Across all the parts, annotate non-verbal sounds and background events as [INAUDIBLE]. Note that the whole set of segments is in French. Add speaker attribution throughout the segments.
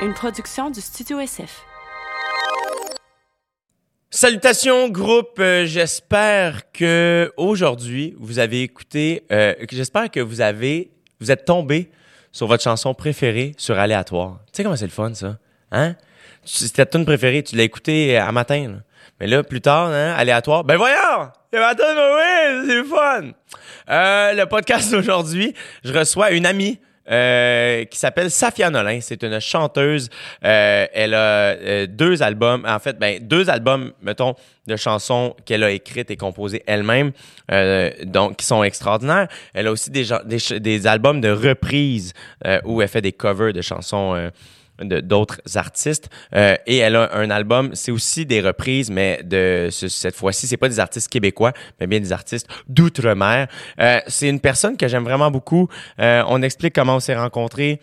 Speaker 1: une production du Studio SF.
Speaker 2: Salutations groupe, Euh, j'espère que aujourd'hui vous avez écouté, euh, j'espère que vous avez, vous êtes tombé sur votre chanson préférée sur aléatoire. Tu sais comment c'est le fun ça, hein? C'était ta tune préférée, tu l'as écoutée à matin, là. mais là plus tard, hein, aléatoire. Ben voyons, c'est ma tune, oui, c'est le fun. Euh, le podcast d'aujourd'hui, je reçois une amie. Euh, qui s'appelle Safia Nolin. C'est une chanteuse. Euh, elle a euh, deux albums, en fait, ben, deux albums, mettons, de chansons qu'elle a écrites et composées elle-même, euh, donc qui sont extraordinaires. Elle a aussi des, des, des albums de reprises où elle fait des covers de chansons d'autres artistes. Euh, et elle a un album, c'est aussi des reprises, mais de ce- cette fois-ci, c'est pas des artistes québécois, mais bien des artistes d'outre-mer. Euh, c'est une personne que j'aime vraiment beaucoup. Euh, on explique comment on s'est rencontrés.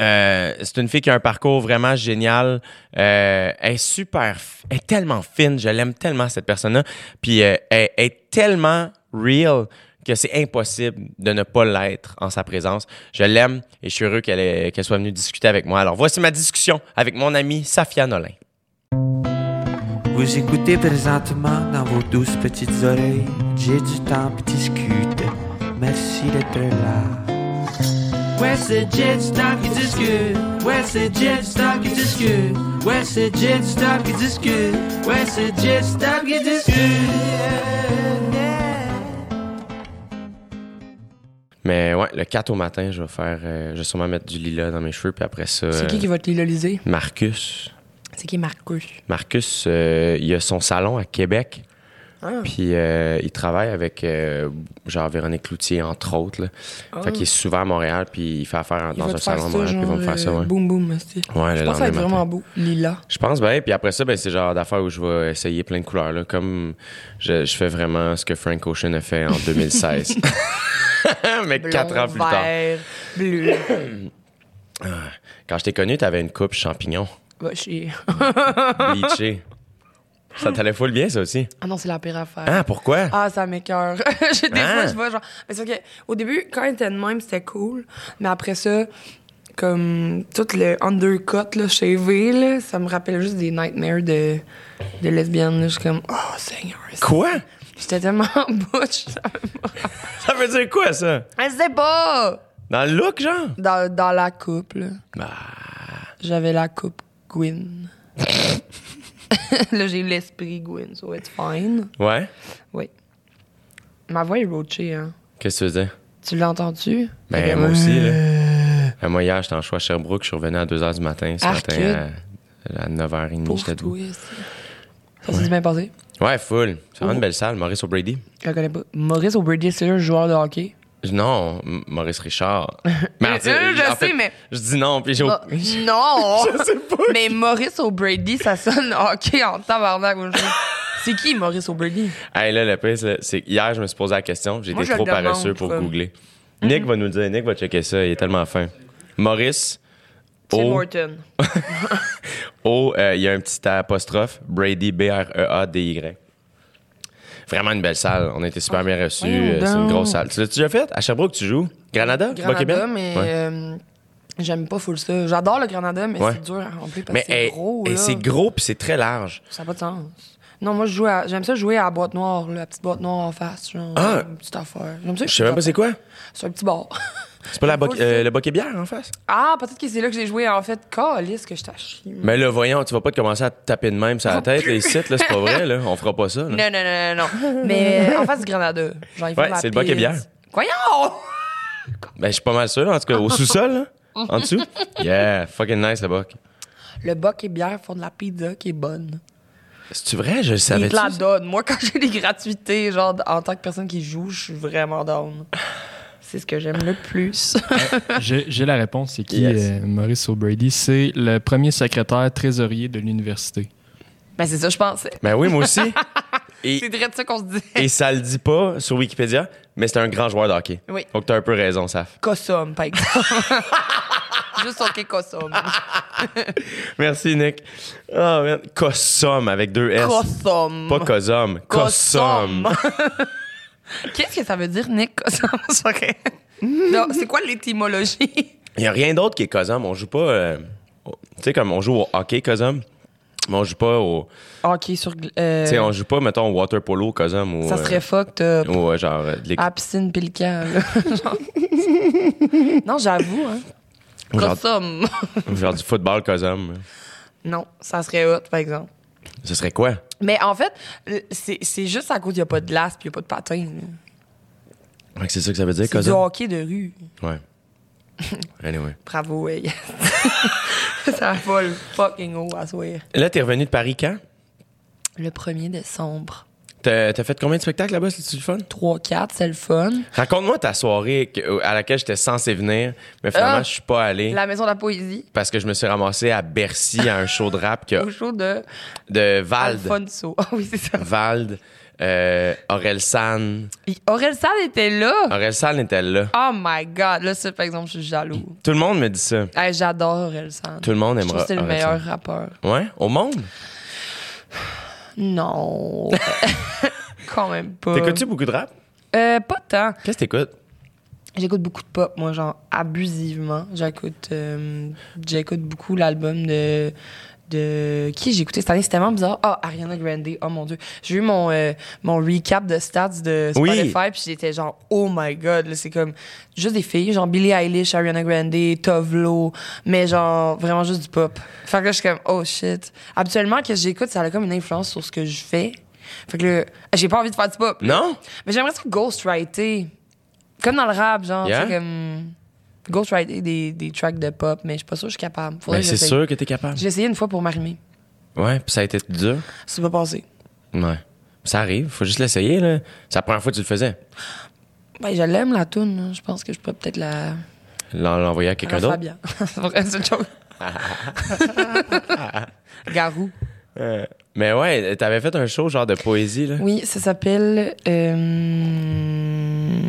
Speaker 2: Euh, c'est une fille qui a un parcours vraiment génial. Euh, elle est super, elle est tellement fine. Je l'aime tellement cette personne-là. Puis euh, elle, elle est tellement real que c'est impossible de ne pas l'être en sa présence. Je l'aime et je suis heureux qu'elle qu'elle soit venue discuter avec moi. Alors voici ma discussion avec mon amie Safia Nolin.
Speaker 3: Vous écoutez présentement dans vos douces petites oreilles. J'ai du temps puis discute. Merci d'être là. Ouais, c'est Jet Stop qui discute. Ouais, c'est Jet Stop qui discute. Ouais, c'est Jet Stop qui discute. Ouais, c'est Jet Stop qui discute.
Speaker 2: Mais ouais, le 4 au matin, je vais faire, euh, je vais sûrement mettre du lilas dans mes cheveux, puis après ça,
Speaker 4: C'est qui qui va te liloliser?
Speaker 2: Marcus.
Speaker 4: C'est qui Marcus?
Speaker 2: Marcus, euh, il a son salon à Québec.
Speaker 4: Ah.
Speaker 2: Puis euh, il travaille avec euh, genre Véronique Cloutier, entre autres. Là. Fait qu'il est souvent à Montréal, puis il fait affaire
Speaker 4: Ah.
Speaker 2: Dans un salon à Montréal, puis il va me faire ça, ouais.
Speaker 4: Boum, boum.
Speaker 2: Ouais, le
Speaker 4: Je pense que ça va être vraiment beau. Lila.
Speaker 2: Je pense bien, puis après ça, ben, c'est genre d'affaires où je vais essayer plein de couleurs. Là, comme je, je fais vraiment ce que Frank Ocean a fait en [LAUGHS] 2016. [LAUGHS] [LAUGHS] Mais quatre ans plus tard.
Speaker 4: Vert, bleu. [CLEARS THROAT]
Speaker 2: Quand je t'ai connu, t'avais une coupe champignon,
Speaker 4: Va chier.
Speaker 2: bleachée. ça t'allait full bien, ça aussi?
Speaker 4: Ah non, c'est la pire affaire.
Speaker 2: Ah, pourquoi?
Speaker 4: Ah, ça m'écoeure. [LAUGHS] J'ai des
Speaker 2: Ah.
Speaker 4: fois, je vois genre. Mais c'est ok. Au début, quand il était de même, c'était cool. Mais après ça, comme tout le undercut, là, shavé, là, ça me rappelle juste des nightmares de, de lesbiennes. là. Je suis comme, oh, Seigneur.
Speaker 2: Quoi?
Speaker 4: J'étais tellement [LAUGHS] butch. ça me-
Speaker 2: Ça veut dire quoi, ça?
Speaker 4: Je sais pas!
Speaker 2: Dans le look, genre?
Speaker 4: Dans, dans la coupe, là.
Speaker 2: Bah.
Speaker 4: J'avais la coupe Gwyn. [LAUGHS] là, j'ai eu l'esprit Gwyn, so it's fine.
Speaker 2: Ouais?
Speaker 4: Oui. Ma voix est roachée, hein.
Speaker 2: Qu'est-ce que tu veux dire?
Speaker 4: Tu l'as entendu?
Speaker 2: Ben, moi aussi, là. Euh, moi, hier, j'étais en choix à Sherbrooke. Je suis revenu à 2h du matin. Ce
Speaker 4: Arc.
Speaker 2: matin, à, à 9h30,
Speaker 4: Pour
Speaker 2: j'étais debout.
Speaker 4: Ça s'est bien passé?
Speaker 2: Ouais, full. C'est vraiment
Speaker 4: Oh.
Speaker 2: une belle salle. Maurice O'Brady.
Speaker 4: Je la connais pas. Maurice O'Brady, c'est un joueur de hockey?
Speaker 2: Non, Maurice Richard. [LAUGHS] Mais fait,
Speaker 4: je
Speaker 2: fait,
Speaker 4: sais, mais-
Speaker 2: Je dis non, puis j'ai...
Speaker 4: Bah, [LAUGHS] non! Mais Maurice O'Brady, ça sonne hockey en tabarnak. je- C'est qui Maurice O'Brady?
Speaker 2: Hey, là, le pire, c'est- hier, je me suis posé la question. J'étais
Speaker 4: je
Speaker 2: trop paresseux pour googler. Nick va nous le dire. Nick va checker ça. Il est tellement fin. Maurice...
Speaker 4: Tim
Speaker 2: O,
Speaker 4: Horton. [LAUGHS]
Speaker 2: O, euh, il y a un petit apostrophe. Brady, E B-R-E-A-D-Y. Vraiment une belle salle. On a été super bien reçus. Euh, C'est une grosse salle. Tu l'as déjà fait? À Sherbrooke, tu joues? Granada?
Speaker 4: Granada, mais
Speaker 2: Ouais.
Speaker 4: euh, j'aime pas full ça. J'adore le Granada, mais
Speaker 2: Ouais.
Speaker 4: c'est dur à remplir parce que c'est gros. là.
Speaker 2: c'est gros puis c'est très large.
Speaker 4: Ça n'a pas de sens. Non, moi, j'aime ça jouer à la boîte noire, la petite boîte noire en face. Genre,
Speaker 2: Ah!
Speaker 4: Une petite affaire. Ça.
Speaker 2: Je sais même pas c'est quoi.
Speaker 4: C'est un petit bar. [LAUGHS]
Speaker 2: C'est pas la
Speaker 4: Faut
Speaker 2: bo-
Speaker 4: le
Speaker 2: euh, le bokeh bière en face?
Speaker 4: ah, peut-être que c'est là que j'ai joué. En fait, calice que je chier.
Speaker 2: Mais là, voyons, tu vas pas te commencer à te taper de même sur la tête, les sites, là, c'est pas vrai, là. [LAUGHS] On fera pas ça, là.
Speaker 4: Non, non, non, non, non. Mais euh, en face du Granada. Genre, ils font
Speaker 2: Ouais,
Speaker 4: de la
Speaker 2: c'est le bokeh
Speaker 4: pizza.
Speaker 2: bière.
Speaker 4: Voyons!
Speaker 2: Ben, je suis pas mal sûr, en tout cas, au [LAUGHS] sous-sol, là. En dessous. [LAUGHS] Yeah, fucking nice, le boc.
Speaker 4: Le boc et bière font de la pizza qui est bonne.
Speaker 2: C'est-tu vrai? Je le
Speaker 4: Ils
Speaker 2: savais.
Speaker 4: te la donnent. Moi, quand j'ai des gratuités, genre, en tant que personne qui joue, je suis vraiment down. C'est ce que j'aime le plus. [LAUGHS]
Speaker 5: J'ai j'ai la réponse. C'est qui,
Speaker 2: Yes.
Speaker 5: euh, Maurice O'Brady? C'est le premier secrétaire trésorier de l'université.
Speaker 4: ben, c'est ça, je pensais.
Speaker 2: Ben oui, moi aussi. [LAUGHS]
Speaker 4: C'est direct ça qu'on se dit.
Speaker 2: et ça le dit pas sur Wikipédia, mais c'est un grand joueur de hockey.
Speaker 4: Oui.
Speaker 2: Donc t'as un peu raison, Saf.
Speaker 4: Cossum, par exemple. [LAUGHS] Juste OK, Cossum.
Speaker 2: Merci, Nick. Ah, man. Cossum avec deux S.
Speaker 4: Cossum.
Speaker 2: Pas Cosum. Cossum.
Speaker 4: Qu'est-ce que ça veut dire, Nick? [LAUGHS] C'est quoi l'étymologie?
Speaker 2: Il y a rien d'autre qui est Cosum. On joue pas euh, Tu sais, comme on joue au hockey, Cosum, mais on joue pas au.
Speaker 4: Ok, sur. euh,
Speaker 2: Tu sais, on joue pas, mettons, au water polo, Cosum, ou.
Speaker 4: ça
Speaker 2: euh,
Speaker 4: serait fucked up.
Speaker 2: ou, euh, genre, euh, l'équipe-
Speaker 4: À la piscine pis le camp, là. [LAUGHS] Genre- non, j'avoue, hein.
Speaker 2: ou genre, [LAUGHS] genre du football, Cosum.
Speaker 4: non, ça serait hot, par exemple.
Speaker 2: Ce serait quoi?
Speaker 4: Mais en fait, c'est juste à cause qu'il n'y a pas de glace puis il n'y a pas de patin.
Speaker 2: c'est ça que ça veut dire,
Speaker 4: C'est du hockey de rue.
Speaker 2: Ouais. [LAUGHS] Anyway.
Speaker 4: Bravo, ouais. [LAUGHS] ça va le fucking haut à soir.
Speaker 2: Là, t'es revenu de Paris quand?
Speaker 4: Le 1er décembre.
Speaker 2: T'as fait combien de spectacles là-bas? C'était-tu le fun?
Speaker 4: 3-4, c'est le fun.
Speaker 2: Raconte-moi ta soirée que- à laquelle j'étais censé venir, mais finalement,
Speaker 4: Ah!
Speaker 2: je suis pas allé
Speaker 4: La maison de la poésie.
Speaker 2: parce que je me suis ramassé à Bercy à un show de rap que- [LAUGHS]
Speaker 4: Au show de
Speaker 2: de Vald.
Speaker 4: Alfonso. [LAUGHS] Ah oui, c'est ça.
Speaker 2: Vald, euh, Aurel San.
Speaker 4: Aurel San était là?
Speaker 2: Aurel San était là.
Speaker 4: Oh my god. Là, ça, par exemple, je suis jaloux.
Speaker 2: Tout le monde me dit ça.
Speaker 4: Hey, J'adore Aurel San.
Speaker 2: Tout le monde
Speaker 4: Je trouve
Speaker 2: aimera
Speaker 4: que c'est le meilleur
Speaker 2: San.
Speaker 4: rappeur.
Speaker 2: Ouais? Au monde?
Speaker 4: Non. [LAUGHS] Quand même pas.
Speaker 2: T'écoutes-tu beaucoup de rap?
Speaker 4: Euh, pas tant.
Speaker 2: Qu'est-ce que t'écoutes?
Speaker 4: J'écoute beaucoup de pop, moi, genre abusivement. J'écoute euh, j'écoute beaucoup l'album de de qui j'ai écouté cette année, c'est tellement bizarre. Ah, Ariana Grande. Oh mon dieu. J'ai eu mon euh, mon recap de stats de
Speaker 2: Oui.
Speaker 4: Spotify puis j'étais genre oh my god, là c'est comme juste des filles, genre Billie Eilish, Ariana Grande, Tovlo, mais genre vraiment juste du pop. Fait que là je suis comme oh shit. Habituellement que j'écoute, ça a comme une influence sur ce que je fais. Fait que là, j'ai pas envie de faire du pop.
Speaker 2: Non?
Speaker 4: Mais j'aimerais ça ghostwriter. Comme dans le rap, genre,
Speaker 2: Yeah.
Speaker 4: comme. Ghostwriter des, des tracks de pop, mais je suis pas sûre que je suis capable. Faudrait
Speaker 2: Ben, c'est sûr que t'es capable.
Speaker 4: J'ai essayé une fois pour m'arrimer.
Speaker 2: Ouais, puis ça a été dur.
Speaker 4: C'est pas passé.
Speaker 2: Ouais. Ça arrive, faut juste l'essayer, là. C'est la première fois que tu le faisais.
Speaker 4: Ben, je l'aime, la toune. Je pense que je pourrais peut-être la.
Speaker 2: L'en- L'envoyer à quelqu'un d'autre?
Speaker 4: Fabien. [LAUGHS] c'est vrai, c'est une joke. [LAUGHS] Garou.
Speaker 2: Euh, mais ouais, t'avais fait un show genre de poésie, là.
Speaker 4: Oui, ça s'appelle euh,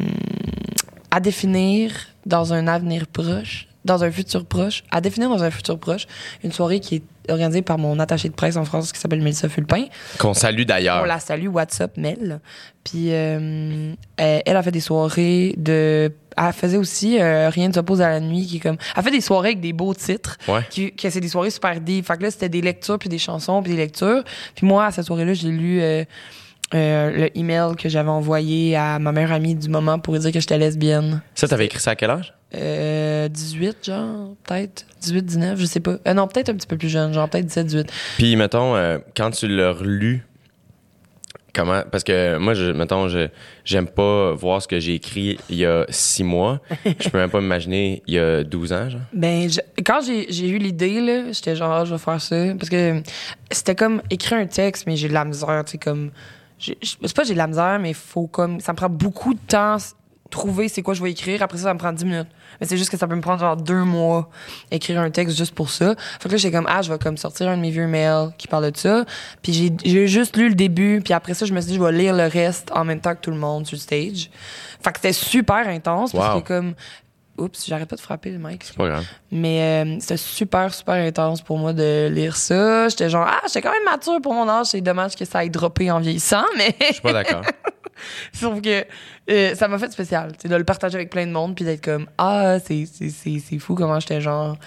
Speaker 4: À définir dans un avenir proche, dans un futur proche, à définir dans un futur proche, une soirée qui est organisée par mon attaché de presse en France qui s'appelle Mélissa Fulpin.
Speaker 2: Qu'on salue d'ailleurs.
Speaker 4: On la salue, WhatsApp, Mel. Puis euh, elle, elle a fait des soirées de. Elle faisait aussi euh, Rien ne s'oppose à la nuit, qui est comme. Elle fait des soirées avec des beaux titres.
Speaker 2: Ouais.
Speaker 4: Qui, c'est des soirées super deep. Fait que là, c'était des lectures, puis des chansons, puis des lectures. Puis moi, à cette soirée-là, j'ai lu euh, le email que j'avais envoyé à ma meilleure amie du moment pour lui dire que j'étais lesbienne.
Speaker 2: Ça, t'avais écrit ça à quel âge?
Speaker 4: Euh, 18, genre, peut-être. 18, 19, je sais pas. Euh, non, peut-être un petit peu plus jeune, genre peut-être 17, 18.
Speaker 2: Puis, mettons, euh, quand tu l'as relu, comment. Parce que moi, je, mettons, je, j'aime pas voir ce que j'ai écrit il y a six mois. je peux même pas m'imaginer il y a 12 ans, genre.
Speaker 4: Ben, je- quand j'ai j'ai eu l'idée, là, j'étais genre, Ah, je vais faire ça. Parce que c'était comme écrire un texte, mais j'ai de la misère, tu sais, comme. J'ai- je- C'est pas j'ai de la misère, mais faut comme. Ça me prend beaucoup de temps trouver c'est quoi je vais écrire. Après ça, ça me prend 10 minutes. Mais c'est juste que ça peut me prendre genre deux mois écrire un texte juste pour ça. Fait que là, j'étais comme, ah, je vais comme sortir un de mes vieux mails qui parle de ça. Puis j'ai- j'ai juste lu le début, puis après ça, je me suis dit, je vais lire le reste en même temps que tout le monde sur le stage. Fait que c'était super intense, parce
Speaker 2: Wow.
Speaker 4: que comme. Oups, j'arrête pas de frapper le mic.
Speaker 2: C'est pas grave.
Speaker 4: Mais euh, c'était super, super intense pour moi de lire ça. J'étais genre, ah, j'étais quand même mature pour mon âge. C'est dommage que ça ait droppé en vieillissant, mais
Speaker 2: Je suis pas d'accord. [LAUGHS]
Speaker 4: sauf que euh, ça m'a fait spécial. de le partager avec plein de monde puis d'être comme, ah, c'est, c'est, c'est, c'est fou comment j'étais genre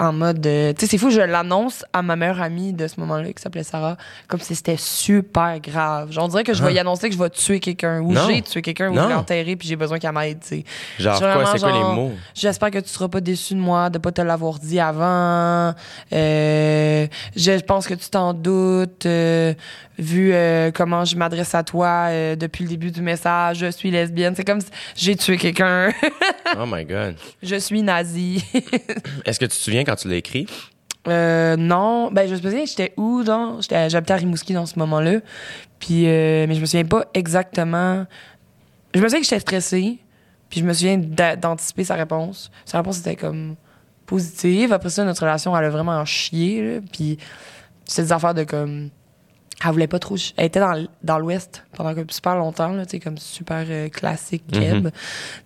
Speaker 4: en mode. de- Tu sais, c'est fou, je l'annonce à ma meilleure amie de ce moment-là qui s'appelait Sarah, comme si c'était super grave. Genre, on dirait que je vais y annoncer que je vais tuer quelqu'un ou j'ai tué quelqu'un ou je l'ai enterré puis j'ai besoin qu'elle m'aide, tu sais.
Speaker 2: Genre, quoi, c'est quoi les mots?
Speaker 4: J'espère que tu seras pas déçu de moi de pas te l'avoir dit avant. Euh, je pense que tu t'en doutes. euh, vu euh, comment je m'adresse à toi euh, depuis le début du message, je suis lesbienne. C'est comme si j'ai tué quelqu'un. [LAUGHS]
Speaker 2: Oh my God.
Speaker 4: je suis nazie. [COUGHS]
Speaker 2: Est-ce que tu te souviens quand tu l'as écrit?
Speaker 4: Euh, non, ben je me souviens, j'étais où, genre? J'étais- J'habitais à Rimouski dans ce moment-là. Puis, euh, mais je me souviens pas exactement. Je me souviens que j'étais stressée. Puis je me souviens d'a- d'anticiper sa réponse. Sa réponse était comme positive. Après ça, notre relation, elle a vraiment chié. Là. Puis c'était des affaires de comme. Elle voulait pas trop. Elle était dans, dans l'Ouest pendant comme super longtemps, là, tu sais, comme super euh, classique, keb.
Speaker 2: Mhm.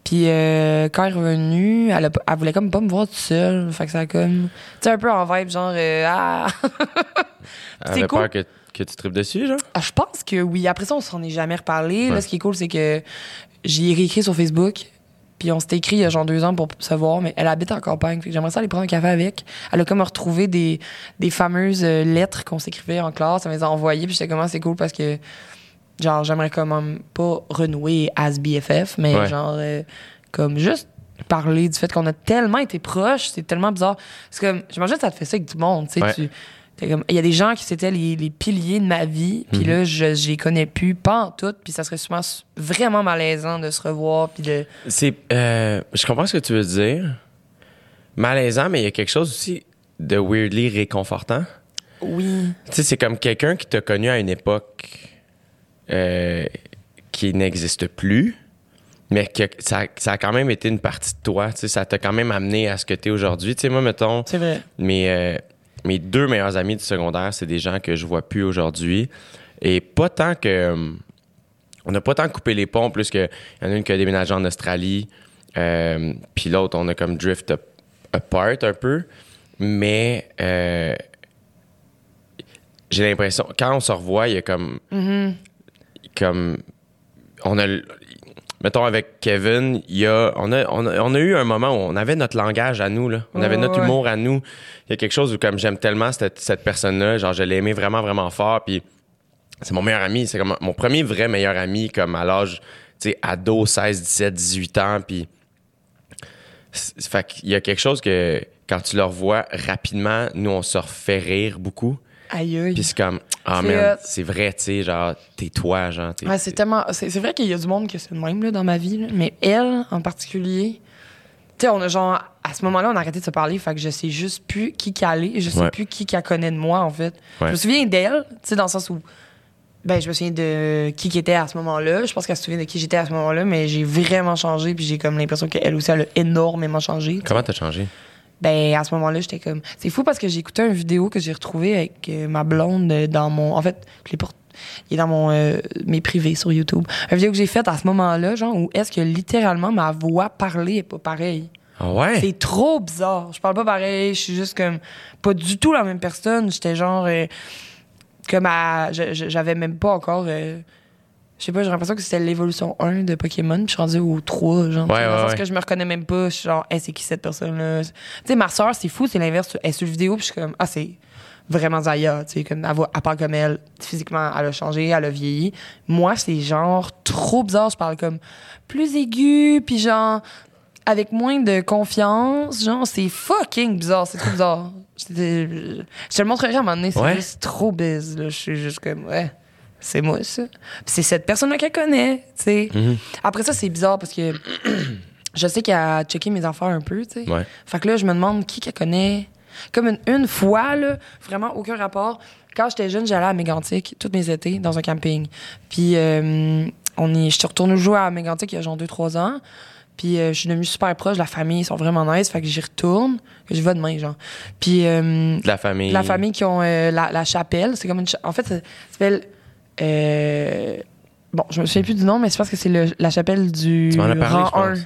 Speaker 4: Puis euh, quand elle est revenue, elle, a elle voulait comme pas me voir toute seule. Fait que ça a comme. Tu sais, un peu en vibe, genre. euh, ah! [LAUGHS]
Speaker 2: Elle avait
Speaker 4: cool.
Speaker 2: peur que, que tu tripes dessus, genre?
Speaker 4: Ah, je pense que oui. Après ça, on s'en est jamais reparlé. Là, ce qui est cool, c'est que j'ai réécrit sur Facebook. Puis on s'était écrit il y a genre deux ans pour se voir, mais elle habite en campagne. J'aimerais ça aller prendre un café avec. Elle a comme retrouvé des, des fameuses euh, lettres qu'on s'écrivait en classe. Elle me les a envoyées, puis j'étais comme, Ah, c'est cool parce que, genre, j'aimerais quand même pas renouer as BFF, mais
Speaker 2: Ouais.
Speaker 4: genre, euh, comme juste parler du fait qu'on a tellement été proches, c'est tellement bizarre. C'est comme, j'imagine que ça te fait ça avec du monde, tu sais.
Speaker 2: Ouais.
Speaker 4: T'es comme- Il y a des gens qui c'était les, les piliers de ma vie, puis
Speaker 2: Mhm.
Speaker 4: là, je, je les connais plus, pas en tout, puis ça serait souvent s- vraiment malaisant de se revoir, puis de.
Speaker 2: C'est, euh, je comprends ce que tu veux dire. Malaisant, mais il y a quelque chose aussi de weirdly réconfortant.
Speaker 4: Oui.
Speaker 2: Tu sais, c'est comme quelqu'un qui t'a connu à une époque euh, qui n'existe plus, mais que ça, ça a quand même été une partie de toi. Tu sais, ça t'a quand même amené à ce que tu es aujourd'hui. Tu sais, moi, mettons,
Speaker 4: C'est vrai.
Speaker 2: mes, euh, mes deux meilleurs amis du secondaire, c'est des gens que je vois plus aujourd'hui. Et pas tant que. On n'a pas tant coupé les ponts, plus que. Il y en a une qui a déménagé en Australie, euh, puis l'autre, on a comme drift up- apart un peu. Mais. euh, j'ai l'impression, quand on se revoit, il y a comme. Comme. On a. Mettons, avec Kevin, il y a, on, a, on, a, on a eu un moment où on avait notre langage à nous, là. On
Speaker 4: Ouais,
Speaker 2: avait notre
Speaker 4: ouais.
Speaker 2: humour à nous. Il y a quelque chose où, comme j'aime tellement cette, cette personne-là, genre, je l'ai aimé vraiment, vraiment fort. Puis c'est mon meilleur ami. C'est comme mon premier vrai meilleur ami, comme à l'âge, tu sais, ado, 16, 17, 18 ans. Puis. Fait qu'il y a quelque chose que, quand tu le revois rapidement, nous, on se refait rire beaucoup.
Speaker 4: Aïe, aïe.
Speaker 2: Puis c'est comme, ah man,
Speaker 4: hot.
Speaker 2: c'est vrai, tu sais, genre, t'es toi, genre. t'es-
Speaker 4: Ouais, c'est tellement. C'est c'est vrai qu'il y a du monde que c'est le même là, dans ma vie, là, mais elle, en particulier, tu sais, on a genre. À ce moment-là, on a arrêté de se parler, fait que je sais juste plus qui qu'elle est, je sais
Speaker 2: Ouais.
Speaker 4: plus qui qu'elle connaît de moi, en fait.
Speaker 2: Ouais.
Speaker 4: Je me souviens d'elle, tu sais, dans le sens où. Ben, je me souviens de qui qui était à ce moment-là. Je pense qu'elle se souvient de qui j'étais à ce moment-là, mais j'ai vraiment changé, puis j'ai comme l'impression qu'elle aussi, elle a énormément changé.
Speaker 2: Comment t'as changé?
Speaker 4: Ben, à ce moment-là, j'étais comme. C'est fou parce que j'ai écouté une vidéo que j'ai retrouvée avec euh, ma blonde euh, dans mon. En fait, je l'ai pas. Il est dans mon euh, mes privés sur YouTube. Une vidéo que j'ai faite à ce moment-là, genre, où est-ce que littéralement ma voix parlée est pas pareille.
Speaker 2: Ah ouais?
Speaker 4: C'est trop bizarre. Je parle pas pareil, je suis juste comme. Pas du tout la même personne. J'étais genre. euh, comme à. J'avais même pas encore. euh, je sais pas, j'ai l'impression que c'était l'évolution 1 de Pokémon, puis je suis rendue au 3, genre.
Speaker 2: Ouais,
Speaker 4: le
Speaker 2: ouais, ouais.
Speaker 4: que je me reconnais même pas. Je suis genre, hey, c'est qui cette personne-là? Tu sais, ma soeur, c'est fou, c'est l'inverse. Elle est sur vidéo, puis je suis comme, ah, c'est vraiment Zaya, tu sais, comme, elle, va- elle parle comme elle. Physiquement, elle a changé, elle a vieilli. Moi, c'est genre trop bizarre. Je parle comme plus aigu, puis genre, avec moins de confiance. Genre, c'est fucking bizarre, c'est trop bizarre. Je te le montrerai à un moment donné, c'est
Speaker 2: Ouais.
Speaker 4: juste trop biz, là. Je suis juste comme, ouais. C'est moi, ça. C'est cette personne-là qu'elle connaît, tu sais.
Speaker 2: Mhm.
Speaker 4: Après ça, c'est bizarre parce que [CLEARS THROAT] je sais qu'elle a checké mes affaires un peu, tu sais.
Speaker 2: Ouais.
Speaker 4: Fait que là, je me demande qui qu'elle connaît. Comme une, une fois, là, vraiment aucun rapport. Quand j'étais jeune, j'allais à Mégantic tous mes étés dans un camping. Puis euh, on y, je suis retournée jouer à Mégantic il y a genre 2-3 ans. Puis euh, je suis devenue super proche. La famille, ils sont vraiment nice. Fait que j'y retourne. Je vais demain, genre. Puis euh,
Speaker 2: De la famille.
Speaker 4: la famille qui ont euh, la, la chapelle. C'est comme une. cha- En fait, ça s'appelle. Euh, bon, je me souviens plus du nom, mais c'est parce que c'est le- la chapelle du
Speaker 2: Tu m'en as parlé,
Speaker 4: rang
Speaker 2: je
Speaker 4: 1.
Speaker 2: pense.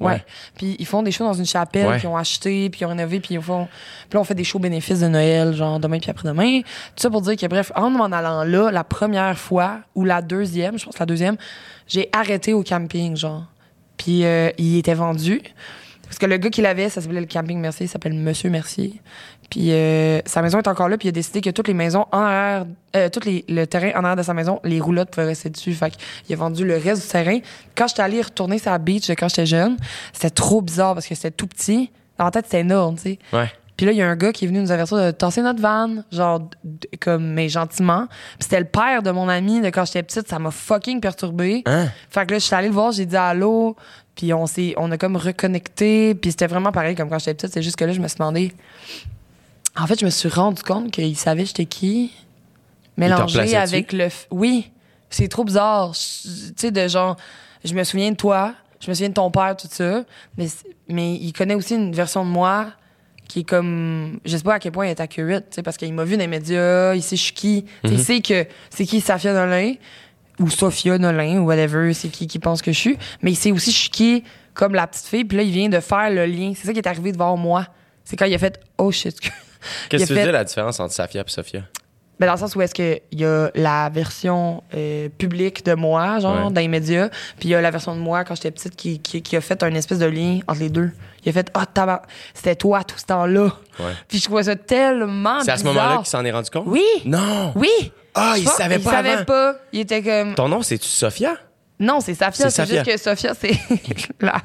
Speaker 4: Ouais.
Speaker 2: Ouais.
Speaker 4: Puis ils font des shows dans une chapelle
Speaker 2: Ouais.
Speaker 4: qu'ils ont acheté, puis ils ont rénové, puis ils font. Puis là, on fait des shows bénéfices de Noël, genre demain puis après-demain. Tout ça pour dire que, bref, en m'en allant là, la première fois, ou la deuxième, je pense la deuxième, j'ai arrêté au camping, genre. Puis euh, il était vendu. Parce que le gars qui l'avait, ça s'appelait le camping Mercier, il s'appelle Monsieur Mercier. Puis euh, sa maison est encore là, puis il a décidé que toutes les maisons en arrière, euh, tout les, le terrain en arrière de sa maison, les roulottes pouvaient rester dessus. Fait qu'il a vendu le reste du terrain. Quand j'étais allée retourner sur la beach de quand j'étais jeune, c'était trop bizarre parce que c'était tout petit. Dans ma tête, c'était énorme, tu sais.
Speaker 2: Ouais.
Speaker 4: Puis là, il y a un gars qui est venu nous avertir de tasser notre van, genre, comme, mais gentiment. Puis c'était le père de mon ami de quand j'étais petite, ça m'a fucking perturbé.
Speaker 2: Hein?
Speaker 4: Fait que là, je suis allée le voir, j'ai dit allô, puis on s'est, on a comme reconnecté, puis c'était vraiment pareil comme quand j'étais petite. C'est juste que là, je me suis demandé. En fait, je me suis rendu compte qu'il savait j'étais qui, mélangé avec le. f- Oui, c'est trop bizarre. Tu sais, de genre, je me souviens de toi, je me souviens de ton père, tout ça, mais, mais il connaît aussi une version de moi qui est comme je sais pas à quel point il est accurate tu sais parce qu'il m'a vu dans les médias il sait je suis qui. Tu sais, il sait que c'est qui Safia Nolin ou Sophia Nolin ou whatever c'est qui qui pense que je suis. Mais il sait aussi je suis qui comme la petite fille puis là il vient de faire le lien. C'est ça qui est arrivé devant moi. C'est quand il a fait oh shit
Speaker 2: Qu'est-ce
Speaker 4: Il
Speaker 2: que tu veux
Speaker 4: fait-
Speaker 2: dire la différence entre Safia et Sophia?
Speaker 4: Ben, dans le sens où est-ce qu'il y a la version euh, publique de moi, genre,
Speaker 2: Ouais.
Speaker 4: dans les médias, puis il y a la version de moi quand j'étais petite qui, qui, qui a fait un espèce de lien entre les deux. Il a fait Ah, tabac, c'était toi tout ce temps-là.
Speaker 2: Ouais.
Speaker 4: Puis je trouvais ça tellement
Speaker 2: C'est à ce moment-là qu'il s'en est rendu compte?
Speaker 4: Oui!
Speaker 2: Non!
Speaker 4: Oui!
Speaker 2: Ah,
Speaker 4: Je
Speaker 2: il savait
Speaker 4: il
Speaker 2: pas
Speaker 4: savait
Speaker 2: avant.
Speaker 4: pas. Il était comme.
Speaker 2: Ton nom, c'est-tu Sophia?
Speaker 4: Non, c'est Safia.
Speaker 2: C'est
Speaker 4: juste que Sophia, c'est [LAUGHS] la,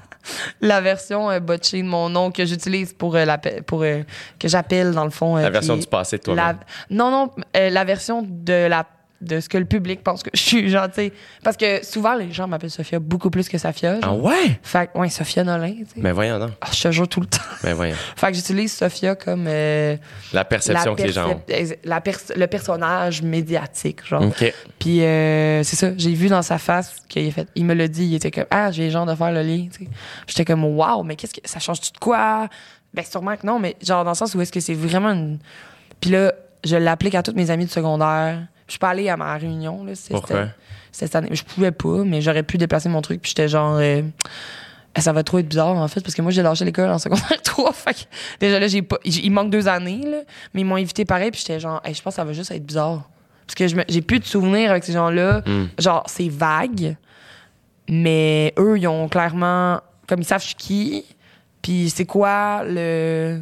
Speaker 4: la version euh, botchée de mon nom que j'utilise pour, euh, la, pour euh, que j'appelle dans le fond. euh,
Speaker 2: La version du passé de toi
Speaker 4: la- Non, non, la version de la de ce que le public pense que je suis, genre, tu sais. Parce que souvent, les gens m'appellent Sophia beaucoup plus que Safia.
Speaker 2: Ah ouais?
Speaker 4: Fait que, ouais, Sophia Nolin, tu sais.
Speaker 2: Mais voyons donc.
Speaker 4: Ah, je te jure tout le temps.
Speaker 2: Mais voyons. [LAUGHS]
Speaker 4: fait que j'utilise Sophia comme euh,
Speaker 2: La perception que les gens ont.
Speaker 4: la pers- le personnage médiatique, genre.
Speaker 2: OK.
Speaker 4: Puis euh, c'est ça, j'ai vu dans sa face qu'il a fait, il me l'a dit, il était comme ah j'ai le genre de faire le lien. tu sais. J'étais comme waouh, mais qu'est-ce que ça change tu de quoi? Ben sûrement que non, mais genre dans le sens où est-ce que c'est vraiment une. Puis là, je l'applique à toutes mes amies du secondaire. Je suis pas allée à ma réunion là. c'était-
Speaker 2: Pourquoi?
Speaker 4: cette année. Je pouvais pas, mais j'aurais pu déplacer mon truc. Puis j'étais genre. euh, eh, ça va trop être bizarre en fait parce que moi j'ai lâché l'école en [LAUGHS] secondaire 3 fait que déjà là j'ai pas il manque deux années là, mais ils m'ont invité pareil puis j'étais genre Hey, je pense que ça va juste être bizarre parce que j'ai plus de souvenirs avec ces gens-là
Speaker 2: Hmm.
Speaker 4: genre c'est vague mais eux ils ont clairement comme ils savent je suis qui puis c'est quoi le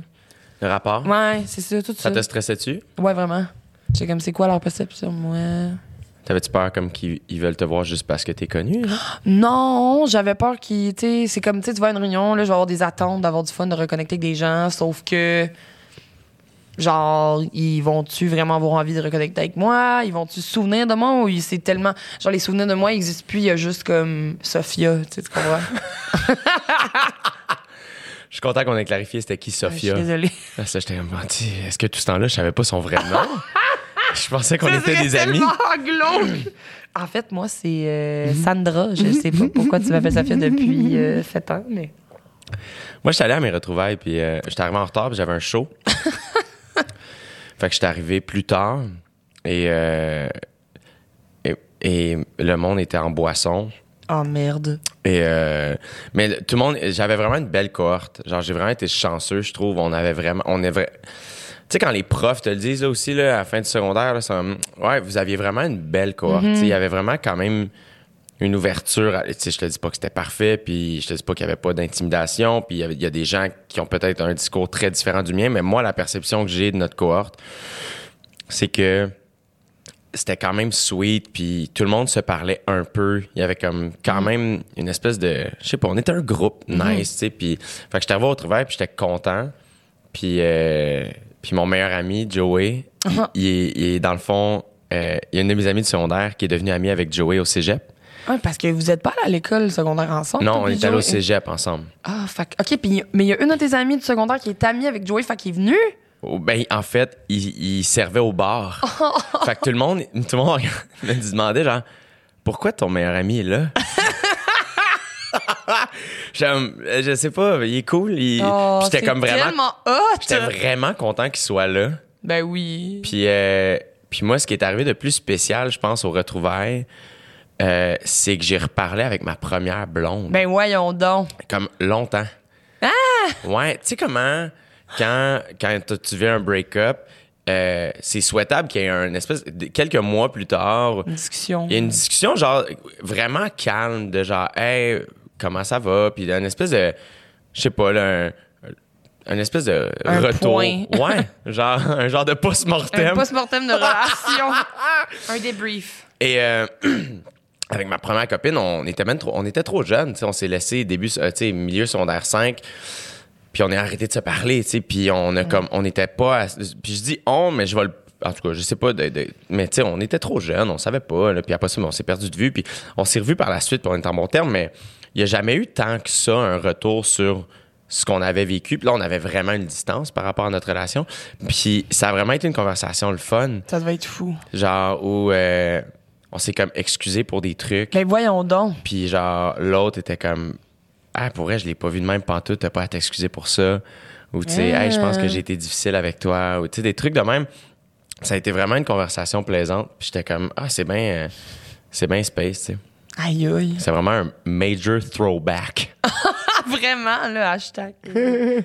Speaker 2: Le rapport?
Speaker 4: ouais c'est ça tout ça,
Speaker 2: Ça te stressait-tu?
Speaker 4: ouais vraiment c'est comme c'est quoi leur perception moi
Speaker 2: T'avais-tu peur comme qu'ils ils veulent te voir juste parce que t'es connu?
Speaker 4: Non, j'avais peur qu'ils, tu sais, c'est comme, tu sais, tu vas à une réunion, là, je vais avoir des attentes, d'avoir du fun, de reconnecter avec des gens, sauf que, genre, ils vont-tu vraiment avoir envie de reconnecter avec moi? Ils vont-tu se souvenir de moi ou ils- c'est tellement, genre, les souvenirs de moi n'existent plus, il y a juste comme Sophia, tu sais, tu comprends? [LAUGHS]
Speaker 2: Je suis content qu'on ait clarifié c'était qui
Speaker 4: Je
Speaker 2: Sophia.
Speaker 4: suis désolée.
Speaker 2: Ah, ça, j'étais comme, Ah, tu- est-ce que tout ce temps-là, je savais pas son vrai nom? [LAUGHS] [LAUGHS] je pensais qu'on était des amis.
Speaker 4: glauque. [LAUGHS] En fait, moi, c'est euh, Sandra. Je sais pas pourquoi tu m'appelles Sophia depuis euh, 7 ans, mais.
Speaker 2: Moi, j'étais allé à mes retrouvailles, puis euh, j'étais arrivé en retard, puis j'avais un show. [LAUGHS] fait que j'étais arrivé plus tard, et, euh, et, et le monde était en boisson.
Speaker 4: Oh merde.
Speaker 2: Et euh, mais tout le monde, j'avais vraiment une belle cohorte. Genre, j'ai vraiment été chanceux, je trouve. On avait vraiment, on est vrai. Tu sais, quand les profs te le disent là, aussi, là, à la fin du secondaire, là, c'est comme, ouais, vous aviez vraiment une belle cohorte. Il y avait vraiment quand même une ouverture. sais, je te dis pas que c'était parfait, puis je te dis pas qu'il y avait pas d'intimidation, puis il y a des gens qui ont peut-être un discours très différent du mien, mais moi, la perception que j'ai de notre cohorte, c'est que c'était quand même sweet, puis tout le monde se parlait un peu. Il y avait comme quand même une espèce de... Je sais pas, on était un groupe nice, tu sais, puis... Fait que j'étais arrivé au travail, puis j'étais content. Puis, euh, puis mon meilleur ami, Joey, il, il est, il est dans le fond... euh, il y a une de mes amies du secondaire qui est devenue amie avec Joey au cégep.
Speaker 4: Ouais, parce que vous êtes pas allés à l'école secondaire ensemble.
Speaker 2: non, on est allé au cégep ensemble.
Speaker 4: Ah, fuck. OK, puis, mais il y a une de tes amies du secondaire qui est amie avec Joey, fait qu'il est venu?
Speaker 2: Oh, Ben, en fait, il, il servait au bar. [LAUGHS] fait que tout le monde, tout le monde [LAUGHS] me demandait, genre, pourquoi ton meilleur ami est là? [LAUGHS] J'aime- je sais pas, il est cool. il-
Speaker 4: Oh,
Speaker 2: j'étais comme vraiment, j'étais vraiment content qu'il soit là.
Speaker 4: Ben oui.
Speaker 2: Puis, euh, puis moi, ce qui est arrivé de plus spécial, je pense, au retrouvailles, euh, c'est que j'ai reparlé avec ma première blonde.
Speaker 4: Ben voyons donc.
Speaker 2: Comme longtemps. Ah! Ouais, tu sais comment, quand, quand tu vis un break-up, euh, c'est souhaitable qu'il y ait un espèce. de- quelques mois plus tard,
Speaker 4: Une discussion.
Speaker 2: il y a une discussion, genre, vraiment calme, de genre, hey, comment ça va? Puis une espèce de. Je sais pas, là, un. un espèce de
Speaker 4: Un
Speaker 2: retour.
Speaker 4: point. [LAUGHS]
Speaker 2: Ouais, genre, un genre de
Speaker 4: Un
Speaker 2: post-mortem.
Speaker 4: post-mortem de [LAUGHS] relation. un débrief.
Speaker 2: Et euh, [CLEARS THROAT] avec ma première copine, on était même trop, on était trop jeunes. On s'est laissé début, euh, tu sais, milieu secondaire 5. Puis on est arrêté de se parler, tu sais. Puis on a comme, on n'était pas. à- puis je dis on, mais je vais le. En tout cas, je sais pas. De, de- mais tu sais, on était trop jeunes, on savait pas. là. puis après ça, on s'est perdu de vue. Puis on s'est revu par la suite, puis on est en bon terme. Mais il y a jamais eu tant que ça un retour sur ce qu'on avait vécu. Puis là, on avait vraiment une distance par rapport à notre relation. Puis ça a vraiment été une conversation le fun.
Speaker 4: Ça devait être fou.
Speaker 2: Genre où euh, on s'est comme excusé pour des trucs.
Speaker 4: Ben voyons donc.
Speaker 2: Puis genre l'autre était comme ah pour vrai je l'ai pas vu de même pantoute, t'as pas à t'excuser pour ça. Ou tu sais hey je pense que j'ai été difficile avec toi. Ou tu sais des trucs de même. Ça a été vraiment une conversation plaisante. Puis j'étais comme ah c'est bien euh, c'est bien space. tu sais.
Speaker 4: Aïe aïe.
Speaker 2: C'est vraiment un major throwback.
Speaker 4: Ah, [LAUGHS] vraiment, là, hashtag.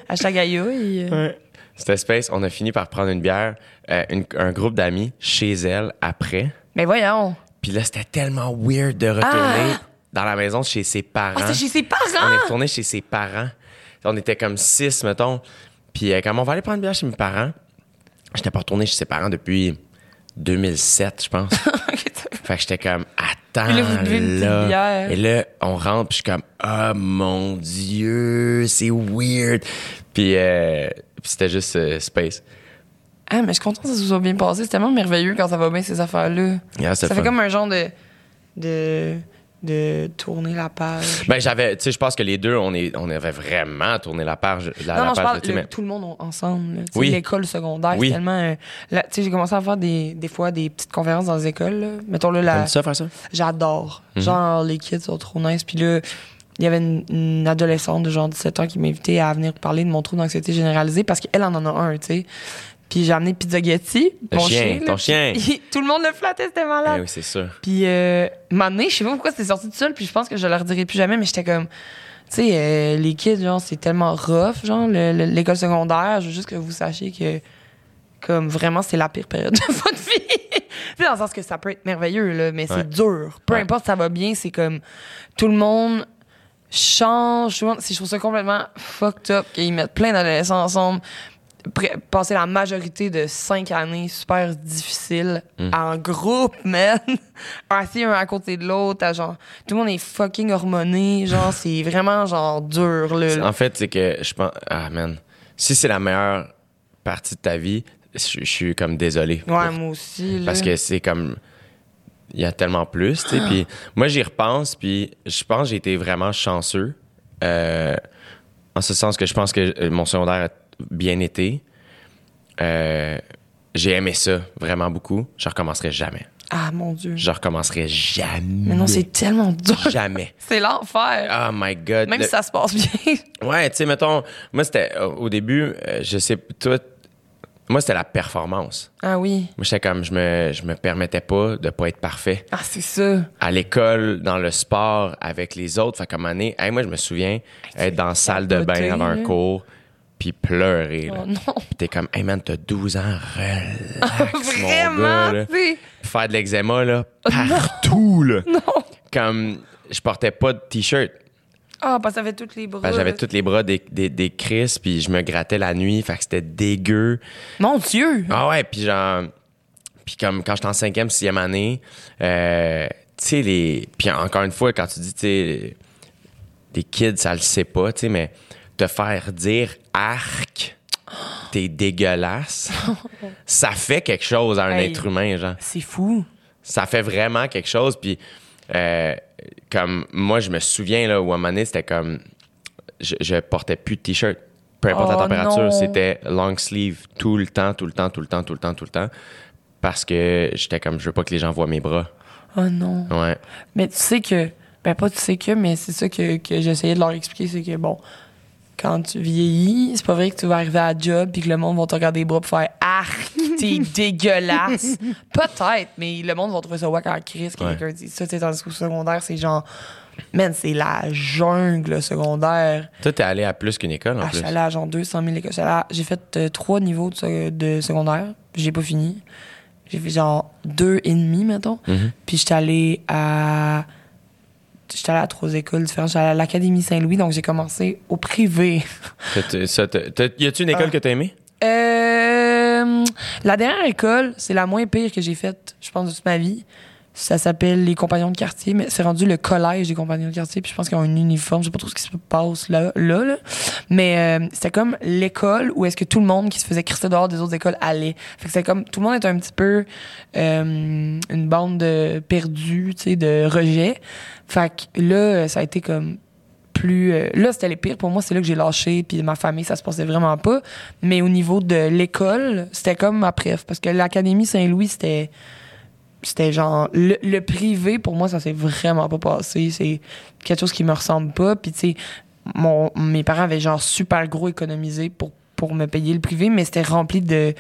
Speaker 4: hashtag aïe aïe.
Speaker 2: C'était space. On a fini par prendre une bière, euh, une- un groupe d'amis chez elle après.
Speaker 4: Mais voyons.
Speaker 2: Puis là, c'était tellement weird de retourner
Speaker 4: Ah!
Speaker 2: dans la maison chez ses parents.
Speaker 4: Ah, c'est chez ses
Speaker 2: On est
Speaker 4: parents!
Speaker 2: retourné chez ses parents. On était comme six, mettons. Puis euh, quand on va aller prendre une bière chez mes parents, j'étais pas retourné chez ses parents depuis 2007, je pense. [LAUGHS] fait que j'étais comme, attends,
Speaker 4: Puis là, vous buvez une petite
Speaker 2: là.
Speaker 4: bière.
Speaker 2: Et là, on rentre, puis je suis comme, oh mon Dieu, c'est weird. Puis, euh, puis c'était juste euh, space.
Speaker 4: Ah, mais je suis contente que ça se soit bien passé. C'est tellement merveilleux quand ça va bien, ces affaires-là.
Speaker 2: Yeah,
Speaker 4: ça fait comme un genre de. de. De tourner la page.
Speaker 2: Ben, j'avais, tu sais, je pense que les deux, on, est, on avait vraiment tourné la page. La,
Speaker 4: non,
Speaker 2: la
Speaker 4: non, je
Speaker 2: page,
Speaker 4: parle le-
Speaker 2: mais-
Speaker 4: tout le monde ensemble. là.
Speaker 2: Oui.
Speaker 4: L'école secondaire,
Speaker 2: Oui.
Speaker 4: c'est tellement. euh, tu sais, j'ai commencé à faire des, des fois des petites conférences dans les écoles. là. Mettons là, la,
Speaker 2: ça faire ça?
Speaker 4: J'adore.
Speaker 2: Mhm.
Speaker 4: Genre, les kids sont trop nice. Puis là, il y avait une, une adolescente de genre 17 ans qui m'invitait à venir parler de mon trouble d'anxiété généralisée parce qu'elle en en a un, tu sais. Puis j'ai amené Pizzagetti,
Speaker 2: Le
Speaker 4: mon
Speaker 2: chien,
Speaker 4: chien.
Speaker 2: ton chien. [LAUGHS]
Speaker 4: tout le monde le flattait, c'était
Speaker 2: Eh
Speaker 4: malade.
Speaker 2: oui, c'est sûr.
Speaker 4: Puis, euh, donné, je sais pas pourquoi c'était sorti tout seul, puis je pense que je leur dirai plus jamais, mais j'étais comme, tu sais, euh, les kids, genre, c'est tellement rough, genre, le- le- l'école secondaire. Je veux juste que vous sachiez que, comme, vraiment, c'est la pire période de [LAUGHS] votre vie. tu sais, dans le sens que ça peut être merveilleux, là, mais
Speaker 2: Ouais.
Speaker 4: c'est dur. Peu
Speaker 2: Ouais.
Speaker 4: importe, ça va bien, c'est comme, tout le monde change. Tout le monde- Je trouve ça complètement fucked up qu'ils mettent plein d'adolescents ensemble. Passer la majorité de cinq années super difficiles
Speaker 2: Mm.
Speaker 4: en groupe, [LAUGHS] man. Assis un à côté de l'autre, genre, tout le monde est fucking hormoné, genre, c'est vraiment, genre, dur, là.
Speaker 2: En fait, c'est que je pense. Ah, man. Si c'est la meilleure partie de ta vie, je, je suis comme désolé.
Speaker 4: Ouais,
Speaker 2: pour-
Speaker 4: moi aussi, là.
Speaker 2: Parce que c'est comme. Il y a tellement plus, tu sais. Puis [GASPS] moi, j'y repense, puis je pense que j'ai été vraiment chanceux. euh, en ce sens que je pense que euh, mon secondaire a bien été. Euh, j'ai aimé ça vraiment beaucoup. Je recommencerai jamais.
Speaker 4: Ah, mon Dieu.
Speaker 2: Je recommencerai jamais.
Speaker 4: Mais non, c'est tellement dur.
Speaker 2: Jamais. [LAUGHS]
Speaker 4: C'est l'enfer.
Speaker 2: Oh my God.
Speaker 4: Même
Speaker 2: Le-
Speaker 4: si ça se passe bien. [LAUGHS]
Speaker 2: Ouais, tu sais, mettons, moi, c'était au début, euh, je sais, toi, moi, c'était la performance.
Speaker 4: Ah oui.
Speaker 2: Moi, j'étais comme, je me, je me permettais pas de pas être parfait.
Speaker 4: Ah, c'est ça.
Speaker 2: À l'école, dans le sport, avec les autres, fait comme année, hey, moi, je me souviens être dans la salle de bain avant un cours, puis pleurer. là.
Speaker 4: Oh non.
Speaker 2: Puis t'es comme, hey man, t'as 12 ans, relax, [LAUGHS] mon
Speaker 4: Vraiment,
Speaker 2: gars, là. faire de l'eczéma, là, partout, là. [LAUGHS] Comme, je portais pas de t-shirt.
Speaker 4: Ah, parce que ça fait toutes les bras.
Speaker 2: Parce que Ben, j'avais tous les bras des, des, des crises, puis je me grattais la nuit, fait que c'était dégueu.
Speaker 4: Mon Dieu.
Speaker 2: Ah ouais, puis genre... Puis comme quand j'étais en cinquième, sixième année, euh, tu sais, les... Puis encore une fois, quand tu dis, tu sais, des kids, ça le sait pas, tu sais, mais te faire dire « arc », t'es dégueulasse, [LAUGHS] ça fait quelque chose à un
Speaker 4: Hey.
Speaker 2: être humain, genre
Speaker 4: C'est fou.
Speaker 2: ça fait vraiment quelque chose. Puis, euh, comme moi, je me souviens, là, où à un moment donné, c'était comme. Je, je portais plus de t-shirt. Peu importe
Speaker 4: Oh,
Speaker 2: la température,
Speaker 4: non.
Speaker 2: c'était long sleeve tout le temps, tout le temps, tout le temps, tout le temps, tout le temps. Parce que j'étais comme, je veux pas que les gens voient mes bras.
Speaker 4: Oh non.
Speaker 2: Ouais.
Speaker 4: Mais tu sais que. Ben, pas tu sais que, mais c'est ça que, que j'essayais de leur expliquer, c'est que bon. Quand tu vieillis, c'est pas vrai que tu vas arriver à la job puis que le monde va te regarder les bras pour faire Arc, t'es [LAUGHS] dégueulasse. Peut-être, mais le monde va trouver ça wack en crise que
Speaker 2: Ouais.
Speaker 4: quelqu'un dit ça. Sais, tandis qu'au secondaire, c'est genre. Man, c'est la jungle secondaire.
Speaker 2: Toi, t'es allé à plus qu'une école, en
Speaker 4: Ah, je
Speaker 2: plus.
Speaker 4: suis allée à genre 200 000 écoles. J'ai fait euh, trois niveaux de, de secondaire. J'ai pas fini. J'ai fait genre deux et demi, mettons.
Speaker 2: Mhm.
Speaker 4: Puis j'étais allée à... J'étais allée à trois écoles différentes. J'étais allée à l'Académie Saint-Louis, donc j'ai commencé au privé.
Speaker 2: Ça, y a-tu une école
Speaker 4: Ah.
Speaker 2: que t'as aimée?
Speaker 4: Euh, la dernière école, c'est la moins pire que j'ai faite, je pense, de toute ma vie. Ça s'appelle les compagnons de quartier, mais c'est rendu le collège des compagnons de quartier. Puis je pense qu'ils ont un uniforme. Je sais pas trop ce qui se passe là, là, là. Mais euh, c'était comme l'école où est-ce que tout le monde qui se faisait crisser dehors des autres écoles allait. Fait que c'était comme tout le monde était un petit peu euh, une bande de perdus, tu sais, de rejet. Fait que là, ça a été comme plus euh, là c'était les pires pour moi c'est là que j'ai lâché puis ma famille ça se passait vraiment pas mais au niveau de l'école c'était comme ma préf parce que l'académie Saint-Louis c'était c'était genre le, le privé pour moi ça s'est vraiment pas passé. C'est quelque chose qui me ressemble pas. Puis tu sais mon mes parents avaient genre super gros économisé pour pour me payer le privé mais c'était rempli de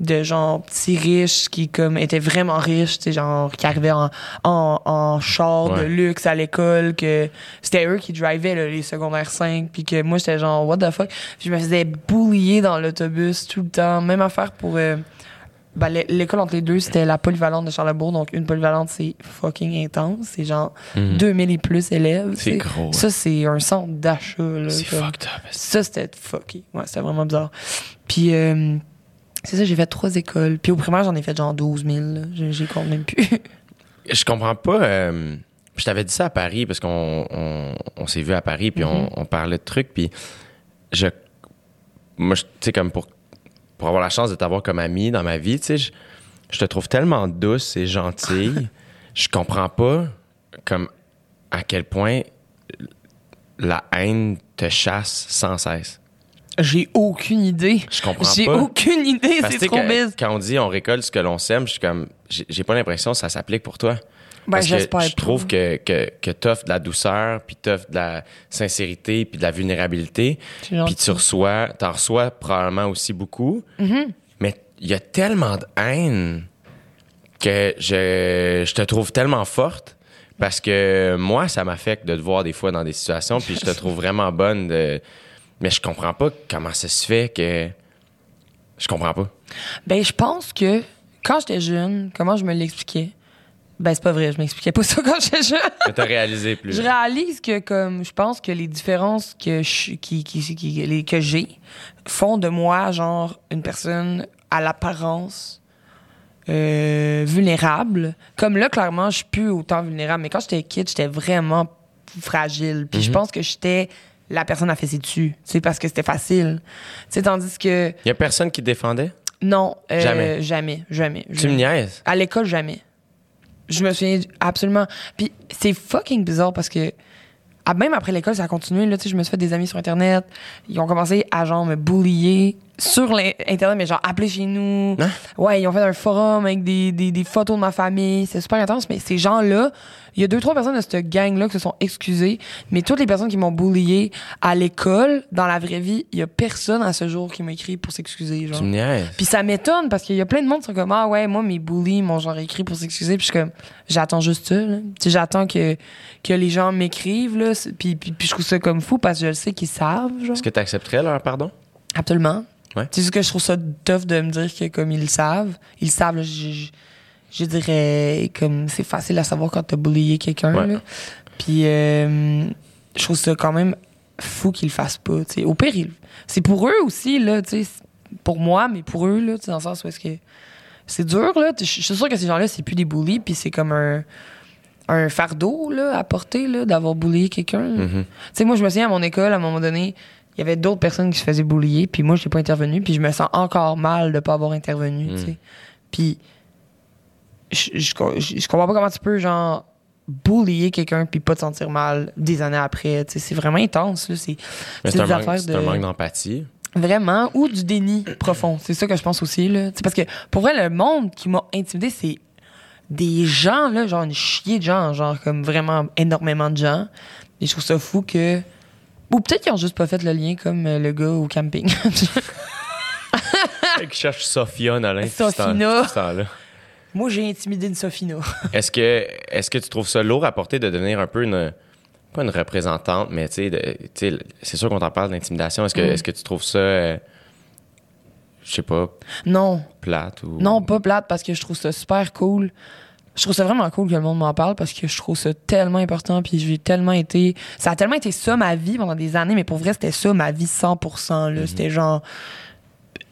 Speaker 4: de genre petits riches qui comme étaient vraiment riches, tu sais, genre qui arrivaient en, en, en char de luxe à l'école, que c'était eux qui drivaient là, les secondaires 5, puis que moi j'étais genre what the fuck? Puis je me faisais boulier dans l'autobus tout le temps, même affaire pour euh, ben, l'é- l'école entre les deux, c'était la polyvalente de Charlebourg, donc une polyvalente c'est fucking intense, c'est genre
Speaker 2: Mhm.
Speaker 4: 2000 et plus élèves.
Speaker 2: C'est gros, ouais.
Speaker 4: Ça c'est un centre d'achat.
Speaker 2: C'est fucked up.
Speaker 4: ça, c'était fucké. Ouais, c'était vraiment bizarre. Puis, euh, c'est ça, j'ai fait trois écoles. Puis au primaire, j'en ai fait genre 12 000. là. J'ai compte même plus. [LAUGHS]
Speaker 2: Je comprends pas. euh, je t'avais dit ça à Paris parce qu'on on, on s'est vu à Paris puis on, on parlait de trucs puis je moi tu sais comme pour pour avoir la chance de t'avoir comme ami dans ma vie, tu sais je, je te trouve tellement douce et gentille. [LAUGHS] je comprends pas comme à quel point la haine te chasse sans cesse.
Speaker 4: j'ai aucune idée.
Speaker 2: Je comprends
Speaker 4: J'ai
Speaker 2: pas.
Speaker 4: aucune idée.
Speaker 2: Parce
Speaker 4: C'est trop
Speaker 2: quand, quand on dit on récolte ce que l'on sème, je suis comme j'ai j'ai pas l'impression que ça s'applique pour toi.
Speaker 4: Ben,
Speaker 2: Parce que je trouve que, que, que t'offres de la douceur, puis t'offres de la sincérité, puis de la vulnérabilité, puis tu reçois, t'en reçois probablement aussi beaucoup,
Speaker 4: Mm-hmm.
Speaker 2: mais il y a tellement de haine que je, je te trouve tellement forte parce que moi, ça m'affecte de te voir des fois dans des situations, puis je te trouve vraiment bonne de... Mais je comprends pas comment ça se fait que... Je comprends pas.
Speaker 4: Ben, je pense que quand j'étais jeune, comment je me l'expliquais? Ben, c'est pas vrai, je m'expliquais pas [LAUGHS] ça quand j'étais jeune.
Speaker 2: Que t'as réalisé plus.
Speaker 4: Je réalise que comme je pense que les différences que je, qui, qui, qui- les, que j'ai font de moi genre une personne à l'apparence euh, vulnérable. Comme là clairement je suis plus autant vulnérable, mais quand j'étais kid j'étais vraiment fragile. Puis je pense que j'étais la personne à fesser dessus, c'est parce que c'était facile. Tu sais tandis que
Speaker 2: y a personne qui te défendait?
Speaker 4: non, euh,
Speaker 2: Jamais.
Speaker 4: jamais, jamais.
Speaker 2: Tu me
Speaker 4: jamais.
Speaker 2: niaises?
Speaker 4: À l'école, jamais. Je me souviens absolument. Puis c'est fucking bizarre parce que même après l'école, ça a continué. Là, je me suis fait des amis sur Internet. Ils ont commencé à genre me bullier sur l'Internet, mais genre appeler chez nous.
Speaker 2: Hein?
Speaker 4: Ouais, ils ont fait un forum avec des, des, des photos de ma famille. C'est super intense, mais ces gens-là, il y a deux, trois personnes de cette gang-là qui se sont excusées. Mais toutes les personnes qui m'ont bullié à l'école, dans la vraie vie, il y a personne à ce jour qui m'a écrit pour s'excuser. Genre. Puis ça m'étonne parce qu'il y a plein de monde qui sont comme ah ouais moi mes bullies m'ont genre écrit pour s'excuser puis je suis comme j'attends juste ça là. J'attends que que les gens m'écrivent là puis, puis puis je trouve ça comme fou parce que je le sais qu'ils savent genre
Speaker 2: Est-ce que tu accepterais leur pardon?
Speaker 4: absolument
Speaker 2: Ouais.
Speaker 4: c'est juste que je trouve ça tough de me dire que comme ils le savent ils le savent là, je, je, je dirais comme c'est facile à savoir quand t'as bullié quelqu'un
Speaker 2: Ouais.
Speaker 4: puis euh, je trouve ça quand même fou qu'ils le fassent pas tu sais au pire ils- c'est pour eux aussi là pour moi mais pour eux là dans le sens où est-ce que c'est dur là je suis sûre que ces gens-là c'est plus des bullies puis c'est comme un un fardeau là à porter là d'avoir bullié quelqu'un.
Speaker 2: Mhm.
Speaker 4: Tu sais, moi, je me souviens à mon école, à un moment donné, il y avait d'autres personnes qui se faisaient boulier, puis moi, je n'ai pas intervenu, puis je me sens encore mal de pas avoir intervenu, tu sais. Puis, je, je, je- comprends pas comment tu peux, genre, boulier quelqu'un puis pas te sentir mal des années après. Tu sais, c'est vraiment intense, là. C'est
Speaker 2: un, manque-
Speaker 4: de...
Speaker 2: un manque d'empathie.
Speaker 4: Vraiment, ou du déni profond. C'est ça que je pense aussi, là. Tu sais, parce que, pour vrai, le monde qui m'a intimidé, c'est des gens, là, genre une chier de gens, genre comme vraiment énormément de gens. Et je trouve ça fou que... Ou peut-être qu'ils ont juste pas fait le lien comme euh, le gars au camping.
Speaker 2: qui cherche Sophia Nolin.
Speaker 4: Sophina. Moi, j'ai intimidé une Sophina.
Speaker 2: Est-ce que, est-ce que tu trouves ça lourd à porter de devenir un peu une, pas une représentante, mais tu sais, de- tu sais, c'est sûr qu'on t'en parle d'intimidation. Est-ce que,
Speaker 4: Mm.
Speaker 2: est-ce que tu trouves ça, euh, je sais pas,
Speaker 4: non,
Speaker 2: plate ou.
Speaker 4: non, pas plate parce que je trouve ça super cool. Je trouve ça vraiment cool que le monde m'en parle parce que je trouve ça tellement important puis j'ai tellement été ça a tellement été ça ma vie pendant des années mais pour vrai c'était ça ma vie 100% là, c'était genre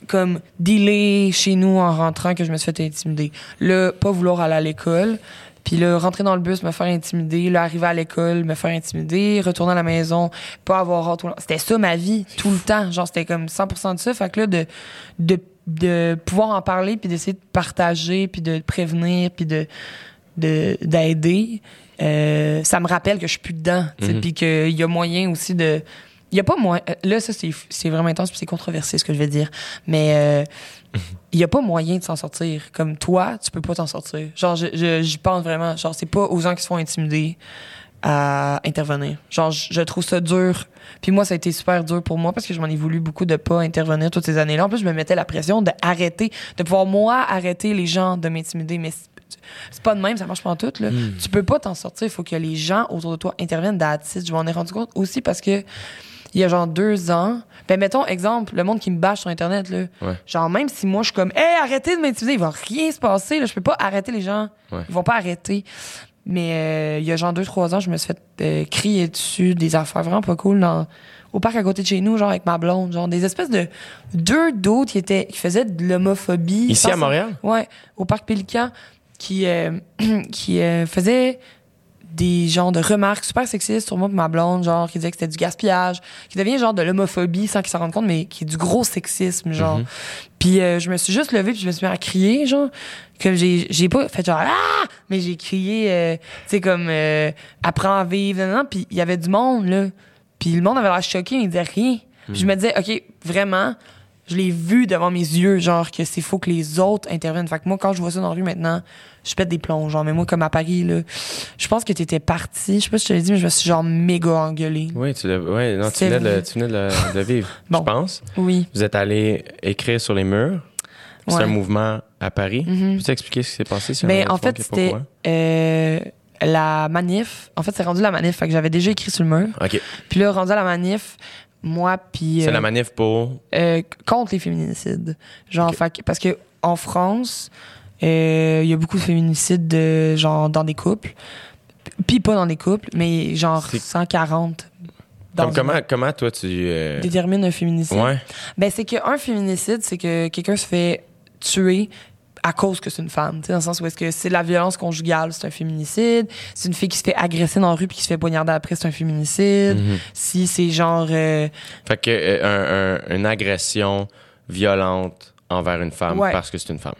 Speaker 4: comme dealer chez nous en rentrant que je me suis fait intimider. Là, pas vouloir aller à l'école. Puis là, rentrer dans le bus, me faire intimider. Là, arriver à l'école, me faire intimider. Retourner à la maison, pas avoir. C'était ça ma vie, tout le temps. Genre, c'était comme 100% de ça. Fait que là, de, de, de pouvoir en parler, puis d'essayer de partager, puis de prévenir, puis de de- d'aider, euh, ça me rappelle que je suis plus dedans.
Speaker 2: Mhm.
Speaker 4: Puis qu'il y a moyen aussi de... Il y a pas moyen... euh, Là, ça, c'est c'est vraiment intense, puis c'est controversé, ce que je vais dire. Mais euh, il y a pas moyen de s'en sortir. Comme toi, tu peux pas t'en sortir. Genre, je- je- j'y pense vraiment. Genre, c'est pas aux gens qui se font intimider à intervenir. Genre, je, je trouve ça dur. Puis moi, ça a été super dur pour moi parce que je m'en ai voulu beaucoup de pas intervenir toutes ces années-là. En plus, je me mettais la pression d'arrêter, de pouvoir, moi, arrêter les gens de m'intimider. Mais c'est- pas de même, ça marche pas en tout. Là. Tu peux pas t'en sortir. Il faut que les gens autour de toi interviennent d'attitude. Je m'en ai rendu compte aussi parce que il y a genre deux ans, ben mettons, exemple, le monde qui me bâche sur Internet, là.
Speaker 2: Ouais.
Speaker 4: Genre, même si moi, je suis comme, hey, arrêtez de m'intimider, il va rien se passer, là. Je peux pas arrêter les gens.
Speaker 2: Ouais.
Speaker 4: Ils vont pas arrêter. Mais euh, il y a genre deux, trois ans, je me suis fait euh, crier dessus des affaires vraiment pas cool dans, au parc à côté de chez nous, genre avec ma blonde. Genre des espèces de deux d'autres qui étaient qui faisaient de l'homophobie.
Speaker 2: Ici à Montréal?
Speaker 4: Ouais, au parc Pélican, qui, euh, [CLEARS THROAT] qui euh, faisait des genres de remarques super sexistes sur moi et ma blonde, genre qui disait que c'était du gaspillage, qui devient genre de l'homophobie sans qu'ils s'en rendent compte, mais qui est du gros sexisme, genre.
Speaker 2: Mhm.
Speaker 4: Puis euh, je me suis juste levée puis je me suis mis à crier, genre, que j'ai j'ai pas fait genre ah, mais j'ai crié, euh, tu sais comme euh, apprends à vivre, nan. puis il y avait du monde là, puis le monde avait l'air choqué, mais il disait rien. Puis je me disais ok vraiment, je l'ai vu devant mes yeux, genre que c'est faut que les autres interviennent. Fait que moi quand je vois ça dans la rue maintenant, je pète des plombs, genre mais moi comme à Paris là, je pense que t'étais parti, je sais pas si je te l'ai dit, mais je me suis genre méga engueulée.
Speaker 2: Oui, tu, ouais, non, tu venais, de, le- tu venais de, le- de vivre, [LAUGHS]
Speaker 4: Bon.
Speaker 2: je pense.
Speaker 4: Oui.
Speaker 2: Vous êtes allé écrire sur les murs. C'est
Speaker 4: Ouais.
Speaker 2: un mouvement à Paris.
Speaker 4: Mhm.
Speaker 2: Peux-tu expliquer ce qui s'est passé? si
Speaker 4: Mais
Speaker 2: on-
Speaker 4: en fait, c'était euh, la manif. En fait, c'est rendu la manif. Fait que j'avais déjà écrit sur le mur.
Speaker 2: OK.
Speaker 4: Puis là, rendu à la manif, moi, puis.
Speaker 2: C'est
Speaker 4: euh,
Speaker 2: la manif pour...
Speaker 4: euh, contre les féminicides. Genre,
Speaker 2: Ok.
Speaker 4: fait parce que en France, euh, il y a beaucoup de féminicides de, genre dans des couples. Puis pas dans des couples, mais genre
Speaker 2: C'est-
Speaker 4: 140. dans
Speaker 2: Comme,
Speaker 4: une-
Speaker 2: comment, comment toi, tu... euh,
Speaker 4: détermine un féminicide?
Speaker 2: Ouais.
Speaker 4: Ben, c'est qu'un féminicide, c'est que quelqu'un se fait tuer à cause que c'est une femme. Tu sais, dans le sens où est-ce que c'est la violence conjugale, c'est un féminicide. C'est une fille qui se fait agresser dans la rue puis qui se fait poignarder après, c'est un féminicide.
Speaker 2: Mhm.
Speaker 4: Si c'est genre... euh,
Speaker 2: Fait que euh, un- un- une agression violente envers une femme
Speaker 4: Ouais.
Speaker 2: parce que c'est une femme.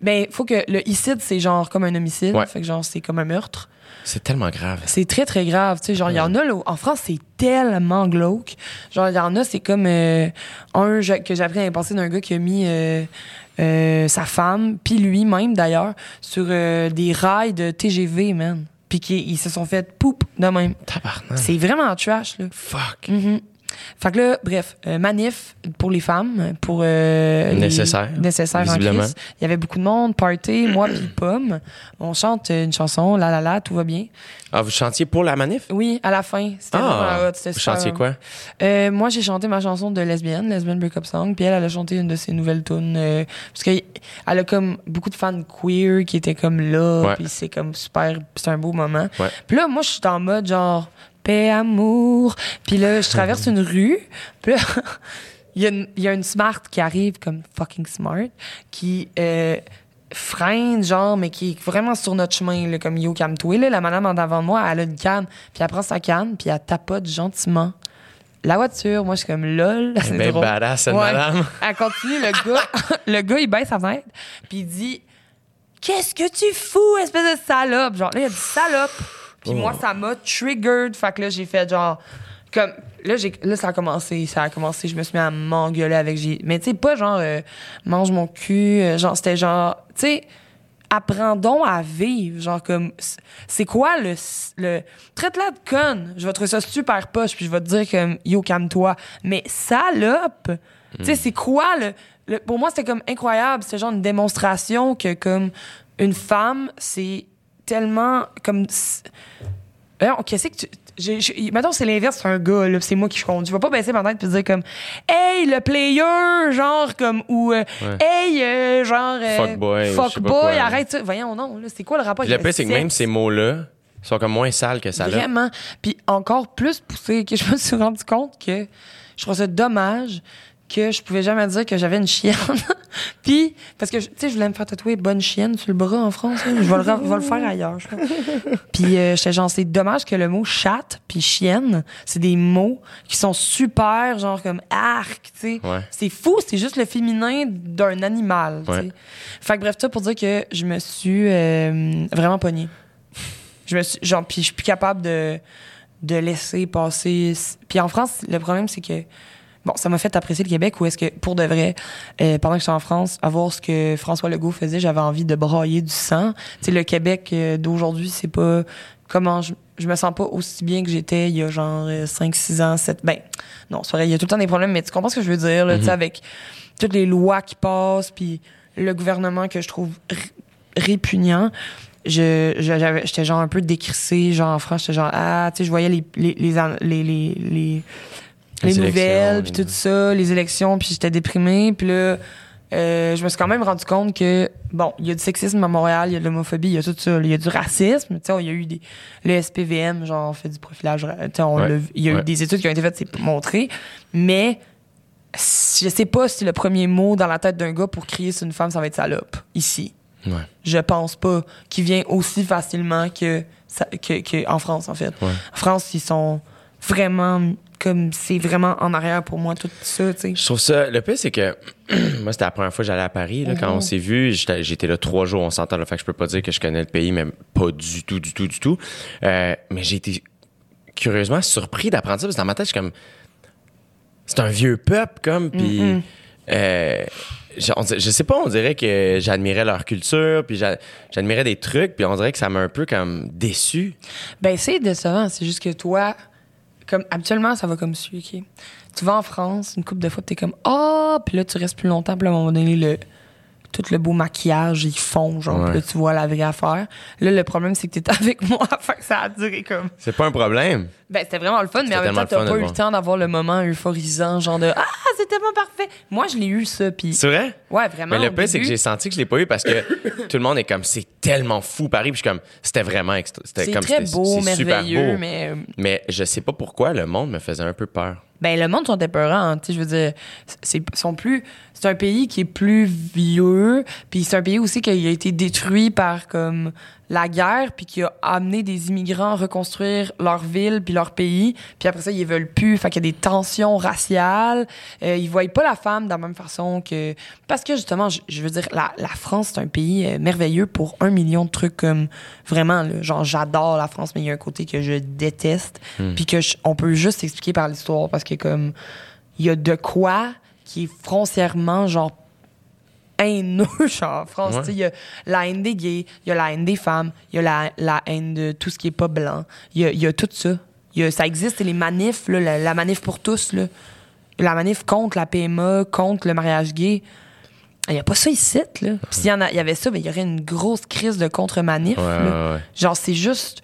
Speaker 4: Ben, faut que le icide, c'est genre comme un homicide.
Speaker 2: Ouais.
Speaker 4: Fait que genre, c'est comme un meurtre.
Speaker 2: C'est tellement grave.
Speaker 4: C'est très, très grave. Tu sais, genre, il y en a, là, en France, c'est tellement glauque. Genre, il y en a, c'est comme euh, un que j'ai appris à penser d'un gars qui a mis euh, euh, sa femme, puis lui-même, d'ailleurs, sur euh, des rails de TGV, man. Puis qu'ils ils se sont fait poup de même.
Speaker 2: Tabarnak.
Speaker 4: C'est vraiment trash, là.
Speaker 2: Fuck.
Speaker 4: Mhm. Fait que là, bref, euh, manif pour les femmes, pour euh, les-
Speaker 2: Nécessaire,
Speaker 4: nécessaire en
Speaker 2: visiblement.
Speaker 4: crise. Il y avait beaucoup de monde, party, [CLEARS THROAT] moi puis Pomme. On chante une chanson, la la la, tout va bien.
Speaker 2: Ah, vous chantiez pour la manif?
Speaker 4: Oui, à la fin, c'était
Speaker 2: Ah,
Speaker 4: hot,
Speaker 2: vous chantiez quoi?
Speaker 4: Euh, moi, j'ai chanté ma chanson de lesbienne, lesbian breakup song, puis elle, elle a chanté une de ses nouvelles tunes parce que elle a comme beaucoup de fans queer qui étaient comme là,
Speaker 2: Ouais.
Speaker 4: puis c'est comme super, c'est un beau moment. Puis là, moi, je suis en mode genre paix, amour. Puis là, je traverse une rue. Puis là, [LAUGHS] il y, a une- il y a une smart qui arrive comme fucking smart, qui euh, freine, genre, mais qui est vraiment sur notre chemin, là, comme yo, calme-toi. Là, la madame en avant de moi, elle a une canne, puis elle prend sa canne, puis elle tapote gentiment. La voiture, moi, je suis comme lol. C'est
Speaker 2: Ben
Speaker 4: drôle.
Speaker 2: badass, cette
Speaker 4: Ouais.
Speaker 2: madame. [LAUGHS]
Speaker 4: Elle continue, le gars, [LAUGHS] le gars, il baisse sa fenêtre, puis il dit Qu'est-ce que tu fous, espèce de salope? Genre, là, il a dit salope. Puis moi,
Speaker 2: Oh.
Speaker 4: ça m'a triggered. Fait que là, j'ai fait genre. Comme, là, j'ai, là, ça a commencé. Ça a commencé. Je me suis mis à m'engueuler avec. Mais tu sais, pas genre, euh, mange mon cul. euh, genre, c'était genre, tu sais, apprends donc à vivre. Genre, comme, c'est quoi le. le Traite-la de conne. Je vais trouver ça super poche. Puis je vais te dire, comme, yo, calme-toi. Mais salope, tu sais, c'est quoi le, le- Pour moi, c'était comme incroyable. C'était genre une démonstration que, comme, une femme, c'est tellement. Comme. Voyons, qu'est-ce que tu. Mettons, c'est l'inverse, c'est un gars, là, c'est moi qui conduis. Je vais pas baisser ma tête et dire comme Hey, le player, genre, comme, ou euh,
Speaker 2: Ouais.
Speaker 4: Hey, euh, genre. euh,
Speaker 2: pas
Speaker 4: Fuckboy,
Speaker 2: quoi, là.
Speaker 4: arrête ça. Voyons, non, là, c'est quoi le rapport
Speaker 2: Puis le pire, c'est que même ces mots-là sont comme moins sales que ça.
Speaker 4: Vraiment. Puis encore plus poussé, que je me suis rendu compte que je trouve ça dommage que je pouvais jamais dire que j'avais une chienne. [LAUGHS] Puis, parce que, tu sais, je voulais me faire tatouer bonne chienne sur le bras en France. Je vais le, faire ailleurs, je. [LAUGHS] Puis, euh, j'étais genre, c'est dommage que le mot chatte puis chienne, c'est des mots qui sont super, genre comme arc, tu sais.
Speaker 2: Ouais.
Speaker 4: C'est fou, c'est juste le féminin d'un animal, tu sais.
Speaker 2: Ouais.
Speaker 4: Fait que bref, ça pour dire que je me suis euh, vraiment pognée. Je me suis, genre, puis je suis plus capable de, de laisser passer. Puis en France, le problème, c'est que, bon, ça m'a fait apprécier le Québec où est-ce que, pour de vrai, euh, pendant que j'étais en France, à voir ce que François Legault faisait, j'avais envie de brailler du sang. Tu sais, le Québec euh, d'aujourd'hui, c'est pas comment je, je me sens pas aussi bien que j'étais il y a genre 5, 6 ans, 7. Ben, non, c'est vrai, il y a tout le temps des problèmes, mais tu comprends ce que je veux dire, là, tu sais, avec toutes les lois qui passent, puis le gouvernement que je trouve répugnant. Je, j'étais genre un peu décrissée, genre en France, j'étais genre, ah, tu sais, je voyais les, les, les, les, les, les,
Speaker 2: Les
Speaker 4: les nouvelles, puis tout ça, les élections, puis j'étais déprimée, puis là, euh, je me suis quand même rendu compte que, bon, il y a du sexisme à Montréal, il y a de l'homophobie, il y a tout ça, il y a du racisme, tu sais, il y a eu des, le SPVM, genre, on fait du profilage, tu sais, on
Speaker 2: Ouais.
Speaker 4: il y a
Speaker 2: Ouais.
Speaker 4: eu des études qui ont été faites, c'est montré, mais je sais pas si le premier mot dans la tête d'un gars pour crier sur une femme, ça va être salope, ici.
Speaker 2: Ouais.
Speaker 4: Je pense pas qu'il vient aussi facilement que, ça- que, que en France, en fait.
Speaker 2: Ouais.
Speaker 4: En France, ils sont vraiment comme c'est vraiment en arrière pour moi tout ça, tu sais.
Speaker 2: Je trouve ça. Le pire, c'est que [CLEARS THROAT] moi, c'était la première fois que j'allais à Paris. Là, Quand on s'est vu, j'étais j'étais là trois jours, on s'entend. Le fait que je peux pas dire que je connais le pays, mais pas du tout, du tout, du tout. Euh, mais j'ai été curieusement surpris d'apprendre ça parce que dans ma tête, je suis comme. C'est un vieux peuple, comme. Puis.
Speaker 4: Mhm.
Speaker 2: euh, je, on je sais pas, on dirait que j'admirais leur culture, puis j'a- j'admirais des trucs, puis on dirait que ça m'a un peu comme déçu.
Speaker 4: Ben c'est décevant, c'est juste que toi comme habituellement ça va comme suit, OK. Tu vas en France une couple de fois, t'es comme ah, puis là tu restes plus longtemps, puis là, à un moment donné le tout le beau maquillage, ils font genre,
Speaker 2: Ouais.
Speaker 4: là tu vois la vraie affaire. Là le problème c'est que t'étais [LAUGHS] avec moi, [LAUGHS] fait que ça a duré comme
Speaker 2: C'est pas un problème.
Speaker 4: Ben, c'était vraiment le fun, mais en même temps, t'as pas eu
Speaker 2: le
Speaker 4: temps d'avoir le moment euphorisant, genre de Ah, c'est tellement parfait. Moi, je l'ai eu, ça, puis
Speaker 2: C'est vrai?
Speaker 4: ouais, vraiment.
Speaker 2: Mais le pire, c'est que j'ai senti que je l'ai pas eu parce que [COUGHS] tout le monde est comme, c'est tellement fou Paris. Puis je suis comme, c'était vraiment extra. C'était
Speaker 4: C'est
Speaker 2: comme,
Speaker 4: très beau,
Speaker 2: c'est super
Speaker 4: merveilleux,
Speaker 2: beau.
Speaker 4: mais. euh,
Speaker 2: Mais je sais pas pourquoi le monde me faisait un peu peur.
Speaker 4: Ben, le monde sont épeurants, hein, tu sais, je veux dire, c'est sont plus c'est un pays qui est plus vieux, puis c'est un pays aussi qui a été détruit par comme la guerre, puis qui a amené des immigrants reconstruire leur ville puis leur pays, puis après ça ils veulent plus, fait qu'il y a des tensions raciales, euh, ils voient pas la femme de la même façon que parce que justement, je, je veux dire la, la France c'est un pays euh, merveilleux pour un million de trucs comme vraiment là, genre j'adore la France, mais il y a un côté que je déteste, puis que je- on peut juste expliquer par l'histoire parce que comme il y a de quoi qui est foncièrement genre haineux genre en France
Speaker 2: Ouais.
Speaker 4: il y a la haine des gays il y a la haine des femmes il y a la, la haine de tout ce qui est pas blanc il y a, il y a tout ça y a- ça existe les manifs là, la, la manif pour tous là la manif contre la PMA contre le mariage gay il y a pas ça ici là s'il y en a y avait ça ben il y aurait une grosse crise de contre-manif
Speaker 2: ouais, ouais.
Speaker 4: Genre, c'est juste.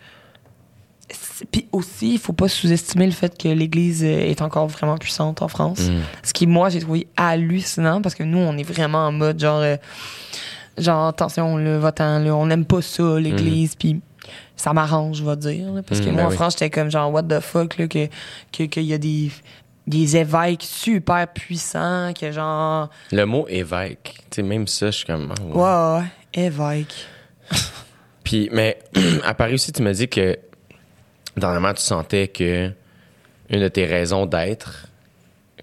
Speaker 4: Puis aussi, il faut pas sous-estimer le fait que l'Église est encore vraiment puissante en France.
Speaker 2: Mm.
Speaker 4: Ce qui, moi, j'ai trouvé hallucinant parce que nous, on est vraiment en mode genre. euh, genre, attention, le votant, là, on n'aime pas ça, l'Église. Puis ça m'arrange, je vais dire. là, parce que
Speaker 2: Mm,
Speaker 4: moi,
Speaker 2: ben
Speaker 4: en
Speaker 2: oui.
Speaker 4: France, j'étais comme genre, what the fuck, là, que qu'il que y a des, des évêques super puissants, que genre.
Speaker 2: Le mot évêque, tu sais, même ça, je suis comme. ouais.
Speaker 4: Ouais, ouais, évêque.
Speaker 2: Puis, mais [CLEARS THROAT] à Paris aussi, tu m'as dit que dernièrement, tu sentais que une de tes raisons d'être,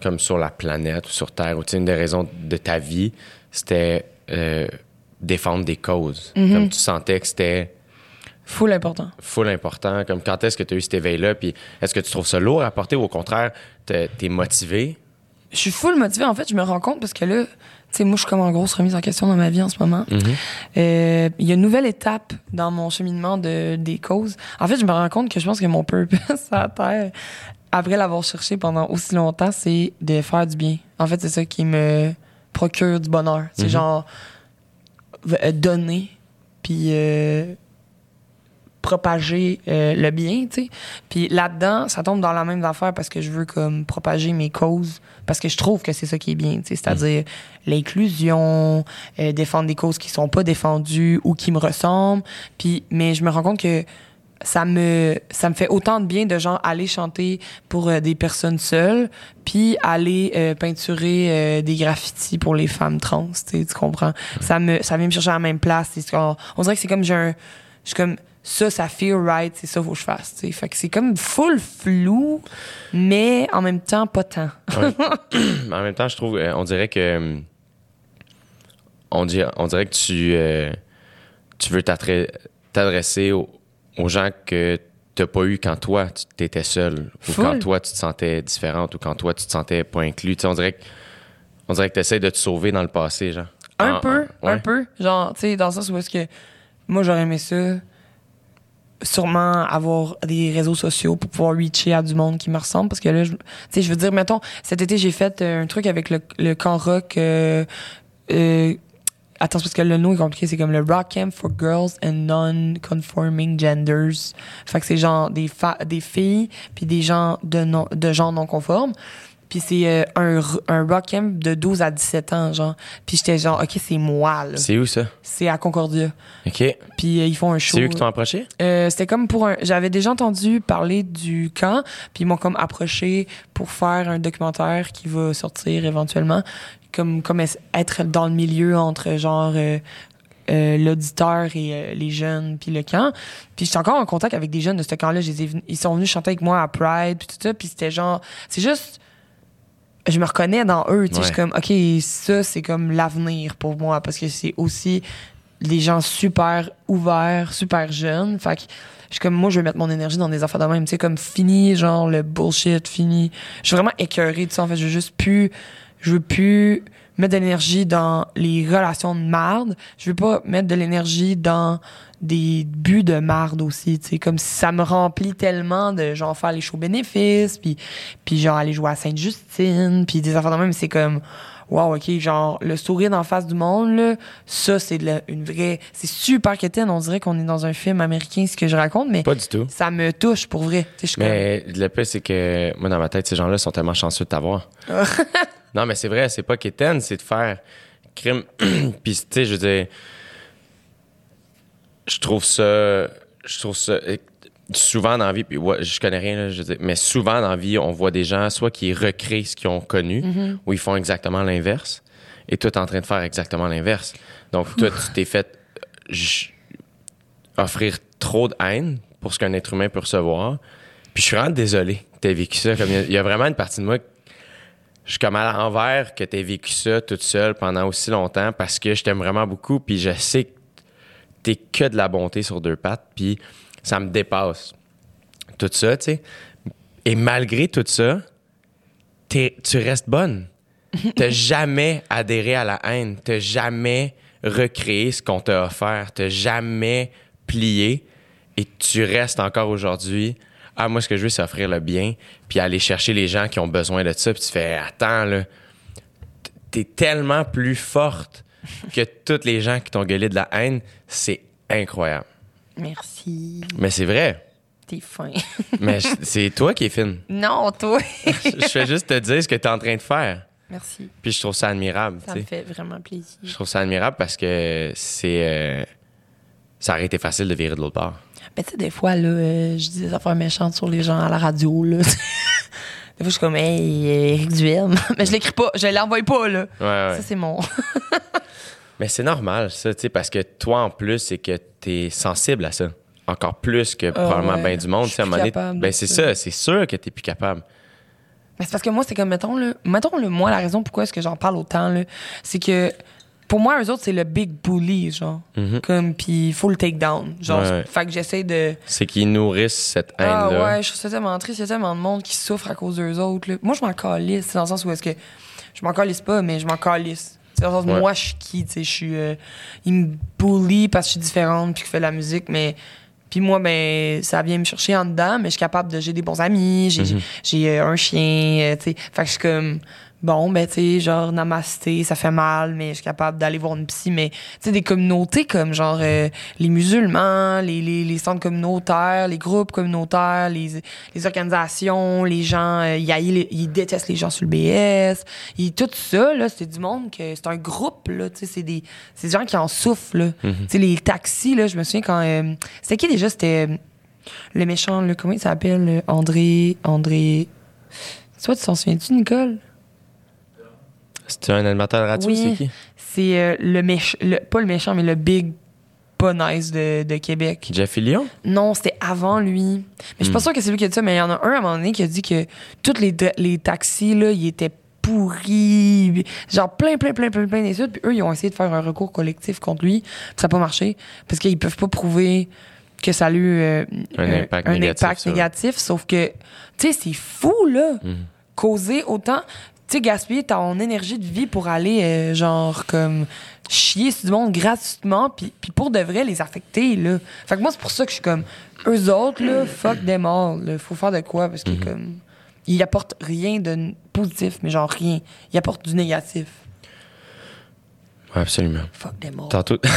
Speaker 2: comme sur la planète ou sur Terre, ou une des raisons de ta vie, c'était euh, défendre des causes.
Speaker 4: Mm-hmm.
Speaker 2: Comme tu sentais que c'était
Speaker 4: Full important.
Speaker 2: full important. Comme quand est-ce que tu as eu cet éveil-là? Puis est-ce que tu trouves ça lourd à porter ou au contraire, t'es t'es motivé?
Speaker 4: je suis full motivée. En fait, je me rends compte parce que là, sais, moi, je suis comme en grosse remise en question dans ma vie en ce moment. Euh, Il y a une nouvelle étape dans mon cheminement de, des causes. En fait, je me rends compte que je pense que mon purpose [LAUGHS] à Terre, après l'avoir cherché pendant aussi longtemps, c'est de faire du bien. En fait, c'est ça qui me procure du bonheur. C'est
Speaker 2: Mhm.
Speaker 4: genre v- donner, puis euh, propager euh, le bien, tu sais. Puis là-dedans, ça tombe dans la même affaire parce que je veux comme propager mes causes parce que je trouve que c'est ça qui est bien, tu sais, c'est-à-dire l'inclusion, euh, défendre des causes qui sont pas défendues ou qui me ressemblent. Puis mais je me rends compte que ça me ça me fait autant de bien de genre aller chanter pour euh, des personnes seules puis aller euh, peinturer euh, des graffitis pour les femmes trans tu comprends? Ça me ça vient me chercher à la même place on, on dirait que c'est comme j'ai un je suis comme ça ça feel right c'est ça faut que je fasse tu fait que c'est comme full flou mais en même temps pas tant [LAUGHS] [CLEARS THROAT]
Speaker 2: en même temps, je trouve, euh, on dirait que. On dirait, on dirait que tu, euh, tu veux t'adre- t'adresser aux, aux gens que t'as pas eu quand toi, tu étais seul. Ou
Speaker 4: Full.
Speaker 2: quand toi, tu te sentais différente. Ou quand toi, tu te sentais pas inclus. Tu on dirait que. On dirait que t'essaies de te sauver dans le passé, genre.
Speaker 4: un
Speaker 2: En-
Speaker 4: peu
Speaker 2: en-
Speaker 4: un peu genre tu sais dans le sens où est-ce que moi j'aurais aimé ça sûrement avoir des réseaux sociaux pour pouvoir reacher à du monde qui me ressemble parce que là je- sais je veux dire mettons cet été j'ai fait un truc avec le, le camp rock euh, euh, attends parce que le nom est compliqué c'est comme le rock camp for girls and non-conforming genders. Fait que c'est genre des fa- des filles puis des gens de non de genre non conformes puis c'est euh, un, un rock camp de 12 à 17 ans genre puis j'étais genre ok c'est moi là
Speaker 2: C'est où ça?
Speaker 4: c'est à Concordia
Speaker 2: OK.
Speaker 4: puis euh, ils font un show
Speaker 2: C'est eux qui t'ont approché?
Speaker 4: euh, c'était comme pour un. J'avais déjà entendu parler du camp, puis ils m'ont comme approché pour faire un documentaire qui va sortir éventuellement, comme comme être dans le milieu entre genre euh, l'auditeur et euh, les jeunes puis le camp. Puis j'étais encore en contact avec des jeunes de ce camp-là. Ils sont venus chanter avec moi à Pride puis tout ça. Puis c'était genre, c'est juste. Je me reconnais dans eux. Tu sais,
Speaker 2: Ouais.
Speaker 4: je suis comme, ok, ça c'est comme l'avenir pour moi parce que c'est aussi des gens super ouverts, super jeunes. Fait que je suis comme, moi, je veux mettre mon énergie dans des affaires de même. Tu sais, comme fini, genre, le bullshit, fini. Je suis vraiment écœurée de ça. En fait, je veux juste plus, je veux plus mettre de l'énergie dans les relations de marde. Je veux pas mettre de l'énergie dans des buts de marde aussi, tu sais, comme si ça me remplit tellement de genre faire les shows bénéfices, puis puis genre aller jouer à Sainte-Justine, puis des affaires de même, c'est comme wow, OK, genre le sourire en face du monde là, ça c'est une vraie c'est super quétaine, on dirait qu'on est dans un film américain ce que je raconte mais
Speaker 2: Pas du tout.
Speaker 4: ça me touche pour vrai. Tu sais, je
Speaker 2: Mais le pire, c'est que moi, dans ma tête, ces gens-là sont tellement chanceux de t'avoir. [LAUGHS] non, mais c'est vrai, c'est pas qu'étaine, c'est de faire crime. [CLEARS THROAT] Puis, tu sais, je veux dire, je trouve ça. Je trouve ça. Souvent dans la vie, puis ouais, je connais rien, là, je veux dire, mais souvent dans la vie, on voit des gens soit qui recréent ce qu'ils ont connu, ou ils font exactement l'inverse, et toi, t'es en train de faire exactement l'inverse. Donc, toi, tu t'es fait offrir trop de haine pour ce qu'un être humain peut recevoir. Puis je suis vraiment désolé que t'aies vécu ça. Comme il y a- il y, a vraiment une partie de moi, je suis comme à l'envers que t'aies vécu ça toute seule pendant aussi longtemps parce que je t'aime vraiment beaucoup. Puis je sais que t'es que de la bonté sur deux pattes. Puis ça me dépasse. Tout ça, tu sais. Et malgré tout ça, t'es- tu restes bonne. [LAUGHS] T'as jamais adhéré à la haine. T'as jamais recréé ce qu'on t'a offert. T'as jamais plié. Et tu restes encore aujourd'hui. Ah, moi, ce que je veux, c'est offrir le bien. Puis aller chercher les gens qui ont besoin de ça. Puis tu fais, attends, là. T'es tellement plus forte que tous les gens qui t'ont gueulé de la haine. C'est incroyable.
Speaker 4: Merci.
Speaker 2: Mais c'est vrai.
Speaker 4: T'es fin. [LAUGHS]
Speaker 2: Mais c'est toi qui es fine.
Speaker 4: non, toi. [LAUGHS]
Speaker 2: Je fais juste te dire ce que tu es en train de faire.
Speaker 4: Merci.
Speaker 2: Puis je trouve ça admirable.
Speaker 4: Ça me fait vraiment plaisir.
Speaker 2: Je trouve ça admirable parce que c'est. euh, ça aurait été facile de virer de l'autre bord.
Speaker 4: Mais tu sais, des fois, là, euh, je dis des affaires méchantes sur les gens à la radio, là. [LAUGHS] des fois, je suis comme, hey, Eric Duhem. [LAUGHS] Mais je l'écris pas, je l'envoie pas, là.
Speaker 2: Ouais, ouais.
Speaker 4: Ça, c'est mon. [LAUGHS]
Speaker 2: Mais c'est normal, ça, tu sais, parce que toi, en plus, c'est que tu es sensible à ça. Encore plus que probablement
Speaker 4: Ah ouais.
Speaker 2: bien du monde. Tu sais, à un moment donné, ben, c'est
Speaker 4: ça.
Speaker 2: c'est sûr que tu plus capable.
Speaker 4: Mais c'est parce que moi, c'est comme, mettons, là, mettons, le, moi, la raison pourquoi est-ce que j'en parle autant, là, c'est que pour moi, eux autres, c'est le big bully, genre. Comme, puis il faut le take down. Genre.
Speaker 2: Ouais.
Speaker 4: fait que j'essaie de.
Speaker 2: C'est qu'ils nourrissent cette
Speaker 4: Ah
Speaker 2: haine-là.
Speaker 4: ouais, je trouve ça tellement triste. Il y a tellement de monde qui souffre à cause d'eux autres. là. Moi, je m'en calisse. C'est dans le sens où est-ce que. Je m'en calisse pas, mais je m'en calisse. C'est dans le sens où
Speaker 2: Ouais.
Speaker 4: moi, je suis qui, tu sais. Je suis. euh, ils me bully parce que je suis différente puis que je fais de la musique, mais. Puis moi, ben, ça vient me chercher en dedans, mais je suis capable de. J'ai des bons amis, j'ai
Speaker 2: Mhm.
Speaker 4: euh, un chien, euh, tu sais. Fait que je suis comme. Bon, ben, tu sais, genre, namasté, ça fait mal, mais je suis capable d'aller voir une psy. Mais, tu sais, des communautés comme, genre, euh, les musulmans, les, les, les centres communautaires, les groupes communautaires, les, les organisations, les gens, euh, ils, ils détestent les gens sur le BS. Ils- tout ça, là, c'est du monde que c'est un groupe, là, tu sais, c'est des, c'est des gens qui en souffrent, là. Tu sais, les taxis, là, je me souviens quand. euh, c'était qui déjà? C'était euh, le méchant, là, comment il s'appelle? euh, André. André. Toi, tu t'en souviens-tu, Nicole?
Speaker 2: C'est un animateur radio,
Speaker 4: Oui.
Speaker 2: c'est qui?
Speaker 4: C'est euh, le méchant, pas le méchant, mais le big pas nice de, de Québec.
Speaker 2: Jeff Fillion?
Speaker 4: Non, c'était avant lui. Mais je suis pas sûre que c'est lui qui a dit ça, mais il y en a un à un moment donné qui a dit que tous les, les taxis, là, ils étaient pourris. Genre plein, plein, plein, plein, plein d'insultes. Puis eux, ils ont essayé de faire un recours collectif contre lui. Puis ça n'a pas marché. Parce qu'ils peuvent pas prouver que ça a eu euh,
Speaker 2: Un impact négatif
Speaker 4: impact. Sauf que, tu sais, c'est fou, là.
Speaker 2: Mhm.
Speaker 4: Causer autant. Sais, gaspiller ton énergie de vie pour aller, euh, genre, comme, chier sur du monde gratuitement, puis puis pour de vrai, les affecter, là. Fait que moi, c'est pour ça que je suis comme, eux autres, là, fuck them all, là. Faut faire de quoi, parce que, comme, ils apportent rien de positif, mais genre rien. Ils apportent du négatif.
Speaker 2: Ouais, absolument.
Speaker 4: Fuck them all.
Speaker 2: Tantôt. [LAUGHS]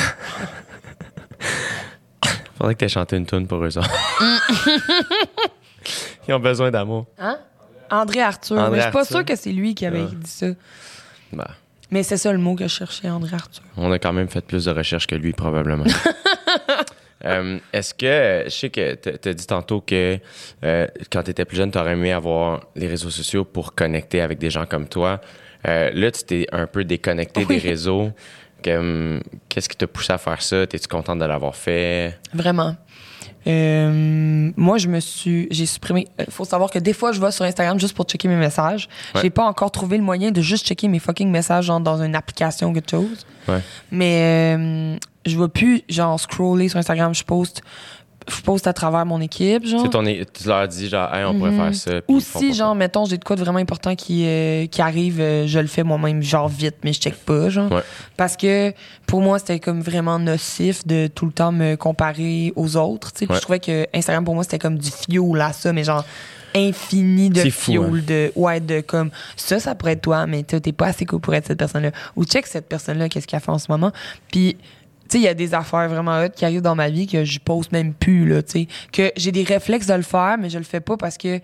Speaker 2: Faudrait que tu aies chanté une tune pour eux autres. [LAUGHS] Ils ont besoin d'amour.
Speaker 4: Hein? André Arthur.
Speaker 2: André
Speaker 4: mais je suis pas
Speaker 2: Arthur.
Speaker 4: sûre que c'est lui qui avait dit ça.
Speaker 2: Ben,
Speaker 4: Mais c'est ça le mot que je cherchais, André Arthur.
Speaker 2: on a quand même fait plus de recherches que lui, probablement. [LAUGHS] Euh, Est-ce que, je sais que tu as dit tantôt que euh, quand tu étais plus jeune, tu aurais aimé avoir les réseaux sociaux pour connecter avec des gens comme toi. Euh, là, tu t'es un peu déconnecté
Speaker 4: Oui.
Speaker 2: des réseaux. Que, Qu'est-ce qui t'a poussé à faire ça? T'es-tu contente de l'avoir fait?
Speaker 4: Vraiment. Euh, moi, je me suis. J'ai supprimé. Il faut savoir que des fois, je vais sur Instagram juste pour checker mes messages.
Speaker 2: Ouais.
Speaker 4: J'ai pas encore trouvé le moyen de juste checker mes fucking messages genre, dans une application ou quelque chose.
Speaker 2: Ouais.
Speaker 4: Mais euh, je vais plus, genre, scroller sur Instagram. Je poste. Je poste à travers mon équipe, genre.
Speaker 2: Tu sais, ton é- tu leur dis, genre, hey, on pourrait
Speaker 4: Mhm.
Speaker 2: faire ça. puis
Speaker 4: Ou si, genre, mettons, j'ai de quoi de vraiment important qui, euh, qui arrive, euh, je le fais moi-même, genre vite, mais je check pas, genre.
Speaker 2: Ouais.
Speaker 4: Parce que pour moi, c'était comme vraiment nocif de tout le temps me comparer aux autres, tu sais.
Speaker 2: Ouais.
Speaker 4: je trouvais que Instagram, pour moi, c'était comme du fuel à ça, mais genre infini de
Speaker 2: fou,
Speaker 4: fuel,
Speaker 2: hein.
Speaker 4: de, ouais, de comme, ça, ça pourrait être toi, mais toi, t'es pas assez cool pour être cette personne-là. Ou check cette personne-là, qu'est-ce qu'elle fait en ce moment. Puis, sais, il y a des affaires vraiment hot qui arrivent dans ma vie que je poste même plus, là, tu sais. Que j'ai des réflexes de le faire, mais je le fais pas parce que,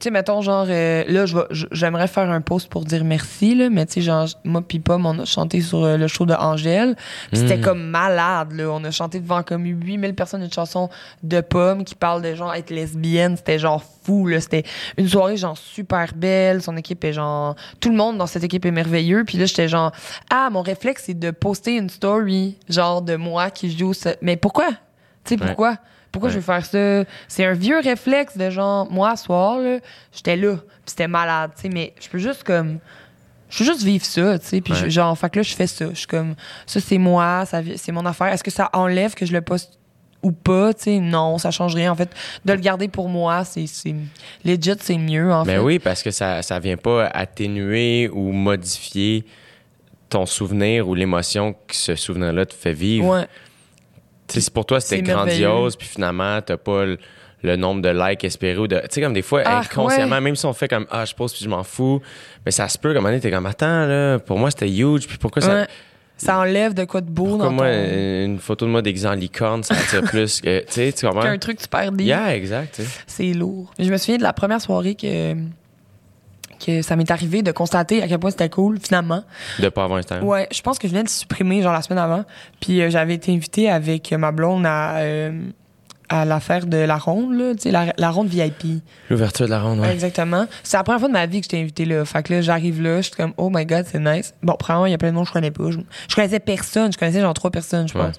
Speaker 4: tu sais, mettons, genre, euh, là, je vais- je- j'aimerais faire un post pour dire merci, là, mais tu sais, genre, moi pis Pomme, on a chanté sur euh, le show de Angèle. C'était
Speaker 2: Mhm.
Speaker 4: comme malade, là. On a chanté devant comme 8000 personnes une chanson de Pomme qui parle de genre être lesbienne. C'était genre fou, là. C'était une soirée, genre, super belle. Son équipe est genre. Tout le monde dans cette équipe est merveilleux. Puis là, j'étais genre, ah, mon réflexe, c'est de poster une story, genre, de moi qui joue ça. Mais pourquoi? Tu sais,
Speaker 2: Ouais.
Speaker 4: pourquoi? Pourquoi
Speaker 2: Ouais.
Speaker 4: je vais faire ça? C'est un vieux réflexe de genre, moi, ce soir, là, j'étais là, puis c'était malade, tu sais, mais je peux juste comme. Je peux juste vivre ça, tu sais, puis
Speaker 2: Ouais.
Speaker 4: genre, fait que là, je fais ça. Je suis comme, ça, c'est moi, ça, c'est mon affaire. Est-ce que ça enlève que je le poste ou pas, tu sais? Non, ça change rien. En fait, de le garder pour moi, c'est, c'est legit, c'est mieux, en
Speaker 2: Ben
Speaker 4: fait.
Speaker 2: oui, parce que ça ça vient pas atténuer ou modifier ton souvenir ou l'émotion que ce souvenir-là te fait vivre.
Speaker 4: Ouais.
Speaker 2: Si pour toi c'était grandiose, puis finalement t'as pas le, le nombre de likes espérés ou de. Tu sais, comme des fois,
Speaker 4: Ah,
Speaker 2: inconsciemment,
Speaker 4: ouais.
Speaker 2: même si on fait comme Ah, je pose puis je m'en fous, mais ça se peut, comme un moment donné, t'es comme Attends, là, pour moi c'était huge, puis pourquoi ça.
Speaker 4: Ouais. Ça enlève de quoi de beau
Speaker 2: Pourquoi
Speaker 4: dans
Speaker 2: moi,
Speaker 4: ton...
Speaker 2: une photo de moi déguisé en licorne, ça attire [LAUGHS] plus que. Tu sais, tu comprends?
Speaker 4: Qu'un truc super deep.
Speaker 2: Yeah, exact.
Speaker 4: C'est lourd. Je me souviens de la première soirée que, que ça m'est arrivé de constater à quel point c'était cool, finalement.
Speaker 2: De pas avoir Instagram.
Speaker 4: Ouais, je pense que je venais de supprimer, genre, la semaine avant. Puis euh, j'avais été invitée avec ma blonde à, euh, à l'affaire de la ronde, là, tu sais, la, la ronde VIP.
Speaker 2: L'ouverture de la ronde, ouais.
Speaker 4: Exactement. C'est la première fois de ma vie que j'étais invitée là. Fait que là, j'arrive là, je suis comme, oh my god, c'est nice. Bon, premièrement, il y a plein de monde que je connais pas. Je, je connaissais personne. Je connaissais genre trois personnes, je
Speaker 2: Ouais.
Speaker 4: pense.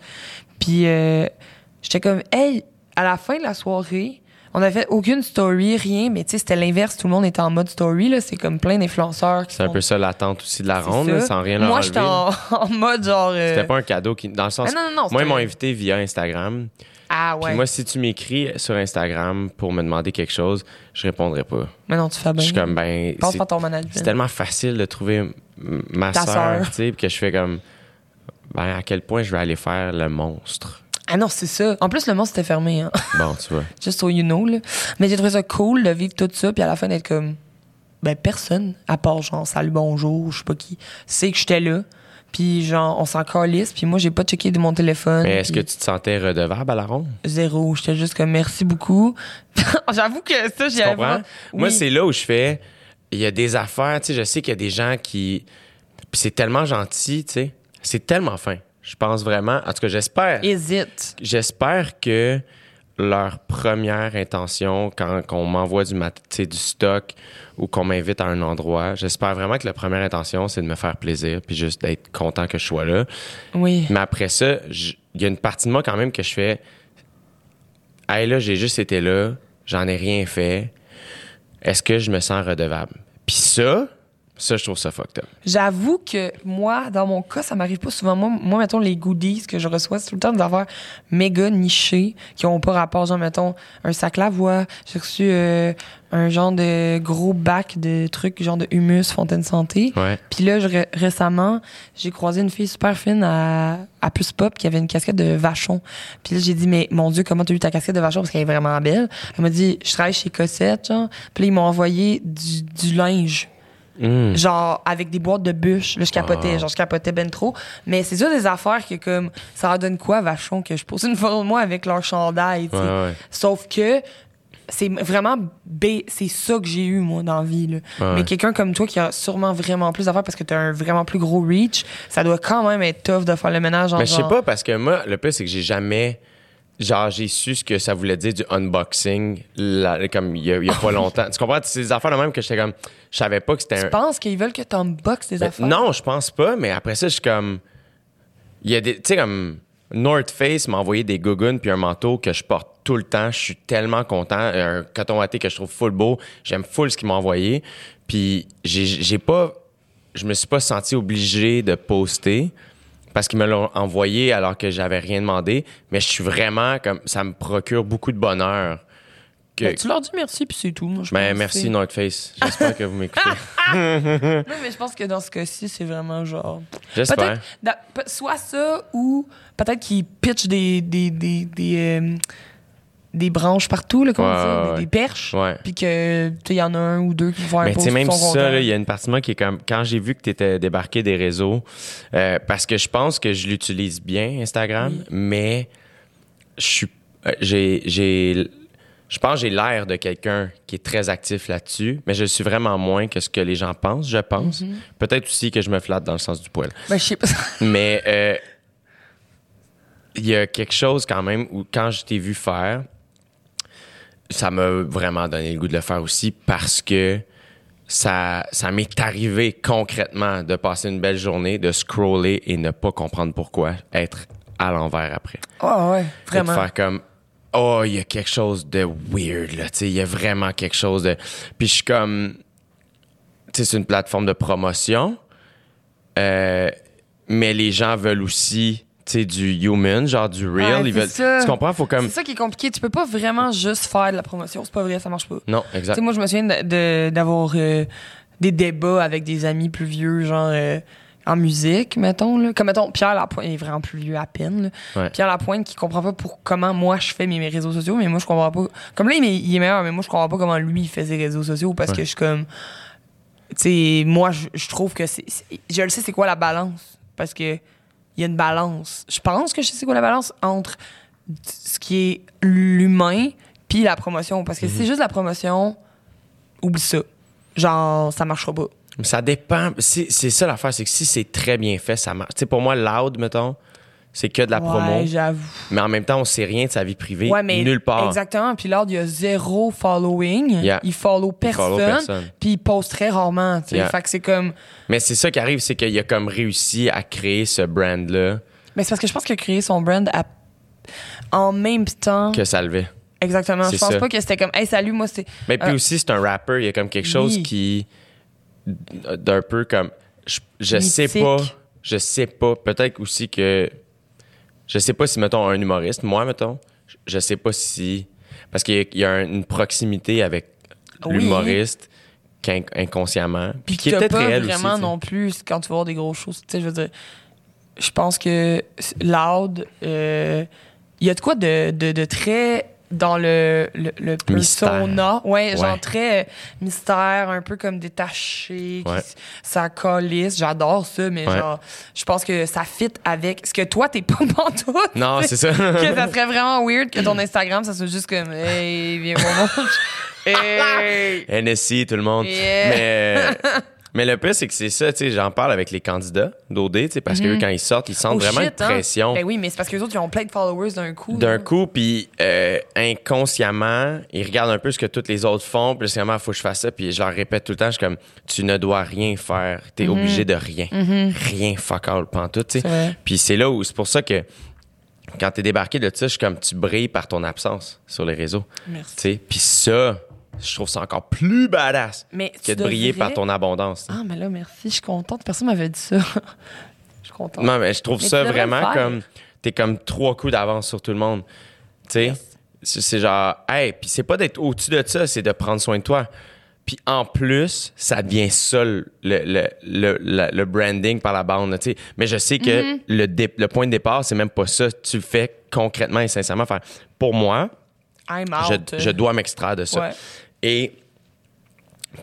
Speaker 4: Puis euh, j'étais comme, hey, à la fin de la soirée, on avait fait aucune story, rien, mais tu sais, c'était l'inverse. Tout le monde était en mode story, là. C'est comme plein d'influenceurs qui
Speaker 2: C'est un peu ça l'attente aussi de la ronde, là, sans rien leur
Speaker 4: Moi, j'étais en, [LAUGHS] en mode genre. euh,
Speaker 2: C'était pas un cadeau qui. Dans le sens.
Speaker 4: Ah, non, non, non,
Speaker 2: moi, ils m'ont invité via Instagram.
Speaker 4: Ah
Speaker 2: Puis
Speaker 4: ouais.
Speaker 2: moi, si tu m'écris sur Instagram pour me demander quelque chose, je répondrai pas.
Speaker 4: Mais non, tu fais
Speaker 2: Je
Speaker 4: bien.
Speaker 2: suis comme, ben.
Speaker 4: Pense pas à ton management.
Speaker 2: C'est tellement facile de trouver ma soeur, tu sais, puis que je fais comme. Ben, à quel point je vais aller faire le monstre?
Speaker 4: Ah non, c'est ça. En plus, le monde c'était fermé, hein. [LAUGHS]
Speaker 2: Bon, tu vois.
Speaker 4: Just so you know, là. Mais j'ai trouvé ça cool de vivre tout ça, puis à la fin d'être comme. Ben, personne, à part genre, salut, bonjour, je sais pas qui, sait que j'étais là. Puis genre, on s'en calisse, puis moi, j'ai pas checké de mon téléphone.
Speaker 2: Mais est-ce que tu te sentais redevable à la ronde?
Speaker 4: Zéro. J'étais juste comme merci beaucoup. [LAUGHS] J'avoue que ça, j'y avais
Speaker 2: Moi, c'est là où je fais. Il y a des affaires, tu sais, je sais qu'il y a des gens qui. Puis c'est tellement gentil, tu sais. C'est tellement fin. Je pense vraiment. En tout cas, j'espère.
Speaker 4: Hésite.
Speaker 2: J'espère que leur première intention quand on m'envoie du, mat- du stock ou qu'on m'invite à un endroit, j'espère vraiment que la première intention, c'est de me faire plaisir puis juste d'être content que je sois là.
Speaker 4: Oui.
Speaker 2: Mais après ça, il y a une partie de moi quand même que je fais Hey là, j'ai juste été là, j'en ai rien fait. Est-ce que je me sens redevable? Puis ça, Ça, je trouve ça fucked up.
Speaker 4: J'avoue que moi, dans mon cas, ça m'arrive pas souvent. Moi, moi, mettons, les goodies que je reçois, c'est tout le temps des affaires méga nichées qui ont pas rapport. Genre, mettons, un sac Lavoie. J'ai reçu euh, un genre de gros bac de trucs, genre de humus, fontaine santé.
Speaker 2: Ouais.
Speaker 4: Puis là, je- ré- récemment, j'ai croisé une fille super fine à, à Plus Pop qui avait une casquette de vachon. Puis là, j'ai dit, mais mon Dieu, comment t'as eu ta casquette de vachon? Parce qu'elle est vraiment belle. Elle m'a dit, je travaille chez Cossette, genre. Puis là, ils m'ont envoyé du, du linge
Speaker 2: Mm.
Speaker 4: genre avec des boîtes de bûches là je capotais
Speaker 2: Wow.
Speaker 4: genre je capotais ben trop mais c'est ça des affaires que comme ça leur donne quoi vachon que je pose une photo de moi avec leur chandail tu.
Speaker 2: Ouais, ouais.
Speaker 4: sauf que c'est vraiment B c'est ça que j'ai eu moi dans la vie là.
Speaker 2: Ouais.
Speaker 4: mais quelqu'un comme toi qui a sûrement vraiment plus d'affaires parce que t'as un vraiment plus gros reach ça doit quand même être tough de faire le ménage en
Speaker 2: Mais je sais pas, parce que moi, le pire, c'est que j'ai jamais. Genre, j'ai su ce que ça voulait dire du unboxing, là, comme il y a, il y a pas [LAUGHS] longtemps. Tu comprends? C'est des affaires de même que j'étais comme. Je savais pas que c'était
Speaker 4: tu
Speaker 2: un.
Speaker 4: penses qu'ils veulent que t'unboxes des
Speaker 2: Ben,
Speaker 4: affaires?
Speaker 2: non, je pense pas, mais après ça, je suis comme. Il y a des. Tu sais, comme. North Face m'a envoyé des gougounes puis un manteau que je porte tout le temps. Je suis tellement content. Un coton watté que je trouve full beau. J'aime full ce qu'ils m'ont envoyé. Puis j'ai j'ai pas. Je me suis pas senti obligé de poster parce qu'ils me l'ont envoyé alors que j'avais rien demandé. Mais je suis vraiment comme. Ça me procure beaucoup de bonheur. Que,
Speaker 4: Ben, tu leur dis merci puis c'est tout moi, je
Speaker 2: Ben, merci North Face. J'espère que vous m'écoutez. [LAUGHS]
Speaker 4: non mais je pense que dans ce cas-ci c'est vraiment genre
Speaker 2: J'espère.
Speaker 4: Soit ça ou peut-être qu'ils pitchent des, des, des, des, euh, des branches partout, là, comment
Speaker 2: Ouais,
Speaker 4: dire,
Speaker 2: ouais,
Speaker 4: des,
Speaker 2: ouais.
Speaker 4: des perches.
Speaker 2: Ouais.
Speaker 4: Puis que, tu sais, il y en a un ou deux qui vont un
Speaker 2: Mais tu sais, même ça, il y a une partie de moi qui est comme. Quand j'ai vu que tu étais débarqué des réseaux, euh, parce que je pense que je l'utilise bien, Instagram,
Speaker 4: Oui.
Speaker 2: mais je suis. euh, J'ai. Je pense que j'ai l'air de quelqu'un qui est très actif là-dessus, mais je suis vraiment moins que ce que les gens pensent, je pense.
Speaker 4: Mm-hmm.
Speaker 2: Peut-être aussi que je me flatte dans le sens du poil.
Speaker 4: Ben, je sais pas. [LAUGHS]
Speaker 2: Mais euh, il y a quelque chose quand même où quand je t'ai vu faire, ça m'a vraiment donné le goût de le faire aussi parce que ça, ça m'est arrivé concrètement de passer une belle journée, de scroller et ne pas comprendre pourquoi, être à l'envers après.
Speaker 4: Oh, ouais,
Speaker 2: Et de
Speaker 4: vraiment.
Speaker 2: faire comme oh il y a quelque chose de weird là tu sais il y a vraiment quelque chose de puis je suis comme tu sais c'est une plateforme de promotion euh, mais les gens veulent aussi tu sais du human genre du real
Speaker 4: Ouais,
Speaker 2: ils veulent tu comprends? Faut comme
Speaker 4: C'est ça qui est compliqué. Tu peux pas vraiment juste faire de la promotion. C'est pas vrai, ça marche pas.
Speaker 2: non
Speaker 4: Tu
Speaker 2: exact
Speaker 4: sais, moi, je me souviens de- de- d'avoir euh, des débats avec des amis plus vieux, genre euh, en musique, mettons. Là. Comme, mettons, Pierre Lapointe, il est vraiment plus vieux à peine. là.
Speaker 2: Ouais.
Speaker 4: Pierre Lapointe qui comprend pas pour comment moi je fais mes, mes réseaux sociaux, mais moi, je comprends pas. Comme là, il est, il est meilleur, mais moi, je comprends pas comment lui, il fait ses réseaux sociaux parce
Speaker 2: Ouais.
Speaker 4: que je suis comme. Tu sais, moi, je, je trouve que c'est. Je le sais, c'est quoi la balance. Parce que il y a une balance. Je pense que je sais c'est quoi la balance entre ce qui est l'humain puis la promotion. Parce que si c'est juste la promotion, oublie ça. Genre, ça marchera pas.
Speaker 2: Ça dépend c'est c'est ça l'affaire c'est que si c'est très bien fait ça marche tu sais pour moi loud mettons c'est que de la
Speaker 4: ouais,
Speaker 2: promo
Speaker 4: j'avoue.
Speaker 2: mais en même temps on sait rien de sa vie privée
Speaker 4: Ouais, mais
Speaker 2: nulle part
Speaker 4: Exactement. Puis là, il y a zéro following.
Speaker 2: Yeah.
Speaker 4: Il follow
Speaker 2: Il
Speaker 4: personne.
Speaker 2: follow personne.
Speaker 4: Puis il poste très rarement. tu sais.
Speaker 2: Yeah.
Speaker 4: Fait que c'est comme.
Speaker 2: Mais c'est ça qui arrive, c'est qu'il a comme réussi à créer ce brand-là
Speaker 4: Mais c'est parce que je pense qu'il a créé son brand à- en même temps.
Speaker 2: que ça levait.
Speaker 4: Exactement. Je pense
Speaker 2: ça.
Speaker 4: pas que c'était comme, hey, salut, moi, c'est.
Speaker 2: Mais puis
Speaker 4: Euh,
Speaker 2: aussi, c'est un rapper, il y a comme quelque chose qui. D'un peu comme. Je, je sais pas. Je sais pas. Peut-être aussi que. Je sais pas si, mettons, un humoriste, moi, mettons, je- sais pas si. Parce qu'il y a, y une proximité avec
Speaker 4: Oui.
Speaker 2: l'humoriste qu'inconsciemment.
Speaker 4: Puis
Speaker 2: qui est peut-être
Speaker 4: pas
Speaker 2: réel aussi.
Speaker 4: vraiment
Speaker 2: tu sais.
Speaker 4: non plus quand tu vas voir des grosses choses. Tu sais, je veux dire, je pense que Loud, euh, il y a de quoi de, de, de très dans le, le, le persona. Ouais, genre
Speaker 2: Ouais.
Speaker 4: très euh, mystère, un peu comme détaché, qui
Speaker 2: Ouais.
Speaker 4: ça calisse. J'adore ça, mais
Speaker 2: Ouais.
Speaker 4: genre, je pense que ça fit avec ce que toi, t'es pas [LAUGHS] pantoute.
Speaker 2: Non, c'est ça. [LAUGHS]
Speaker 4: que ça serait vraiment weird que ton Instagram, ça soit juste comme, hey, viens mon. [LAUGHS] Hey!
Speaker 2: NSC, tout le monde.
Speaker 4: Yeah.
Speaker 2: Mais, euh, mais le pire, c'est que c'est ça, tu sais, j'en parle avec les candidats d'OD, tu sais, parce que eux, quand ils sortent, ils sentent
Speaker 4: Oh
Speaker 2: vraiment
Speaker 4: shit,
Speaker 2: une
Speaker 4: hein?
Speaker 2: pression.
Speaker 4: Ben oui, mais c'est parce que les autres, ils ont plein de followers d'un coup.
Speaker 2: D'un coup, puis euh, inconsciemment, ils regardent un peu ce que tous les autres font, puis il faut que je fasse ça, puis je leur répète tout le temps, je suis comme, tu ne dois rien faire, t'es obligé de rien. Rien, fuck all, pantoute, tu
Speaker 4: Mhm.
Speaker 2: Sais. Puis c'est là où, c'est pour ça que quand t'es débarqué de ça, je suis comme, tu brilles par ton absence sur les réseaux.
Speaker 4: Merci.
Speaker 2: Tu sais, puis ça, je trouve ça encore plus badass
Speaker 4: Mais
Speaker 2: que de briller par ton abondance.
Speaker 4: Ah, mais là, merci, je suis contente. Personne m'avait dit ça. [LAUGHS] Je suis contente.
Speaker 2: Non, mais je trouve
Speaker 4: Mais
Speaker 2: ça vraiment comme. T'es comme trois coups d'avance sur tout le monde. Tu sais? C'est c'est genre. Hey, puis c'est pas d'être au-dessus de ça, c'est de prendre soin de toi. Puis en plus, ça devient ça le, le, le, le- branding par la bande. Mais je sais que
Speaker 4: Mm-hmm.
Speaker 2: le, dé- le point de départ, c'est même pas ça. Tu le fais concrètement et sincèrement. Pour moi, je, je dois m'extraire de ça.
Speaker 4: Ouais.
Speaker 2: Et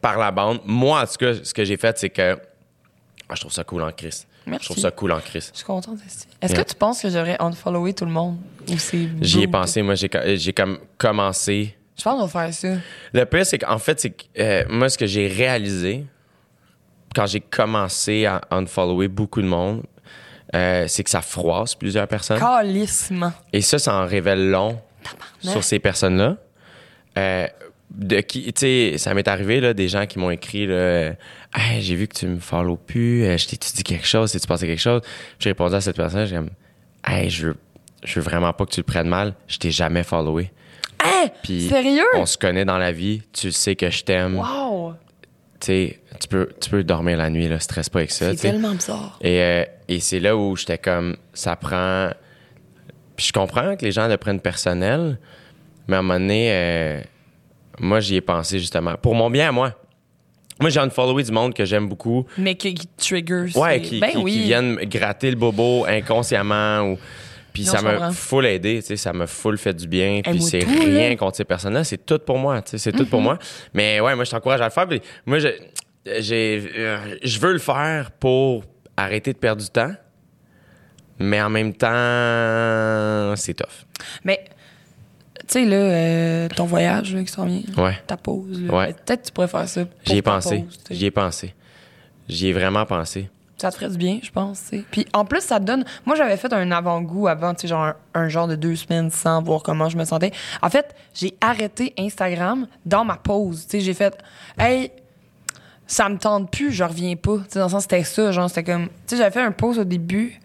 Speaker 2: par la bande, moi, en tout cas, ce que j'ai fait, c'est que ah, je trouve ça cool en Christ.
Speaker 4: Merci.
Speaker 2: Je trouve ça cool en Christ.
Speaker 4: Je suis contente aussi. Est-ce
Speaker 2: Yeah.
Speaker 4: que tu penses que j'aurais unfollower tout le monde? Ou c'est.
Speaker 2: J'y ai pensé, moi, j'ai, j'ai comme commencé.
Speaker 4: Je pense qu'on va faire ça.
Speaker 2: Le pire, c'est qu'en fait, c'est que euh, moi, ce que j'ai réalisé quand j'ai commencé à unfollower beaucoup de monde, euh, c'est que ça froisse plusieurs personnes.
Speaker 4: Calissement.
Speaker 2: Et ça, ça en révèle long sur ces personnes-là. Euh, de qui, tu sais, ça m'est arrivé, là, des gens qui m'ont écrit, là, Hey, j'ai vu que tu me follow plus, euh, je t'ai-tu dit quelque chose, t'es-tu passé quelque chose? J'ai répondu à cette personne, j'ai comme, hey, je veux, je veux vraiment pas que tu le prennes mal, je t'ai jamais followé.
Speaker 4: Hein?
Speaker 2: Puis
Speaker 4: Sérieux?
Speaker 2: on se connaît dans la vie, tu sais que je t'aime,
Speaker 4: Wow!
Speaker 2: tu sais, tu peux, tu peux dormir la nuit, là, stresse pas avec ça,
Speaker 4: C'est tellement bizarre.
Speaker 2: Et, euh, et c'est là où j'étais comme, ça prend. Puis je comprends que les gens le prennent personnel, mais à un moment donné, euh, moi, j'y ai pensé justement. Pour mon bien à moi. Moi, j'ai unfollowé du monde que j'aime beaucoup.
Speaker 4: Mais qui, qui trigger.
Speaker 2: Ouais, qui,
Speaker 4: ben
Speaker 2: qui-
Speaker 4: oui.
Speaker 2: qui viennent me gratter le bobo inconsciemment ou. Puis
Speaker 4: Non,
Speaker 2: ça
Speaker 4: comprends.
Speaker 2: full aidé, tu sais, ça m'a full fait du bien. Puis c'est
Speaker 4: tout,
Speaker 2: rien
Speaker 4: là.
Speaker 2: contre ces personnes-là, c'est tout pour moi, tu sais, c'est tout
Speaker 4: Mm-hmm.
Speaker 2: pour moi. Mais ouais, moi, je t'encourage à le faire. Puis moi, je, j'ai, euh, je veux le faire pour arrêter de perdre du temps, mais en même temps, c'est tough.
Speaker 4: Mais, sais, là, euh, ton voyage là, qui s'en vient,
Speaker 2: Ouais.
Speaker 4: ta pause, là,
Speaker 2: Ouais.
Speaker 4: peut-être que tu pourrais faire ça.
Speaker 2: J'y ai pensé.
Speaker 4: pause, tu.
Speaker 2: J'y ai pensé. J'y ai vraiment pensé.
Speaker 4: Ça te ferait du bien, je pense. tu sais. Puis en plus, ça te donne. Moi, j'avais fait un avant-goût avant, tu sais, genre un, un genre de deux semaines sans voir comment je me sentais. En fait, j'ai arrêté Instagram dans ma pause. Tu sais, j'ai fait, hey, ça me tente plus, je reviens pas. Tu sais, dans le sens, c'était ça, genre, c'était comme. Tu sais, j'avais fait un post au début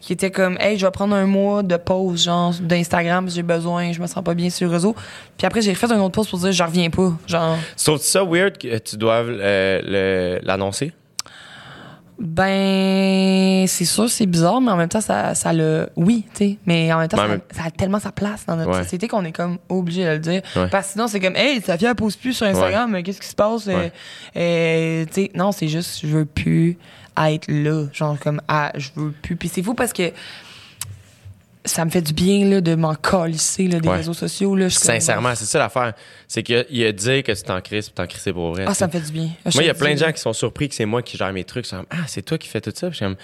Speaker 4: qui était comme, hey, je vais prendre un mois de pause, genre, d'Instagram, j'ai besoin, je me sens pas bien sur le réseau. Puis après, j'ai refait un autre post pour dire, je reviens pas. Genre,
Speaker 2: Sauf ça weird que tu doives euh, l'annoncer?
Speaker 4: Ben, c'est sûr, c'est bizarre, mais en même temps, ça, ça le. Oui, tu sais. Mais en même temps,
Speaker 2: Ouais,
Speaker 4: ça,
Speaker 2: mais-
Speaker 4: ça a tellement sa place dans notre
Speaker 2: Ouais.
Speaker 4: société qu'on est comme obligé de le dire.
Speaker 2: Ouais.
Speaker 4: Parce que sinon, c'est comme, hey, Safia, elle pose plus sur Instagram, mais qu'est-ce qui se passe? Euh, euh, tu sais, non, c'est juste, je veux plus être là. Genre, comme, ah, je veux plus. Puis c'est fou parce que ça me fait du bien, là, de m'en calisser, là, des
Speaker 2: Ouais.
Speaker 4: réseaux sociaux, là.
Speaker 2: Sincèrement, c'est ça l'affaire. C'est qu'il y y a dire que tu t'en crises puis t'en crises pour vrai.
Speaker 4: Ah, ça me fait du bien.
Speaker 2: Moi, il y a plein de gens qui sont surpris que c'est moi qui gère mes trucs. Sont ah, c'est toi qui fais tout ça. Puis comme,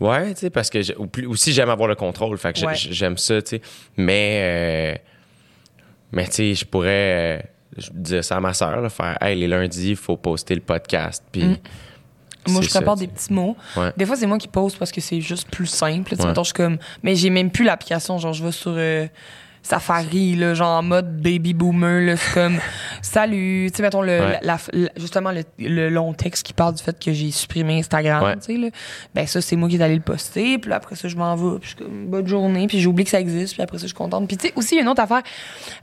Speaker 2: ouais, tu sais, parce que ou plus- aussi j'aime avoir le contrôle. Fait que
Speaker 4: Ouais.
Speaker 2: j'aime ça, tu sais. Mais, euh, mais tu sais, je pourrais euh, je dire ça à ma soeur, là, faire, hey, les lundis, il faut poster le podcast. Puis.
Speaker 4: Mm. Moi, je
Speaker 2: ça,
Speaker 4: prépare des petits mots.
Speaker 2: Ouais.
Speaker 4: Des fois, c'est moi qui pose parce que c'est juste plus simple.
Speaker 2: Ouais.
Speaker 4: mettons, je suis comme. Mais j'ai même plus l'application. Genre, je vais sur euh, Safari, là, genre en mode baby boomer. Là, c'est comme [LAUGHS] salut. Tu sais, mettons, le,
Speaker 2: Ouais.
Speaker 4: la- la- justement, le, le long texte qui parle du fait que j'ai supprimé Instagram.
Speaker 2: Ouais.
Speaker 4: Tu sais, là. Ben, ça, c'est moi qui est allé le poster. Puis là, après ça, je m'en vais. Puis je suis comme bonne journée. Puis j'oublie que ça existe. Puis après ça, je suis contente. Puis tu sais, aussi, une autre affaire.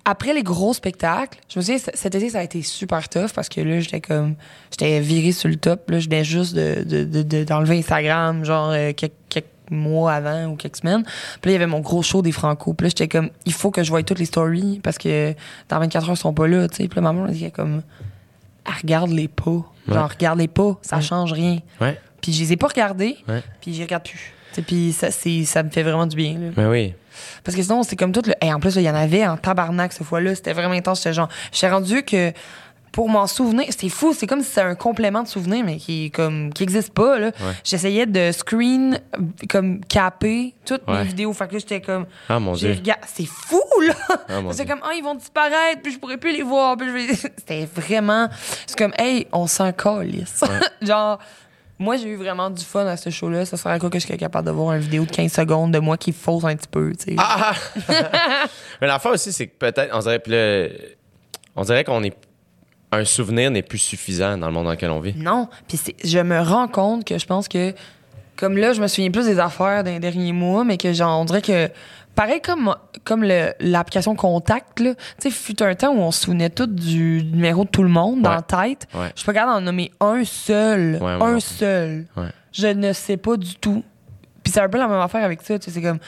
Speaker 4: Après les gros spectacles, je me souviens, cet été, ça a été super tough parce que là, j'étais comme. J'étais virée sur le top. Là, je venais juste de, de, de- de- d'enlever Instagram, genre euh, quelques, quelques mois avant ou quelques semaines. Puis là, il y avait mon gros show des Franco. Puis là, j'étais comme, il faut que je voie toutes les stories parce que dans 24 heures, ils sont pas là, tu sais. Puis là, maman, elle disait comme, regarde les pas.
Speaker 2: Ouais.
Speaker 4: Genre, regarde les pas, ça change rien.
Speaker 2: Ouais.
Speaker 4: Puis je les ai pas regardés,
Speaker 2: Ouais.
Speaker 4: puis j'y regarde plus. Tu sais, Puis ça, c'est, ça me fait vraiment du bien. Là.
Speaker 2: Mais oui.
Speaker 4: Parce que sinon, c'est comme tout le. Hey, en plus, il y en avait en tabarnak cette fois-là. C'était vraiment intense. J'étais genre. J'étais rendu que pour m'en souvenir, c'est fou. C'est comme si c'était un complément de souvenir, mais qui comme qui existe pas. Là. J'essayais de screen, comme caper toutes
Speaker 2: Ouais.
Speaker 4: mes vidéos. Fait que là, j'étais comme.
Speaker 2: Ah, mon Dieu.
Speaker 4: C'est fou, là!
Speaker 2: Ah,
Speaker 4: c'est comme, ah, ils vont disparaître, puis je pourrais plus les voir. Puis je [LAUGHS] C'était vraiment. C'est comme, hey, on s'en calisse. [LAUGHS] genre. Moi, j'ai eu vraiment du fun à ce show-là. Ça serait à quoi que je serais capable de voir une vidéo de 15 secondes de moi qui fausse un petit peu, tu sais.
Speaker 2: Ah! [LAUGHS] Mais l'affaire aussi, c'est que peut-être, on dirait, on dirait qu'on est. Un souvenir n'est plus suffisant dans le monde dans lequel on vit.
Speaker 4: Non. Puis je me rends compte que je pense que comme là, je me souviens plus des affaires des derniers mois, mais que genre, on dirait que. Pareil comme, comme l'application Contact, là. Tu sais, fut un temps où on se souvenait tout du numéro de tout le monde dans la tête.
Speaker 2: Ouais.
Speaker 4: Je suis pas capable d'en nommer un seul.
Speaker 2: Ouais,
Speaker 4: un seul.
Speaker 2: Ouais.
Speaker 4: Je ne sais pas du tout. Puis c'est un peu la même affaire avec ça. Tu sais, c'est comme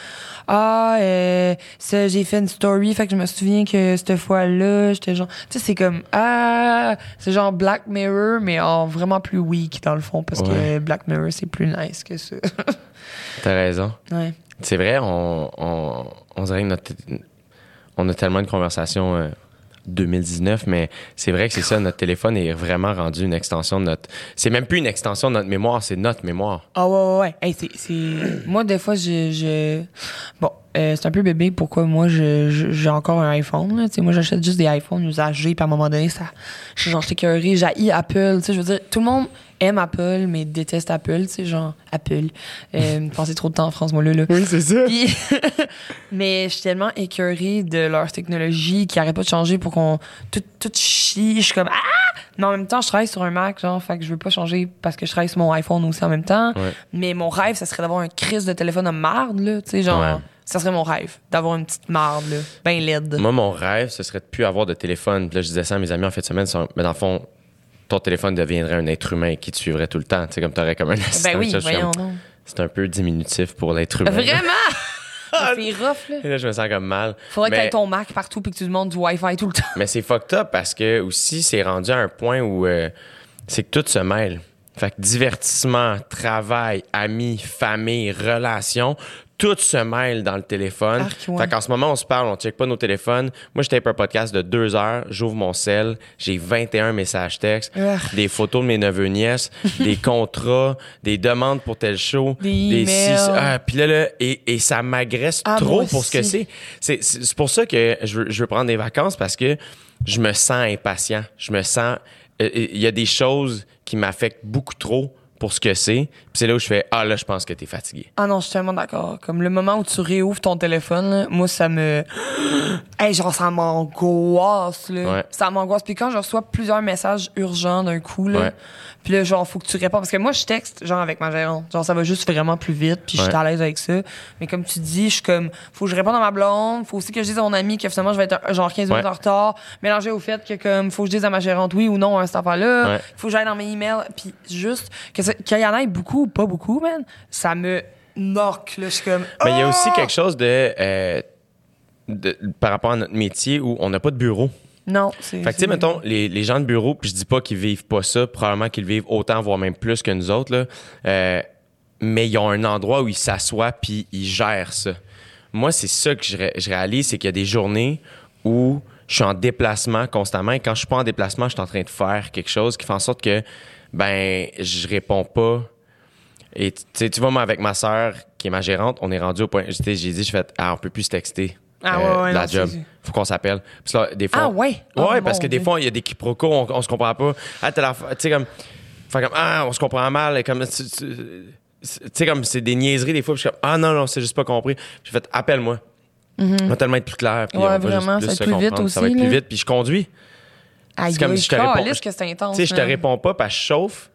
Speaker 4: Ah, euh, ça, j'ai fait une story, fait que je me souviens que cette fois-là, j'étais genre. Tu sais, c'est comme Ah, c'est genre Black Mirror, mais en vraiment plus weak dans le fond, parce que. Black Mirror, c'est plus nice que ça. [LAUGHS]
Speaker 2: T'as raison.
Speaker 4: ouais.
Speaker 2: C'est vrai, on, on, on dirait que notre, on a tellement de conversations euh, 2019, mais c'est vrai que c'est ça, notre téléphone est vraiment rendu une extension de notre. C'est même plus une extension de notre mémoire, c'est notre mémoire.
Speaker 4: Ah ouais, ouais, ouais. Hey, c'est. Moi, des fois, je... je... Bon, euh, c'est un peu bébé pourquoi moi, j'ai encore un iPhone. Moi, j'achète juste des iPhones usagés, puis à un moment donné, ça... Je suis genre, j'étais écœurée, j'ai Apple. Je veux dire, tout le monde aime Apple, mais déteste Apple, tu genre, Apple. Euh, [LAUGHS] passez trop de temps en France, moi, là. là.
Speaker 2: Oui, c'est ça.
Speaker 4: Puis- [LAUGHS] mais je suis tellement écœurée de leur technologie qui arrête pas de changer pour qu'on tout, tout chie. Je suis comme ah! Mais en même temps, je travaille sur un Mac, genre, fait que je veux pas changer parce que je travaille sur mon iPhone aussi en même temps.
Speaker 2: Ouais.
Speaker 4: Mais mon rêve, ça serait d'avoir un crise de téléphone de marde, là. Tu sais, genre,
Speaker 2: Ouais.
Speaker 4: Ça serait mon rêve, d'avoir une petite marde, là, ben laide.
Speaker 2: Moi, mon rêve, ce serait de plus avoir de téléphone. Puis là, je disais ça à mes amis en fin de semaine. Mais dans le fond, ton téléphone deviendrait un être humain qui te suivrait tout le temps. Tu sais, comme t'aurais comme un assistant.
Speaker 4: Ben oui,
Speaker 2: Ça,
Speaker 4: voyons
Speaker 2: comme-. C'est un peu diminutif pour l'être humain.
Speaker 4: Vraiment? [LAUGHS] c'est rough, là.
Speaker 2: Et là, je me sens comme mal.
Speaker 4: Faudrait que
Speaker 2: Mais-
Speaker 4: t'aies ton Mac partout puis que tu demandes du Wi-Fi tout le temps.
Speaker 2: Mais c'est fucked up parce que aussi, c'est rendu à un point où euh, c'est que tout se mêle. Fait que divertissement, travail, amis, famille, relations, tout se mêle dans le téléphone.
Speaker 4: Arc, ouais.
Speaker 2: Fait qu'en ce moment, on se parle, on check pas nos téléphones. Moi, je tape un podcast de deux heures, j'ouvre mon sel, j'ai 21 messages textes, des photos de mes neveux nièces, [LAUGHS] des contrats, des demandes pour tel show,
Speaker 4: Des emails.
Speaker 2: six- ah, puis là, là, et, et ça m'agresse
Speaker 4: Ah,
Speaker 2: trop pour ce que c'est. C'est c'est pour ça que je veux, je veux prendre des vacances parce que je me sens impatient. Je me sens. euh, Il y a des choses qui m'affectent beaucoup trop pour ce que c'est. Puis c'est là où je fais Ah là, je pense que t'es fatigué.
Speaker 4: Ah non, je suis tellement d'accord. Comme le moment où tu réouvres ton téléphone, là, moi, ça me. [GASPS] hey, genre, ça m'angoisse, là.
Speaker 2: Ouais.
Speaker 4: Ça m'angoisse. Puis quand je reçois plusieurs messages urgents d'un coup, là,
Speaker 2: Ouais.
Speaker 4: puis là, genre, faut que tu réponds. Parce que moi, je texte, genre, avec ma gérante. Genre, ça va juste vraiment plus vite, puis je suis
Speaker 2: Ouais.
Speaker 4: à l'aise avec ça. Mais comme tu dis, je suis comme, faut que je réponde à ma blonde, faut aussi que je dise à mon ami que finalement, je vais être un- genre 15 minutes en retard, mélangé au fait que, comme, faut que je dise à ma gérante oui ou non à cette affaire-là, faut que j'aille dans mes emails, puis juste, que qu'il y en ait beaucoup ou pas beaucoup, man, ça me knock, là. Je suis comme.
Speaker 2: Mais il y a aussi
Speaker 4: Ah!
Speaker 2: quelque chose de, euh, de- par rapport à notre métier où on n'a pas de bureau.
Speaker 4: Non, c'est.
Speaker 2: Fait que, tu sais, mettons, les, les gens de bureau, puis je dis pas qu'ils vivent pas ça, probablement qu'ils vivent autant, voire même plus que nous autres, là. Euh, mais ils ont un endroit où ils s'assoient, puis ils gèrent ça. Moi, c'est ça que je, ré- je réalise, c'est qu'il y a des journées où je suis en déplacement constamment, et quand je suis pas en déplacement, je suis en train de faire quelque chose qui fait en sorte que, ben, je réponds pas. Et tu sais, tu vois, moi, avec ma sœur, qui est ma gérante, on est rendu au point, j'ai dit, je fais, ah, on peut plus se texter.
Speaker 4: Ah,
Speaker 2: euh,
Speaker 4: ouais, ouais,
Speaker 2: la
Speaker 4: non,
Speaker 2: job. Faut qu'on s'appelle. Puis là, des fois,
Speaker 4: Ah, ouais? Oh,
Speaker 2: Ouais, parce
Speaker 4: mon
Speaker 2: que des fois, il y a des quiproquos, on, on se comprend pas. Ah, t'as la- Tu sais, comme. Fait comme, ah, on se comprend mal. et Comme, tu tu- tu sais, comme, c'est des niaiseries des fois. Puis je suis comme, ah, non, non, c'est juste pas compris. J'ai fait, appelle-moi. On va tellement être plus clair. Puis.
Speaker 4: Ouais,
Speaker 2: on va juste
Speaker 4: vraiment,
Speaker 2: plus
Speaker 4: ça va être plus vite
Speaker 2: comprendre. Ça va
Speaker 4: aussi,
Speaker 2: être plus
Speaker 4: là.
Speaker 2: vite. Puis je conduis.
Speaker 4: Aïe,
Speaker 2: c'est comme si je te réponds-
Speaker 4: calisse que c'est intense.
Speaker 2: Tu sais, je te réponds pas, parce que je chauffe.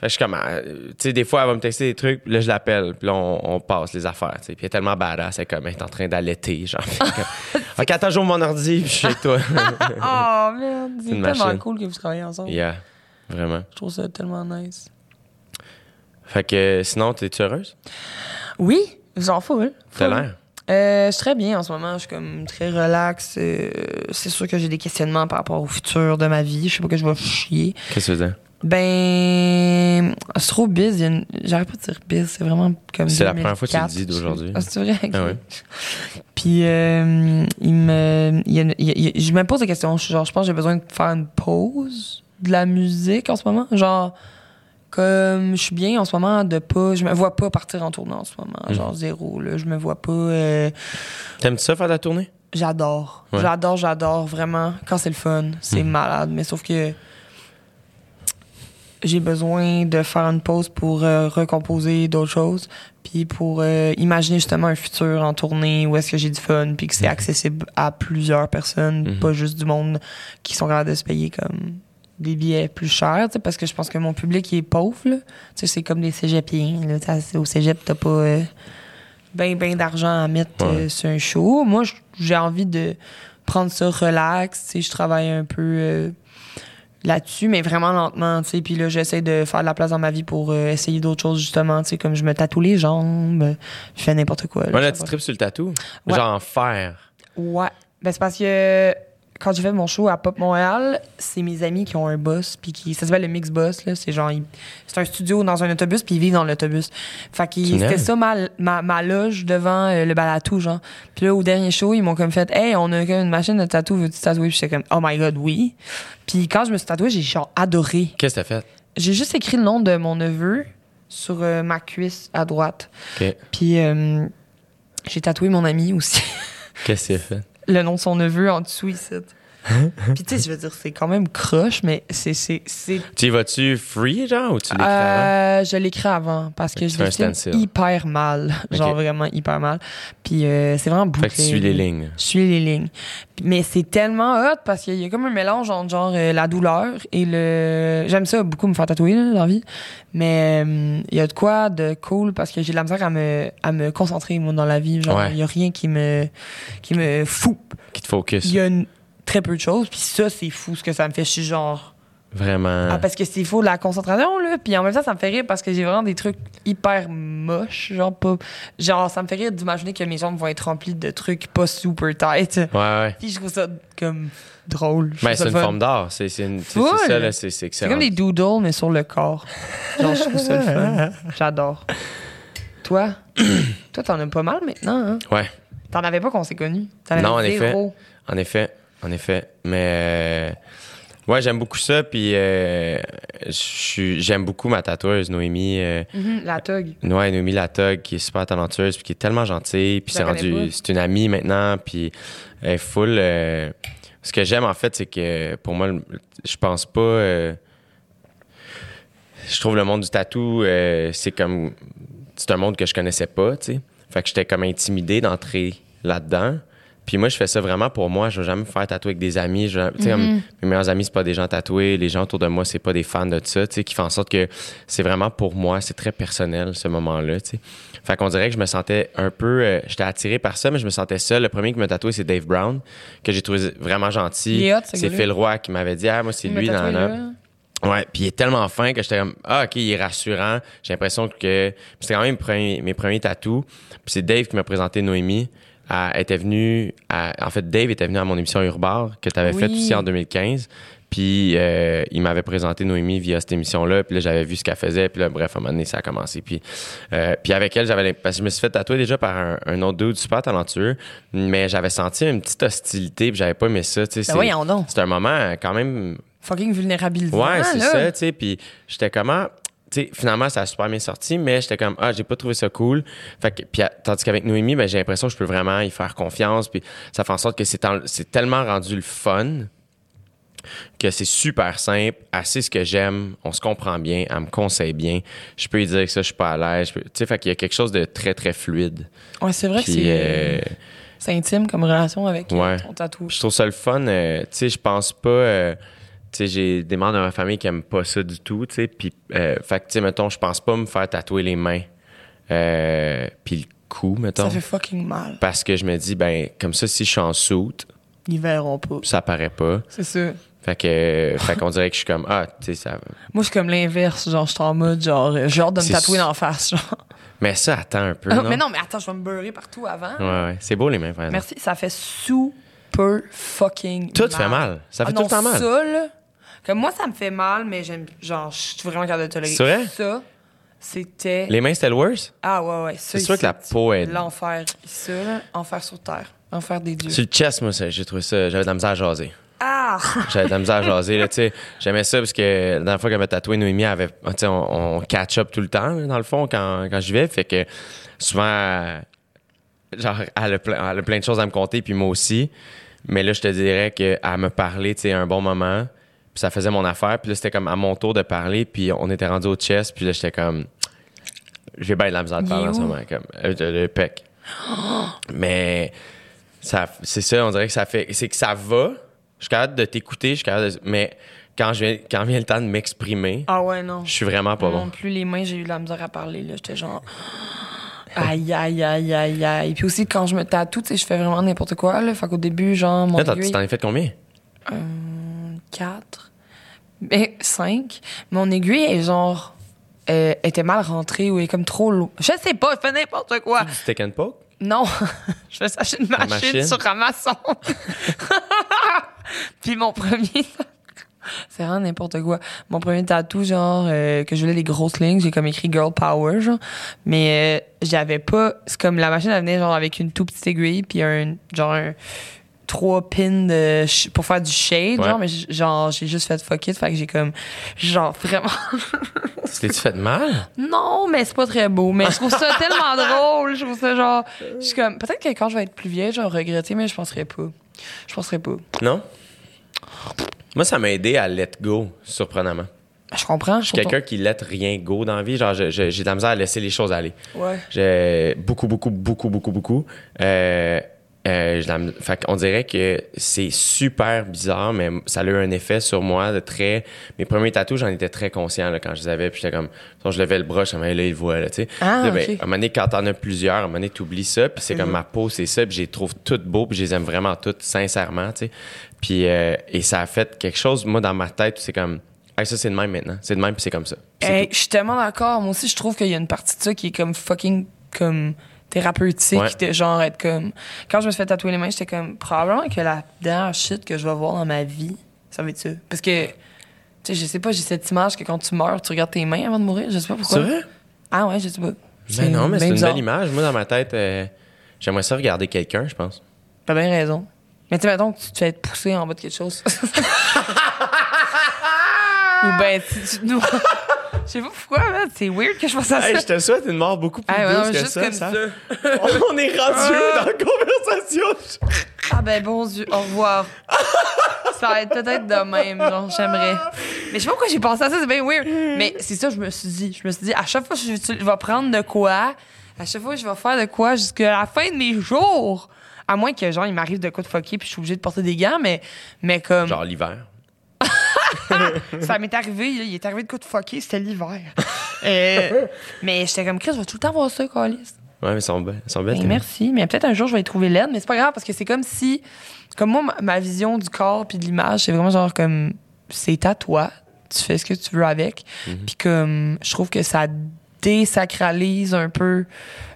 Speaker 2: Fait je suis comme, ah, tu sais, des fois, elle va me texter des trucs, puis là, je l'appelle, puis là, on, on passe les affaires, tu sais. Puis elle est tellement badass, elle est comme, elle est en train d'allaiter, genre. [LAUGHS] Comme, [LAUGHS] ok, attends, j'ouvre mon ordi, puis je suis avec toi. [LAUGHS]
Speaker 4: Oh, merde. C'est tellement
Speaker 2: machine.
Speaker 4: cool que vous travaillez ensemble.
Speaker 2: yeah, vraiment.
Speaker 4: Je trouve ça tellement nice.
Speaker 2: Fait que sinon, t'es-tu heureuse?
Speaker 4: Oui, j'en full.
Speaker 2: T'as
Speaker 4: Full.
Speaker 2: l'air.
Speaker 4: Euh, je suis très bien en ce moment. Je suis comme très relax. Euh, c'est sûr que j'ai des questionnements par rapport au futur de ma vie. Je sais pas que je vais chier.
Speaker 2: Qu'est-ce que dire?
Speaker 4: Ben, c'est trop biz. il y a une- J'arrive pas de dire biz. C'est vraiment comme.
Speaker 2: C'est la première fois que tu le
Speaker 4: 2004.
Speaker 2: dis d'aujourd'hui.
Speaker 4: Ah, c'est vrai?
Speaker 2: Ah ouais.
Speaker 4: Puis, euh, il me, il y a une- il y a- il y a- je me pose des questions. Genre, je pense que j'ai besoin de faire une pause de la musique en ce moment. Genre, comme je suis bien en ce moment de pas. Je me vois pas partir en tournée en ce moment.
Speaker 2: Mhm.
Speaker 4: Genre, zéro. Là, je me vois pas. euh,
Speaker 2: T'aimes-tu ça faire de la tournée?
Speaker 4: J'adore.
Speaker 2: Ouais.
Speaker 4: J'adore, j'adore, vraiment. Quand c'est le fun, c'est
Speaker 2: Mhm.
Speaker 4: malade. Mais sauf que j'ai besoin de faire une pause pour euh, recomposer d'autres choses. Puis pour euh, imaginer justement un futur en tournée où est-ce que j'ai du fun, puis que c'est
Speaker 2: Mhm.
Speaker 4: accessible à plusieurs personnes, pas juste du monde qui sont capables de se payer comme des billets plus chers, tu sais, parce que je pense que mon public il est pauvre. là. Tu sais, c'est comme des cégepiens. Là, au cégep, t'as pas euh, ben, ben d'argent à mettre
Speaker 2: Ouais.
Speaker 4: euh, sur un show. Moi, j'ai envie de prendre ça relax. Tu sais, je travaille un peu euh, là-dessus, mais vraiment lentement. Tu sais, puis là, j'essaie de faire de la place dans ma vie pour euh, essayer d'autres choses, justement. Tu sais, comme je me tatoue les jambes, je fais n'importe quoi. là,
Speaker 2: Ouais, là, tu tripes sur le tatou?
Speaker 4: Ouais.
Speaker 2: Genre en fer.
Speaker 4: Ouais. Ben, c'est parce que quand j'ai fait mon show à Pop Montréal, c'est mes amis qui ont un boss, puis qui. Ça s'appelle le Mix Boss, là. C'est genre. C'est un studio dans un autobus, puis ils vivent dans l'autobus. Fait que
Speaker 2: C'est
Speaker 4: c'était ça ma, ma, ma loge devant euh, le balatou, genre. Puis là, au dernier show, ils m'ont comme fait Hey, on a une machine de tatou, veux-tu tatouer? Puis j'étais comme Oh my god, oui. Puis quand je me suis tatouée, j'ai genre adoré.
Speaker 2: Qu'est-ce que t'as fait?
Speaker 4: J'ai juste écrit le nom de mon neveu sur euh, ma cuisse à droite.
Speaker 2: OK.
Speaker 4: Puis euh, j'ai tatoué mon ami aussi. [LAUGHS]
Speaker 2: Qu'est-ce que t'as fait?
Speaker 4: Le nom de son neveu en dessous ici. [LAUGHS] Puis tu sais, je veux dire, c'est quand même croche, mais c'est c'est c'est
Speaker 2: Tu y vas-tu free, genre, ou tu l'écris avant?
Speaker 4: euh, je l'écris avant parce que je dessine
Speaker 2: stencil.
Speaker 4: hyper mal, [LAUGHS] genre vraiment hyper mal. Puis euh, c'est vraiment bouclé.
Speaker 2: Fait que tu suis les lignes.
Speaker 4: Je suis les lignes. Mais c'est tellement hot parce qu'il y a comme un mélange entre genre euh, la douleur et le. J'aime ça beaucoup me faire tatouer là, dans la vie. Mais il y a de quoi de cool parce que j'ai de la misère à me, à me concentrer moi dans la vie. Genre, il
Speaker 2: Ouais.
Speaker 4: y a rien qui me, qui me fout.
Speaker 2: Qui te focus.
Speaker 4: Il y a une- très peu de choses. Puis ça, c'est fou ce que ça me fait. Je suis genre.
Speaker 2: Vraiment.
Speaker 4: Ah, parce que c'est faux la concentration, là. Puis en même temps, ça me fait rire parce que j'ai vraiment des trucs hyper moches. Genre, pas. Genre, ça me fait rire d'imaginer que mes jambes vont être remplies de trucs pas super tight.
Speaker 2: Ouais, ouais.
Speaker 4: Puis je trouve ça comme drôle. Je
Speaker 2: Ben, c'est une
Speaker 4: fun.
Speaker 2: forme d'art. C'est une- ça, là. C'est c'est
Speaker 4: C'est
Speaker 2: excellent.
Speaker 4: comme des doodles, mais sur le corps. Genre, je trouve ça le fun. J'adore. Toi? [CLEARS THROAT] Toi, t'en as pas mal maintenant, hein?
Speaker 2: Ouais.
Speaker 4: T'en avais pas qu'on s'est connus? Avais
Speaker 2: Non, en effet.
Speaker 4: zéro.
Speaker 2: En effet, en effet. Mais euh, ouais, j'aime beaucoup ça. Puis euh, j'aime beaucoup ma tatoueuse, Noémie. euh,
Speaker 4: Mhm, la tug.
Speaker 2: ouais, Noémie Latog, qui est super talentueuse, puis qui est tellement gentille. Puis c'est
Speaker 4: la
Speaker 2: rendu, c'est une amie maintenant. Puis elle est full. euh, ce que j'aime en fait, c'est que pour moi, je pense pas. euh, je trouve le monde du tatou, c'est comme. C'est un monde que je connaissais pas, tu sais. Fait que j'étais comme intimidé d'entrer là-dedans. Puis moi, je fais ça vraiment pour moi. Je vais jamais me faire tatouer avec des amis. Je, comme mes meilleurs amis, c'est pas des gens tatoués. Les gens autour de moi, c'est pas des fans de ça, qui font en sorte que c'est vraiment pour moi. C'est très personnel, ce moment-là. Fait qu'on dirait que je me sentais un peu... euh, j'étais attiré par ça, mais je me sentais seul. Le premier qui m'a tatoué, c'est Dave Brown, que j'ai trouvé vraiment gentil. C'est. Phil Roy qui m'avait dit « Ah, moi, c'est lui, nan.
Speaker 4: là.
Speaker 2: Ouais, puis il est tellement fin que j'étais comme ah ok il est rassurant. J'ai l'impression que puis c'était quand même mes premiers, mes premiers tatous. Puis c'est Dave qui m'a présenté Noémie. Elle était venue à- en fait Dave était venu à mon émission Urbar que tu avais
Speaker 4: Oui.
Speaker 2: faite aussi en 2015. Puis euh, il m'avait présenté Noémie via cette émission-là. Puis là, j'avais vu ce qu'elle faisait. Puis là, bref, à un moment donné, ça a commencé. Puis, euh, puis avec elle, j'avais parce que je me suis fait tatouer déjà par un, un autre dude super talentueux. Mais j'avais senti une petite hostilité. Puis j'avais pas aimé ça.
Speaker 4: Ben
Speaker 2: c'est-. C'est un moment quand même
Speaker 4: Fucking vulnérabilisant.
Speaker 2: Ouais, c'est ça, tu sais. Puis j'étais comment. Sais, finalement, ça a super bien sorti, mais j'étais comme, ah, j'ai pas trouvé ça cool. Fait que, puis, tandis qu'avec Noémie, ben, j'ai l'impression que je peux vraiment y faire confiance. Puis ça fait en sorte que c'est, en- c'est tellement rendu le fun que c'est super simple. Elle sait ce que j'aime, on se comprend bien, elle me conseille bien. Je peux lui dire que ça, je suis pas à l'aise. Tu sais, fait qu'il y a quelque chose de très, très fluide.
Speaker 4: Ouais, c'est vrai que c'est
Speaker 2: euh,
Speaker 4: c'est intime comme relation avec
Speaker 2: Ouais.
Speaker 4: ton tatou.
Speaker 2: Je trouve ça le fun. euh, tu sais, je pense pas. euh, sais, j'ai des membres de ma famille qui aiment pas ça du tout, tu sais. Puis, euh, fait que, tu sais, mettons, je pense pas me faire tatouer les mains. Euh, puis le cou, mettons.
Speaker 4: Ça fait fucking mal.
Speaker 2: Parce que je me dis, ben, comme ça, si je suis en soute,
Speaker 4: Ils verront pas.
Speaker 2: ça paraît pas.
Speaker 4: C'est ça.
Speaker 2: Fait que, euh, fait qu'on dirait que je suis comme, ah, tu sais, ça.
Speaker 4: Moi, suis comme l'inverse. Genre, je suis en mode, genre, j'ai hâte de me
Speaker 2: C'est
Speaker 4: tatouer
Speaker 2: su-
Speaker 4: dans la face. Genre.
Speaker 2: Mais ça, attends un peu.
Speaker 4: Ah,
Speaker 2: non?
Speaker 4: mais non, mais attends, je vais me beurrer partout avant.
Speaker 2: Ouais, ouais. C'est beau, les mains, par exemple.
Speaker 4: Merci. Ça fait super fucking
Speaker 2: Tout
Speaker 4: mal.
Speaker 2: fait mal. Ça fait
Speaker 4: Ah
Speaker 2: tout
Speaker 4: non,
Speaker 2: le temps mal.
Speaker 4: Ça, là, comme moi, ça me fait mal, mais j'aime. Genre, je suis vraiment capable de tolérer.
Speaker 2: C'est vrai?
Speaker 4: Ça, c'était.
Speaker 2: Les mains, c'était le worst?
Speaker 4: Ah, ouais, ouais.
Speaker 2: C'est sûr que la peau est.
Speaker 4: L'enfer. Ça, là, enfer sur terre. Enfer des dieux.
Speaker 2: Sur le chest, moi, ça, j'ai trouvé ça. J'avais de la misère à jaser.
Speaker 4: Ah! [LAUGHS]
Speaker 2: J'avais de la misère à jaser, là, tu sais. J'aimais ça parce que la dernière fois qu'elle m'a tatoué, Noémie avait, tu sais, on, on catch up tout le temps, dans le fond, quand, quand j'y vais. Fait que souvent, genre, elle a, plein, elle a plein de choses à me conter, puis moi aussi. Mais là, je te dirais qu'elle me parlait, tu sais, un bon moment. Puis ça faisait mon affaire. Puis là, c'était comme à mon tour de parler. Puis on était rendu au chest. Puis là, j'étais comme. J'ai bien de la misère de parler en ce moment. Comme, euh, le, le pec. Mais ça, c'est ça, on dirait que ça fait. C'est que ça va. Je suis capable de t'écouter, je suis capable de- mais quand, je viens, quand vient le temps de m'exprimer,
Speaker 4: Ah ouais, non.
Speaker 2: je suis vraiment pas
Speaker 4: non
Speaker 2: bon.
Speaker 4: plus les mains, j'ai eu de la misère à parler. là. J'étais genre. [GASPS] Aïe, aïe, aïe, aïe, aïe. Puis aussi, quand je me tatoue, tu sais, je fais vraiment n'importe quoi. Là. Fait qu'au début, genre, mon
Speaker 2: Là, tu t'en as fait combien?
Speaker 4: 4. Mais 5. Mon aiguille est genre. euh, était mal rentrée ou est comme trop lourd. Je sais pas, je fais n'importe quoi.
Speaker 2: Du stick and poke?
Speaker 4: Non, [LAUGHS] je fais ça chez une machine,
Speaker 2: machine?
Speaker 4: sur Amazon. [LAUGHS] Puis mon premier. [LAUGHS] C'est vraiment n'importe quoi. Mon premier tatou, genre, euh, que je voulais les grosses lignes, j'ai comme écrit Girl Power, genre. Mais euh, j'avais pas. C'est comme la machine, elle venait genre avec une tout petite aiguille, puis un. Genre, un, trois pins de sh- pour faire du shade,
Speaker 2: Ouais.
Speaker 4: genre, mais genre, j'ai juste fait fuck it, fait que j'ai comme. Genre, vraiment.
Speaker 2: Tu t'es-tu fait mal?
Speaker 4: Non, mais c'est pas très beau. Mais je trouve ça tellement drôle. Je trouve ça genre. Je suis comme. Peut-être que quand je vais être plus vieille, je vais regretter, mais je penserais pas. Je penserais pas.
Speaker 2: Non? Moi, ça m'a aidé à let go, surprenamment.
Speaker 4: Je comprends.
Speaker 2: Je suis quelqu'un qui let rien go dans la vie. Genre, j'ai de la misère à laisser les choses aller.
Speaker 4: Ouais.
Speaker 2: J'ai beaucoup, beaucoup, beaucoup, beaucoup, beaucoup. Euh, euh, fait qu'on dirait que c'est super bizarre, mais ça a eu un effet sur moi de très. Mes premiers tatous, j'en étais très conscient là, quand je les avais. Puis j'étais comme. quand je levais le bras, je me disais, là, il voit, là, tu sais.
Speaker 4: Ah,
Speaker 2: ben, à un moment donné, quand t'en as plusieurs, à un moment donné, t'oublies ça. Puis c'est comme ma peau, c'est ça. Puis je les trouve toutes beaux. Puis je les aime vraiment toutes, sincèrement, tu sais. Puis, euh, et ça a fait quelque chose, moi, dans ma tête, c'est comme. Hey, ça, c'est de même maintenant. C'est de même, puis c'est comme ça.
Speaker 4: Hey, je suis tellement d'accord. Moi aussi, je trouve qu'il y a une partie de ça qui est comme fucking comme thérapeutique
Speaker 2: Ouais.
Speaker 4: de genre être comme quand je me suis fait tatouer les mains j'étais comme probablement que la dernière shit que je vais voir dans ma vie ça va être ça parce que tu sais je sais pas j'ai cette image que quand tu meurs tu regardes tes mains avant de mourir je sais pas pourquoi
Speaker 2: C'est vrai?
Speaker 4: ah ouais je sais pas
Speaker 2: Ben non, mais c'est une
Speaker 4: bizarre.
Speaker 2: belle image. Moi, dans ma tête, euh, j'aimerais ça regarder quelqu'un, je pense.
Speaker 4: T'as bien raison. Mais tu sais, mettons que tu te fais être poussé en bas de quelque chose. [LAUGHS] Ou ben, tu nous. Je sais pas pourquoi. C'est weird que je pense à ça.
Speaker 2: Hey, je te souhaite une mort beaucoup plus
Speaker 4: Ah,
Speaker 2: douce
Speaker 4: non,
Speaker 2: que
Speaker 4: juste
Speaker 2: ça.
Speaker 4: comme
Speaker 2: ça.
Speaker 4: ça. [LAUGHS]
Speaker 2: On est rendu dans la conversation.
Speaker 4: Ah ben bon Dieu, au revoir. ça va être peut-être de même, genre, j'aimerais. Mais je sais pas pourquoi j'ai pensé à ça, c'est bien weird. Mais c'est ça, je me suis dit. Je me suis dit, à chaque fois que je, je vais prendre de quoi, à chaque fois que je vais faire de quoi jusqu'à la fin de mes jours? À moins que, genre, il m'arrive de quoi de fucker puis je suis obligée de porter des gants, mais, mais comme.
Speaker 2: Genre l'hiver. [LAUGHS]
Speaker 4: Ça m'est arrivé, là, il est arrivé de quoi de fucker, c'était l'hiver. Euh, mais j'étais comme, Chris, je vais tout le temps voir ça, Calis.
Speaker 2: Ouais, mais elles sont belles. Elles sont belles.
Speaker 4: Ben, merci, mais peut-être un jour je vais y trouver l'aide, mais c'est pas grave parce que c'est comme si, comme moi, ma, ma vision du corps puis de l'image, c'est vraiment genre comme, c'est à toi, tu fais ce que tu veux avec, puis comme, je trouve que ça désacralise un peu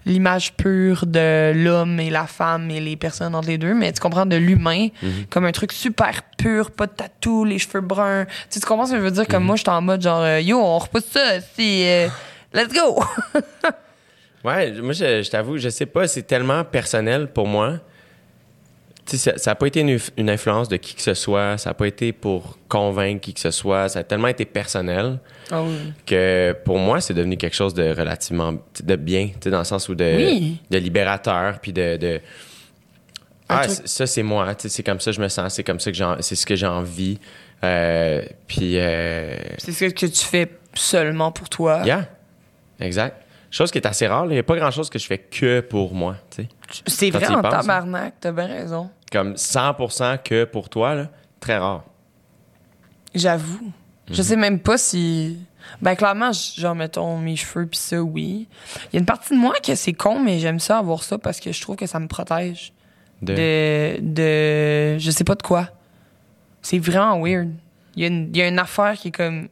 Speaker 4: l'image pure de l'homme et la femme et les personnes entre les deux, mais tu comprends de l'humain comme un truc super pur, pas de tatou, les cheveux bruns. Tu, tu comprends ce que je veux dire? Comme moi, j'étais en mode genre, euh, yo, on repousse ça, si, euh, let's go! [LAUGHS]
Speaker 2: Ouais, moi, je, je t'avoue, je sais pas, c'est tellement personnel pour moi. Ça n'a pas été une, une influence de qui que ce soit, ça n'a pas été pour convaincre qui que ce soit, ça a tellement été personnel
Speaker 4: Ah oui.
Speaker 2: que pour moi, c'est devenu quelque chose de relativement de bien, dans le sens où de,
Speaker 4: Oui.
Speaker 2: de libérateur, puis de... ah, ça, c'est moi, c'est comme ça que je me sens, c'est comme ça que c'est ce que j'ai envie. Euh, puis... euh,
Speaker 4: C'est ce que tu fais seulement pour toi.
Speaker 2: Yeah, exact. Chose qui est assez rare. Il n'y a pas grand-chose que je fais que pour moi.
Speaker 4: C'est vrai en
Speaker 2: hein.
Speaker 4: tabarnak, t'as bien raison.
Speaker 2: Comme 100% que pour toi, là, très rare.
Speaker 4: J'avoue. Je
Speaker 2: Mhm.
Speaker 4: sais même pas si. Ben, clairement, genre, mettons, mes cheveux pis ça, oui. Il y a une partie de moi que c'est con, mais j'aime ça avoir ça parce que je trouve que ça me protège.
Speaker 2: De...
Speaker 4: De. de je sais pas de quoi. C'est vraiment weird. Il y, a une, il y a une affaire qui est comme.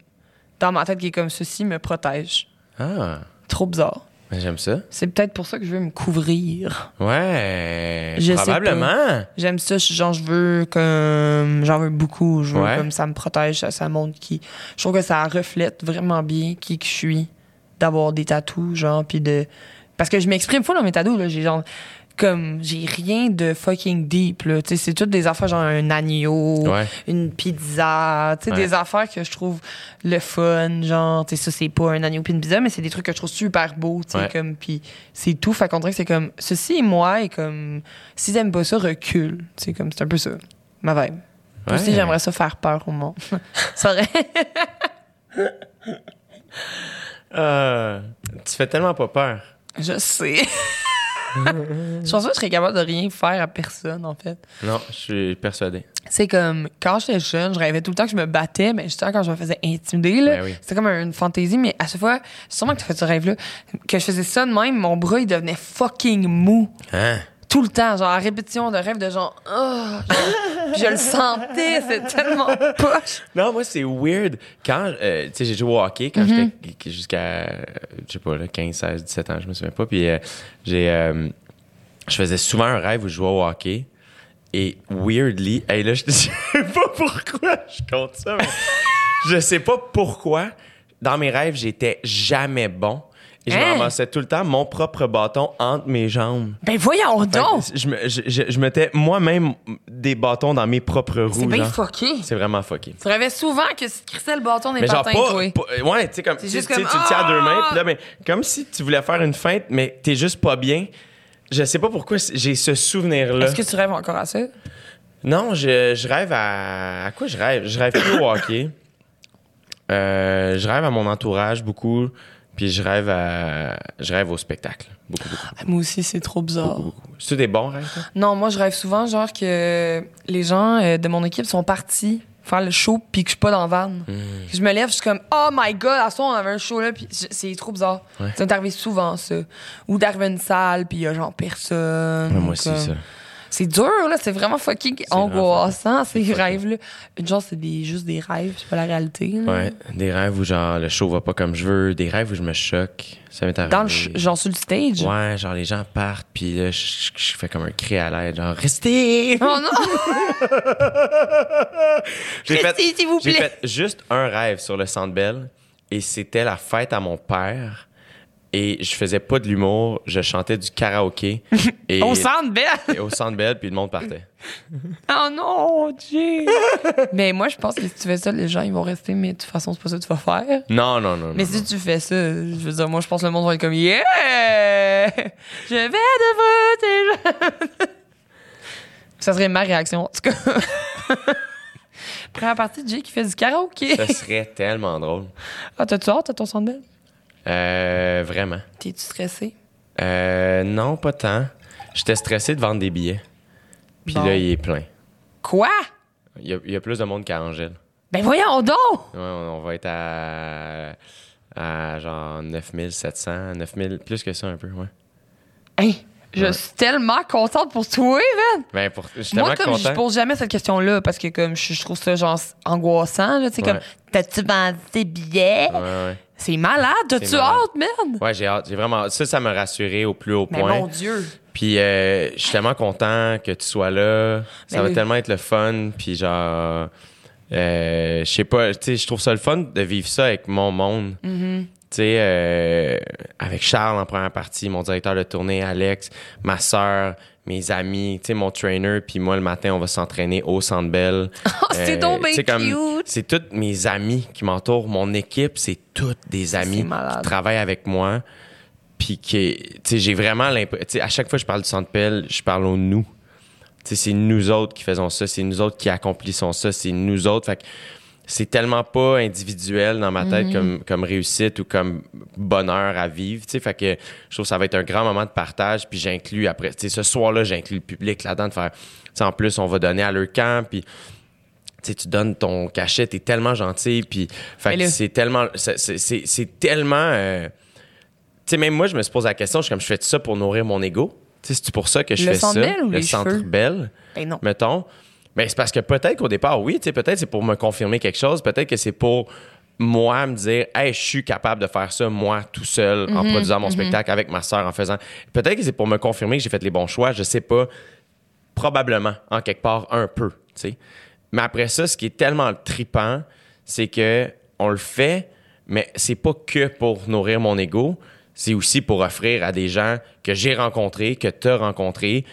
Speaker 4: Dans ma tête qui est comme ceci me protège.
Speaker 2: Ah,
Speaker 4: Trop bizarre.
Speaker 2: j'aime ça.
Speaker 4: C'est peut-être pour ça que je veux me couvrir.
Speaker 2: Ouais,
Speaker 4: Je
Speaker 2: probablement.
Speaker 4: J'aime ça, genre je veux comme j'en veux beaucoup, je veux
Speaker 2: Ouais.
Speaker 4: comme ça me protège, ça, ça montre qui. Je trouve que ça reflète vraiment bien qui que je suis d'avoir des tatous genre puis de parce que je m'exprime fou dans mes tatous là, j'ai genre comme j'ai rien de fucking deep là, tu sais c'est toutes des affaires genre un agneau,
Speaker 2: Ouais.
Speaker 4: une pizza, tu sais
Speaker 2: Ouais.
Speaker 4: des affaires que je trouve le fun, genre tu sais ça c'est pas un agneau puis une pizza mais c'est des trucs que je trouve super beaux, tu sais
Speaker 2: Ouais.
Speaker 4: comme puis c'est tout fait qu'on dirait que c'est comme ceci et moi et comme si t'aimes pas ça recule, tu sais comme c'est un peu ça ma vibe. Moi aussi j'aimerais ça faire peur au monde. [LAUGHS] ça aurait
Speaker 2: Ah, tu fais tellement pas peur.
Speaker 4: je sais. [LAUGHS] [LAUGHS] Je pense pas que je serais capable de rien faire à personne, en fait.
Speaker 2: Non, je suis persuadé.
Speaker 4: C'est comme, quand j'étais jeune, je rêvais tout le temps que je me battais, mais justement, quand je me faisais intimider, là,
Speaker 2: Ben oui.
Speaker 4: c'était comme une fantaisie, mais à chaque fois, sûrement que tu fait ce rêve-là, que je faisais ça de même, mon bras, il devenait fucking mou.
Speaker 2: Hein?
Speaker 4: Tout le temps, genre, à répétition de rêve de genre, oh, genre, je le sentais, c'est tellement poche.
Speaker 2: Non, moi, c'est weird. Quand, euh, tu sais, j'ai joué au hockey quand
Speaker 4: Mm-hmm.
Speaker 2: j'étais jusqu'à, je sais pas, là, 15, 16, 17 ans, je me souviens pas. Puis, euh, j'ai, euh, je faisais souvent un rêve où je jouais au hockey. Et weirdly, hey, là, je [LAUGHS] sais pas pourquoi je compte ça, mais je sais pas pourquoi. Dans mes rêves, j'étais jamais bon. Et je me
Speaker 4: Hein?
Speaker 2: ramassais tout le temps mon propre bâton entre mes jambes.
Speaker 4: Ben voyons
Speaker 2: Fait
Speaker 4: donc!
Speaker 2: Je, me- je, je- je mettais moi-même des bâtons dans mes propres roues.
Speaker 4: C'est bien fucké.
Speaker 2: C'est vraiment fucké.
Speaker 4: Tu rêvais souvent que tu crissais le bâton des
Speaker 2: Mais genre pas, pas- ouais, tu sais comme
Speaker 4: juste comme,
Speaker 2: tu le tiens à deux mains
Speaker 4: Ah!
Speaker 2: puis là mais comme si tu voulais faire une feinte mais t'es juste pas bien. Je sais pas pourquoi j'ai ce souvenir là.
Speaker 4: Est-ce que tu rêves encore à ça?
Speaker 2: Non, je, je rêve à à quoi je rêve? Je rêve plus au hockey. Euh, je rêve à mon entourage beaucoup puis je rêve à je rêve au spectacle beaucoup beaucoup.
Speaker 4: Ah, Moi aussi, c'est trop bizarre.
Speaker 2: C'est des bons rêves toi?
Speaker 4: Non, moi, je rêve souvent, genre, que les gens euh, de mon équipe sont partis faire le show puis que je suis pas dans la van. Que Je me lève, je suis comme, oh my god, à ce soir, on avait un show là, puis c'est trop bizarre.
Speaker 2: Ouais.
Speaker 4: Ça m'est arrivé souvent, ça. Ou d'arriver à une salle, puis il y a genre personne.
Speaker 2: Ouais, moi aussi
Speaker 4: Comme-
Speaker 2: ça.
Speaker 4: C'est dur, là, c'est vraiment fucking angoissant, ces rêves-là. Genre, c'est des, juste des rêves, c'est pas la réalité. là.
Speaker 2: Ouais, des rêves où genre le show va pas comme je veux, des rêves où je me choque. Ça m'est arrivé.
Speaker 4: Dans le, genre sur le stage?
Speaker 2: Ouais, genre les gens partent, puis là, je, fais comme un cri à l'aide, genre restez!
Speaker 4: Oh non! [LAUGHS]
Speaker 2: J'ai fait,
Speaker 4: Restez, s'il vous
Speaker 2: j'ai
Speaker 4: plaît.
Speaker 2: fait juste un rêve sur le Centre Bell, et c'était la fête à mon père. Et je faisais pas de l'humour, je chantais du karaoké. [LAUGHS] Et,
Speaker 4: Au centre belle!
Speaker 2: et au Centre Bell, puis le monde partait. [LAUGHS]
Speaker 4: Oh non, Dieu! mais moi, je pense que si tu fais ça, les gens, ils vont rester, mais de toute façon, c'est pas ça que tu vas faire.
Speaker 2: Non, non, non.
Speaker 4: Mais
Speaker 2: non,
Speaker 4: si tu fais ça, je veux dire, moi, je pense que le monde va être comme Yeah! Je vais de voter! [LAUGHS] ça serait ma réaction, en tout cas. Première partie de Jay qui fait du karaoké.
Speaker 2: Ça serait tellement drôle.
Speaker 4: Ah, t'as-tu hâte à ton centre belle?
Speaker 2: Euh, vraiment.
Speaker 4: T'es-tu stressé?
Speaker 2: Euh, non, pas tant. J'étais stressé de vendre des billets. Puis
Speaker 4: Bon.
Speaker 2: là, il est plein.
Speaker 4: Quoi?
Speaker 2: Il y a, il y a plus de monde qu'à Angèle.
Speaker 4: Ben voyons donc!
Speaker 2: Ouais, on, on va être à, à genre 9700, 9000, plus que ça un peu, ouais.
Speaker 4: Hey, je
Speaker 2: Ouais.
Speaker 4: suis tellement contente pour toi, man!
Speaker 2: Ben, pour, je suis
Speaker 4: Moi, comme je pose jamais cette question-là parce que comme je, je trouve ça genre angoissant, là, tu sais,
Speaker 2: Ouais.
Speaker 4: comme t'as-tu vendu tes billets?
Speaker 2: Ouais.
Speaker 4: C'est malade, t'as-tu hâte, man?
Speaker 2: Ouais, j'ai hâte. J'ai vraiment Ça, ça m'a rassuré au plus haut
Speaker 4: Mais
Speaker 2: point.
Speaker 4: mon Dieu!
Speaker 2: Puis euh, je suis tellement content que tu sois là. Ça
Speaker 4: Ben
Speaker 2: va tellement être le fun. Puis genre, euh, je sais pas, tu sais, je trouve ça le fun de vivre ça avec mon monde.
Speaker 4: Mm-hmm.
Speaker 2: Tu sais, euh, avec Charles en première partie, mon directeur de tournée, Alex, ma soeur, mes amis, tu sais, mon trainer, puis moi, le matin, on va s'entraîner au Centre Bell. [LAUGHS]
Speaker 4: Oh, c'est donc
Speaker 2: tu sais,
Speaker 4: bien cute!
Speaker 2: C'est tous mes amis qui m'entourent. Mon équipe, c'est toutes des amis qui travaillent avec moi. Puis qui, tu sais, j'ai vraiment l'impression, tu sais, à chaque fois que je parle du Centre Bell, je parle au nous. Tu sais, c'est nous autres qui faisons ça, c'est nous autres qui accomplissons ça, c'est nous autres. Fait que c'est tellement pas individuel dans ma
Speaker 4: Mhm.
Speaker 2: tête comme, comme réussite ou comme bonheur à vivre. Tu sais, fait que je trouve que ça va être un grand moment de partage. Puis j'inclus après, tu sais, ce soir-là, j'inclus le public là-dedans de faire. tu sais, en plus, on va donner à leur camp. Puis tu donnes ton cachet, t'es tellement gentil. Puis c'est tellement, c'est, tellement. euh, tu sais, même moi, je me suis posé la question, je suis comme, je fais ça pour nourrir mon ego? Tu sais, c'est pour ça que je
Speaker 4: Le
Speaker 2: fais ça?
Speaker 4: Ou
Speaker 2: le
Speaker 4: les
Speaker 2: centre
Speaker 4: cheveux?
Speaker 2: belle
Speaker 4: Ben non.
Speaker 2: mettons. Ben, c'est parce que peut-être qu'au départ, oui, peut-être c'est pour me confirmer quelque chose. Peut-être que c'est pour moi me dire, hey, je suis capable de faire ça, moi, tout seul, en
Speaker 4: Mhm,
Speaker 2: produisant mon spectacle avec ma soeur, en faisant. Peut-être que c'est pour me confirmer que j'ai fait les bons choix, je sais pas. Probablement, en quelque part, un peu, tu sais. Mais après ça, ce qui est tellement tripant, c'est que on le fait, mais c'est pas que pour nourrir mon ego, c'est aussi pour offrir à des gens que j'ai rencontrés, que tu as rencontrés,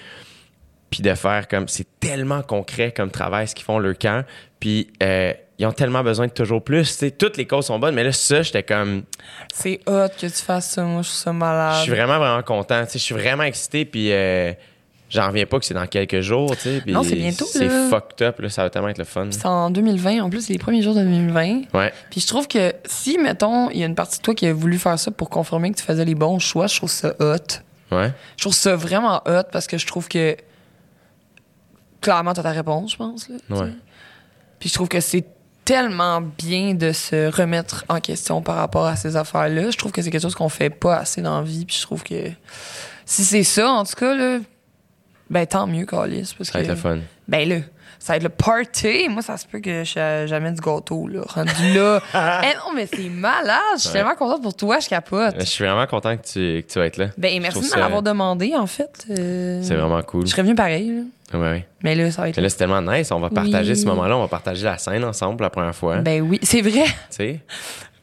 Speaker 2: puis de faire comme c'est tellement concret comme travail ce qu'ils font leur camp puis euh, ils ont tellement besoin de toujours plus tu sais toutes les causes sont bonnes mais là ça j'étais comme
Speaker 4: C'est hot que tu fasses ça, moi, je suis ça malade.
Speaker 2: je suis vraiment vraiment content tu sais je suis vraiment excité puis euh, j'en reviens pas que c'est dans quelques jours tu sais puis
Speaker 4: Non, c'est bientôt,
Speaker 2: c'est fucked up là ça va tellement être le fun
Speaker 4: C'est en 2020, en plus, c'est les premiers jours de 2020.
Speaker 2: ouais
Speaker 4: Puis je trouve que si, mettons, il y a une partie de toi qui a voulu faire ça pour confirmer que tu faisais les bons choix, je trouve ça hot.
Speaker 2: Ouais.
Speaker 4: Je trouve ça vraiment hot parce que je trouve que. Clairement, t'as ta réponse, je pense. Là.
Speaker 2: Ouais.
Speaker 4: Puis je trouve que c'est tellement bien de se remettre en question par rapport à ces affaires-là. Je trouve que c'est quelque chose qu'on fait pas assez dans la vie. Puis je trouve que si c'est ça, en tout cas, là, ben tant mieux. Parce
Speaker 2: Ça le fun.
Speaker 4: Ben là, ça va être le party. Moi, ça se peut que je jamais du gâteau, là. Rendu là. [LAUGHS] Eh non, mais c'est malade. Je suis
Speaker 2: Ouais.
Speaker 4: tellement contente pour toi, je capote.
Speaker 2: Je suis vraiment content que tu, que tu vas être là.
Speaker 4: Ben, merci de m'avoir demandé, en fait. Euh,
Speaker 2: C'est vraiment cool.
Speaker 4: Je serais venu pareil, là.
Speaker 2: Ouais, ouais.
Speaker 4: Mais là, ça va être.
Speaker 2: Mais là, c'est tellement nice. On va partager
Speaker 4: Oui.
Speaker 2: ce moment-là. On va partager la scène ensemble la première fois.
Speaker 4: Ben oui, c'est vrai. [LAUGHS]
Speaker 2: Tu sais,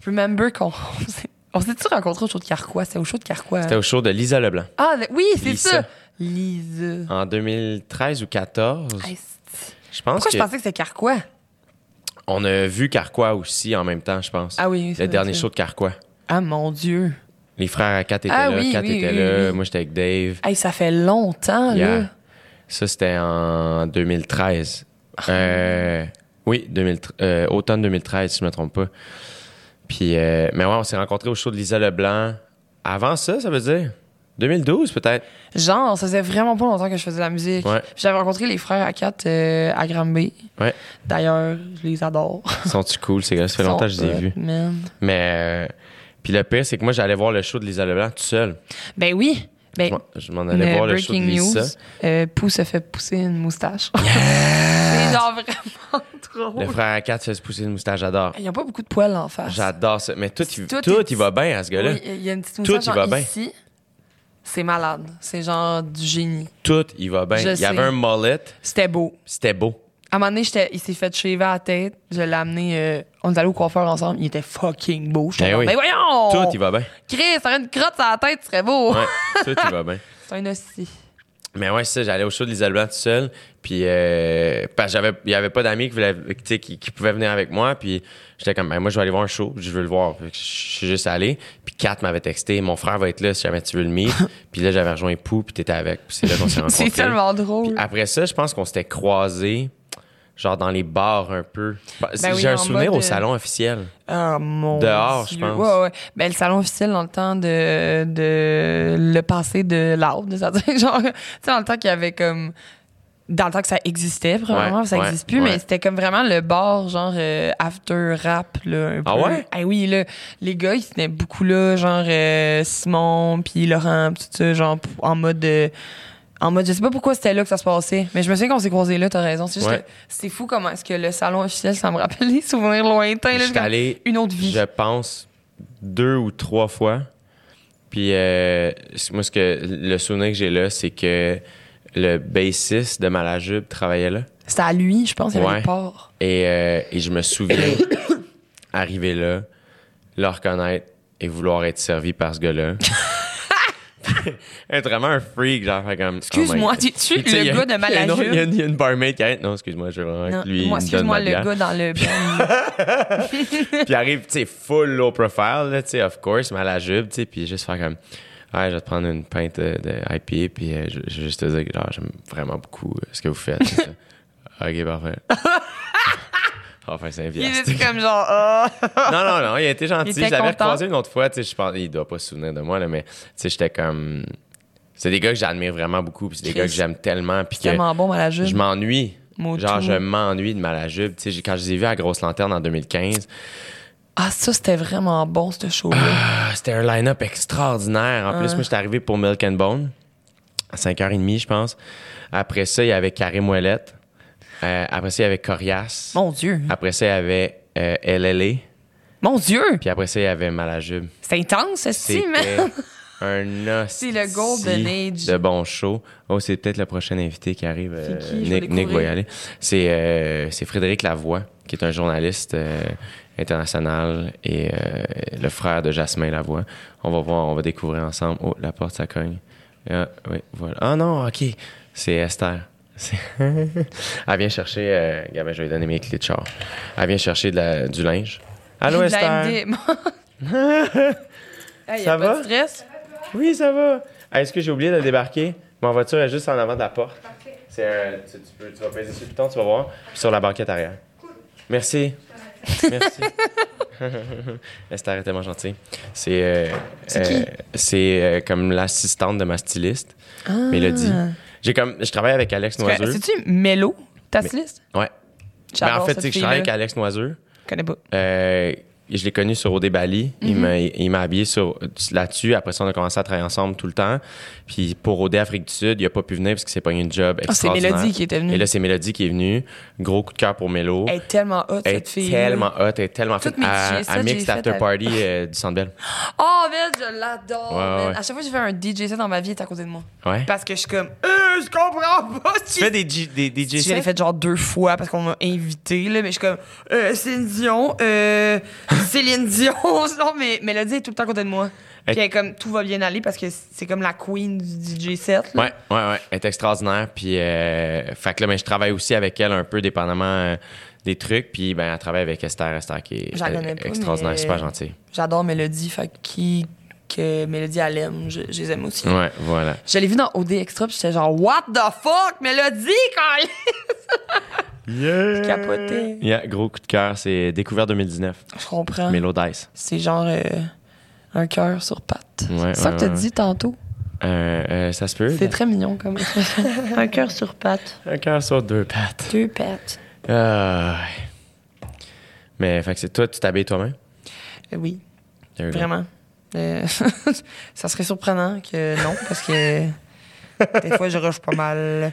Speaker 4: Remember qu'on. [LAUGHS] On s'est-tu rencontré au show de Carquois? C'était au show de Carquois.
Speaker 2: c'était au show de Lisa Leblanc
Speaker 4: Ah, oui, c'est ça. Lisa.
Speaker 2: en 2013 ou 14.
Speaker 4: Hey, c'est-
Speaker 2: Je pense
Speaker 4: Pourquoi je pensais que c'était Carquois?
Speaker 2: on a vu Carquois aussi en même temps, je pense.
Speaker 4: Ah oui, c'est
Speaker 2: Le dernier show de Carquois.
Speaker 4: Ah mon Dieu.
Speaker 2: Les frères à 4 étaient
Speaker 4: Ah
Speaker 2: là,
Speaker 4: oui,
Speaker 2: 4
Speaker 4: oui,
Speaker 2: là, moi j'étais avec Dave.
Speaker 4: Hey, ça fait longtemps,
Speaker 2: Yeah.
Speaker 4: là.
Speaker 2: Ça, c'était en 2013.
Speaker 4: Ah.
Speaker 2: Euh, oui, 2000 euh, automne 2013, si je me trompe pas. Puis, euh, mais ouais, on s'est rencontrés au show de Lisa Leblanc. Avant ça, ça veut dire? 2012 peut-être.
Speaker 4: Genre, ça faisait vraiment pas longtemps que je faisais de la musique.
Speaker 2: Ouais.
Speaker 4: J'avais rencontré les frères à 4 à Granby.
Speaker 2: Ouais.
Speaker 4: D'ailleurs, je les adore.
Speaker 2: Sont-tu cool, ces gars? Ça fait longtemps que je les ai vus.
Speaker 4: man.
Speaker 2: Mais, euh, puis le pire, c'est que moi, j'allais voir le show de Lisa Leblanc tout seul.
Speaker 4: Ben oui. Ben,
Speaker 2: Moi, je m'en allais voir le show de Lisa.
Speaker 4: news. Euh, Pou se fait pousser une moustache. [LAUGHS] c'est genre vraiment trop.
Speaker 2: Le frère à 4 fait se pousser une moustache, j'adore.
Speaker 4: Il n'y a pas beaucoup de poils en face.
Speaker 2: J'adore ça. Mais tout, il,
Speaker 4: Tout
Speaker 2: tout, va bien à ce gars-là.
Speaker 4: Oui, il y a une petite
Speaker 2: Tout,
Speaker 4: moustache
Speaker 2: il va
Speaker 4: genre
Speaker 2: bien.
Speaker 4: C'est malade. C'est genre du génie.
Speaker 2: Tout, il va bien.
Speaker 4: Je
Speaker 2: Il y avait un mullet,
Speaker 4: C'était beau.
Speaker 2: c'était beau.
Speaker 4: À un moment donné, il s'est fait shaver à la tête. Je l'ai amené. euh, on est allé au coiffeur ensemble. Il était fucking beau. J'étais
Speaker 2: Ben
Speaker 4: genre,
Speaker 2: oui.
Speaker 4: mais voyons!
Speaker 2: Tout, il va bien.
Speaker 4: Chris, t'aurais une crotte sur la tête, tu serais beau.
Speaker 2: Ouais, tout, il va bien. [LAUGHS]
Speaker 4: C'est un hostie.
Speaker 2: Mais ouais, c'est ça, j'allais au show de Lisa Leblanc tout seul. Puis, euh, parce j'avais, il y avait pas d'amis qui, voulaient- qui, qui pouvaient venir avec moi. Puis, j'étais comme, ben, moi, je vais aller voir un show, je veux le voir. Je suis juste allé. Puis, Kat m'avait texté, mon frère va être là si jamais tu veux le meet. [LAUGHS] puis là, j'avais rejoint Pou, puis t'étais avec. Puis c'est là qu'on s'est [LAUGHS] rencontrés.
Speaker 4: C'est tellement drôle.
Speaker 2: Puis après ça, je pense qu'on s'était croisés, genre dans les bars un peu.
Speaker 4: Ben oui,
Speaker 2: J'ai un
Speaker 4: en
Speaker 2: souvenir au salon officiel.
Speaker 4: Ah, mon
Speaker 2: Dehors,
Speaker 4: Dieu.
Speaker 2: je pense.
Speaker 4: Ouais, ouais. Ben, le salon officiel dans le temps de, de le passé de l'art, c'est-à-dire, [LAUGHS] genre, tu sais, dans le temps qu'il y avait comme. Dans le temps que ça existait, probablement,
Speaker 2: Ouais,
Speaker 4: ça n'existe plus, mais c'était comme vraiment le bar, genre, euh, after rap, là. Un
Speaker 2: Ah
Speaker 4: peu.
Speaker 2: ouais?
Speaker 4: Ah oui, là, les gars, ils tenaient beaucoup là, genre, euh, Simon, puis Laurent, pis tout ça, genre, en mode. euh, en mode, je sais pas pourquoi c'était là que ça se passait, mais je me souviens qu'on s'est croisés là, t'as raison. C'est juste
Speaker 2: Ouais.
Speaker 4: que c'est fou comment est-ce que le salon officiel, ça me rappelle des souvenirs lointains, là.
Speaker 2: Allé,
Speaker 4: une autre vie.
Speaker 2: je pense, deux ou trois fois. Puis euh, moi, ce que, le souvenir que j'ai là, c'est que le bassiste de Malajube travaillait là.
Speaker 4: C'était à lui, je pense, il y avait
Speaker 2: Ouais. Et, euh, et je me souviens [COUGHS] arriver là, le reconnaître et vouloir être servi par ce gars-là. [LAUGHS] être vraiment un freak, genre, comme.
Speaker 4: Excuse-moi,
Speaker 2: oh my-
Speaker 4: tu
Speaker 2: Puis, [LAUGHS] tu sais, il y
Speaker 4: le gars de
Speaker 2: il y a une- Il y, a une- il y a une barmaid qui arrête. Non, excuse-moi, je que lui.
Speaker 4: moi, excuse-moi, le
Speaker 2: bière.
Speaker 4: gars dans le. [LAUGHS]
Speaker 2: Puis arrive, tu sais, full low profile, là, tu sais, of course, mais à la jupe, tu sais, puis juste faire comme, ouais, je vais te prendre une pinte de, de IPA, puis euh, je, je vais juste te dire que genre, j'aime vraiment beaucoup euh, ce que vous faites. ok, parfait. Enfin, c'est
Speaker 4: Il était comme genre, ah. [LAUGHS]
Speaker 2: Non, non, non, il été gentil.
Speaker 4: Il
Speaker 2: Je
Speaker 4: était
Speaker 2: l'avais
Speaker 4: content.
Speaker 2: recroisé une autre fois, tu sais, je pense, il doit pas se souvenir de moi, là, mais tu sais, j'étais comme. C'est des gars que j'admire vraiment beaucoup, puis c'est des
Speaker 4: Chris.
Speaker 2: gars que j'aime tellement, puis que
Speaker 4: tellement bon la
Speaker 2: je m'ennuie. Genre, je m'ennuie de Malajube. Tu sais, quand je les ai vus à Grosse Lanterne en 2015,
Speaker 4: Ah, ça, c'était vraiment bon, ce show-là.
Speaker 2: Ah, c'était un line-up extraordinaire. En plus, moi, j'étais arrivé pour Milk and Bone à 5h30, je pense. Après ça, il y avait Carré Moellette. Euh, après ça, il y avait Corias.
Speaker 4: Mon Dieu.
Speaker 2: Après ça, il y avait euh, LLA.
Speaker 4: Mon Dieu.
Speaker 2: Puis après ça, il y avait Malajube.
Speaker 4: C'est intense, ceci,
Speaker 2: C'était
Speaker 4: man? [LAUGHS]
Speaker 2: un [LAUGHS]
Speaker 4: C'est le golden age.
Speaker 2: de bon show. Oh, c'est peut-être le prochain invité qui arrive. euh,
Speaker 4: C'est qui? Vais
Speaker 2: Nick, Nick va y
Speaker 4: découvrir.
Speaker 2: aller. C'est euh, c'est Frédéric Lavoie, qui est un journaliste euh, international et euh, le frère de Jasmin Lavoie. On va voir, on va découvrir ensemble. Oh, la porte, ça cogne. Ah, oui, voilà. Ah non, OK. C'est Esther. [LAUGHS] Elle vient chercher... Euh, Gabin, je vais lui donner mes clés de char. Elle vient chercher de la- du linge. Allô, Esther? [LAUGHS]
Speaker 4: Hey,
Speaker 2: Ça
Speaker 4: a pas
Speaker 2: va?
Speaker 4: de stress?
Speaker 2: Oui, ça va. Ah, Est-ce que j'ai oublié de débarquer? Mon voiture est juste en avant de la porte. C'est un- tu, tu peux- tu vas peser sur le piton, tu vas voir. Puis sur la banquette arrière. Merci. Merci. [LAUGHS] Esther est tellement gentille. C'est euh, euh, c'est euh, comme l'assistante de ma styliste, Mélodie. J'ai comme je travaille avec Alex Noiseux.
Speaker 4: C'est-tu Mélo, ta
Speaker 2: Mais-
Speaker 4: styliste?
Speaker 2: Ouais. Ben, en fait, tu sais que je travaille avec Alex Noiseux.
Speaker 4: Je connais pas.
Speaker 2: Euh, je l'ai connu sur OD Bali.
Speaker 4: Mhm.
Speaker 2: Il m'a- Il m'a habillé sur, là-dessus. Après ça, on a commencé à travailler ensemble tout le temps. Puis pour OD Afrique du Sud, il a pas pu venir parce qu'il s'est pas eu une job
Speaker 4: Ah, c'est
Speaker 2: extraordinaire.
Speaker 4: Mélodie qui était venue.
Speaker 2: Et là, c'est Mélodie qui est venue. Gros coup de cœur pour Mélo.
Speaker 4: Elle est tellement hot,
Speaker 2: Elle
Speaker 4: cette
Speaker 2: est
Speaker 4: fille.
Speaker 2: tellement hot, elle est tellement
Speaker 4: Toutes mes
Speaker 2: à, à
Speaker 4: sets,
Speaker 2: Mixed After Party euh, du Centre Bell.
Speaker 4: Oh, Vite, je l'adore.
Speaker 2: Ouais,
Speaker 4: man.
Speaker 2: ouais.
Speaker 4: À chaque fois que j'ai fait un DJ set dans ma vie, elle est à côté de moi.
Speaker 2: Ouais.
Speaker 4: Parce que je suis comme, euh, je comprends pas.
Speaker 2: Tu fais des, G- des, des DJ
Speaker 4: Je l'ai
Speaker 2: sets?
Speaker 4: fait genre deux fois parce qu'on m'a invité, là, mais je suis comme, euh, Céline Dion, euh, [LAUGHS] Céline Dion. [LAUGHS] Non, mais Mélodie est tout le temps à côté de moi. Puis elle est comme, tout va bien aller parce que c'est comme la queen du DJ set. là.
Speaker 2: Ouais, ouais, ouais. Elle est extraordinaire. Puis, euh, fait que là, ben, je travaille aussi avec elle un peu, dépendamment euh, des trucs. Puis, ben, elle travaille avec Esther, Esther qui est
Speaker 4: connais pas,
Speaker 2: extraordinaire,
Speaker 4: mais-
Speaker 2: super gentille.
Speaker 4: J'adore Mélodie, fait que qui que Mélodie aime, je, je les aime aussi.
Speaker 2: Ouais, voilà.
Speaker 4: Je l'ai vu dans OD Extra, puis j'étais genre, what the fuck, Mélodie, quand [LAUGHS]
Speaker 2: Yeah!
Speaker 4: Je capotais.
Speaker 2: Yeah, gros coup de cœur, c'est Découvert 2019.
Speaker 4: Je comprends.
Speaker 2: Mélo Dice.
Speaker 4: C'est genre euh, un cœur sur pattes.
Speaker 2: Ouais,
Speaker 4: c'est ça
Speaker 2: ouais,
Speaker 4: que t'as
Speaker 2: ouais.
Speaker 4: dit tantôt?
Speaker 2: Euh, euh, ça se peut?
Speaker 4: C'est très mignon comme [LAUGHS] un cœur sur pattes.
Speaker 2: Un cœur sur deux pattes.
Speaker 4: Deux pattes.
Speaker 2: Mais, fait que c'est toi, tu t'habilles toi-même?
Speaker 4: Euh, oui, vraiment. Euh, [LAUGHS] ça serait surprenant que non, parce que des fois, je rush pas mal.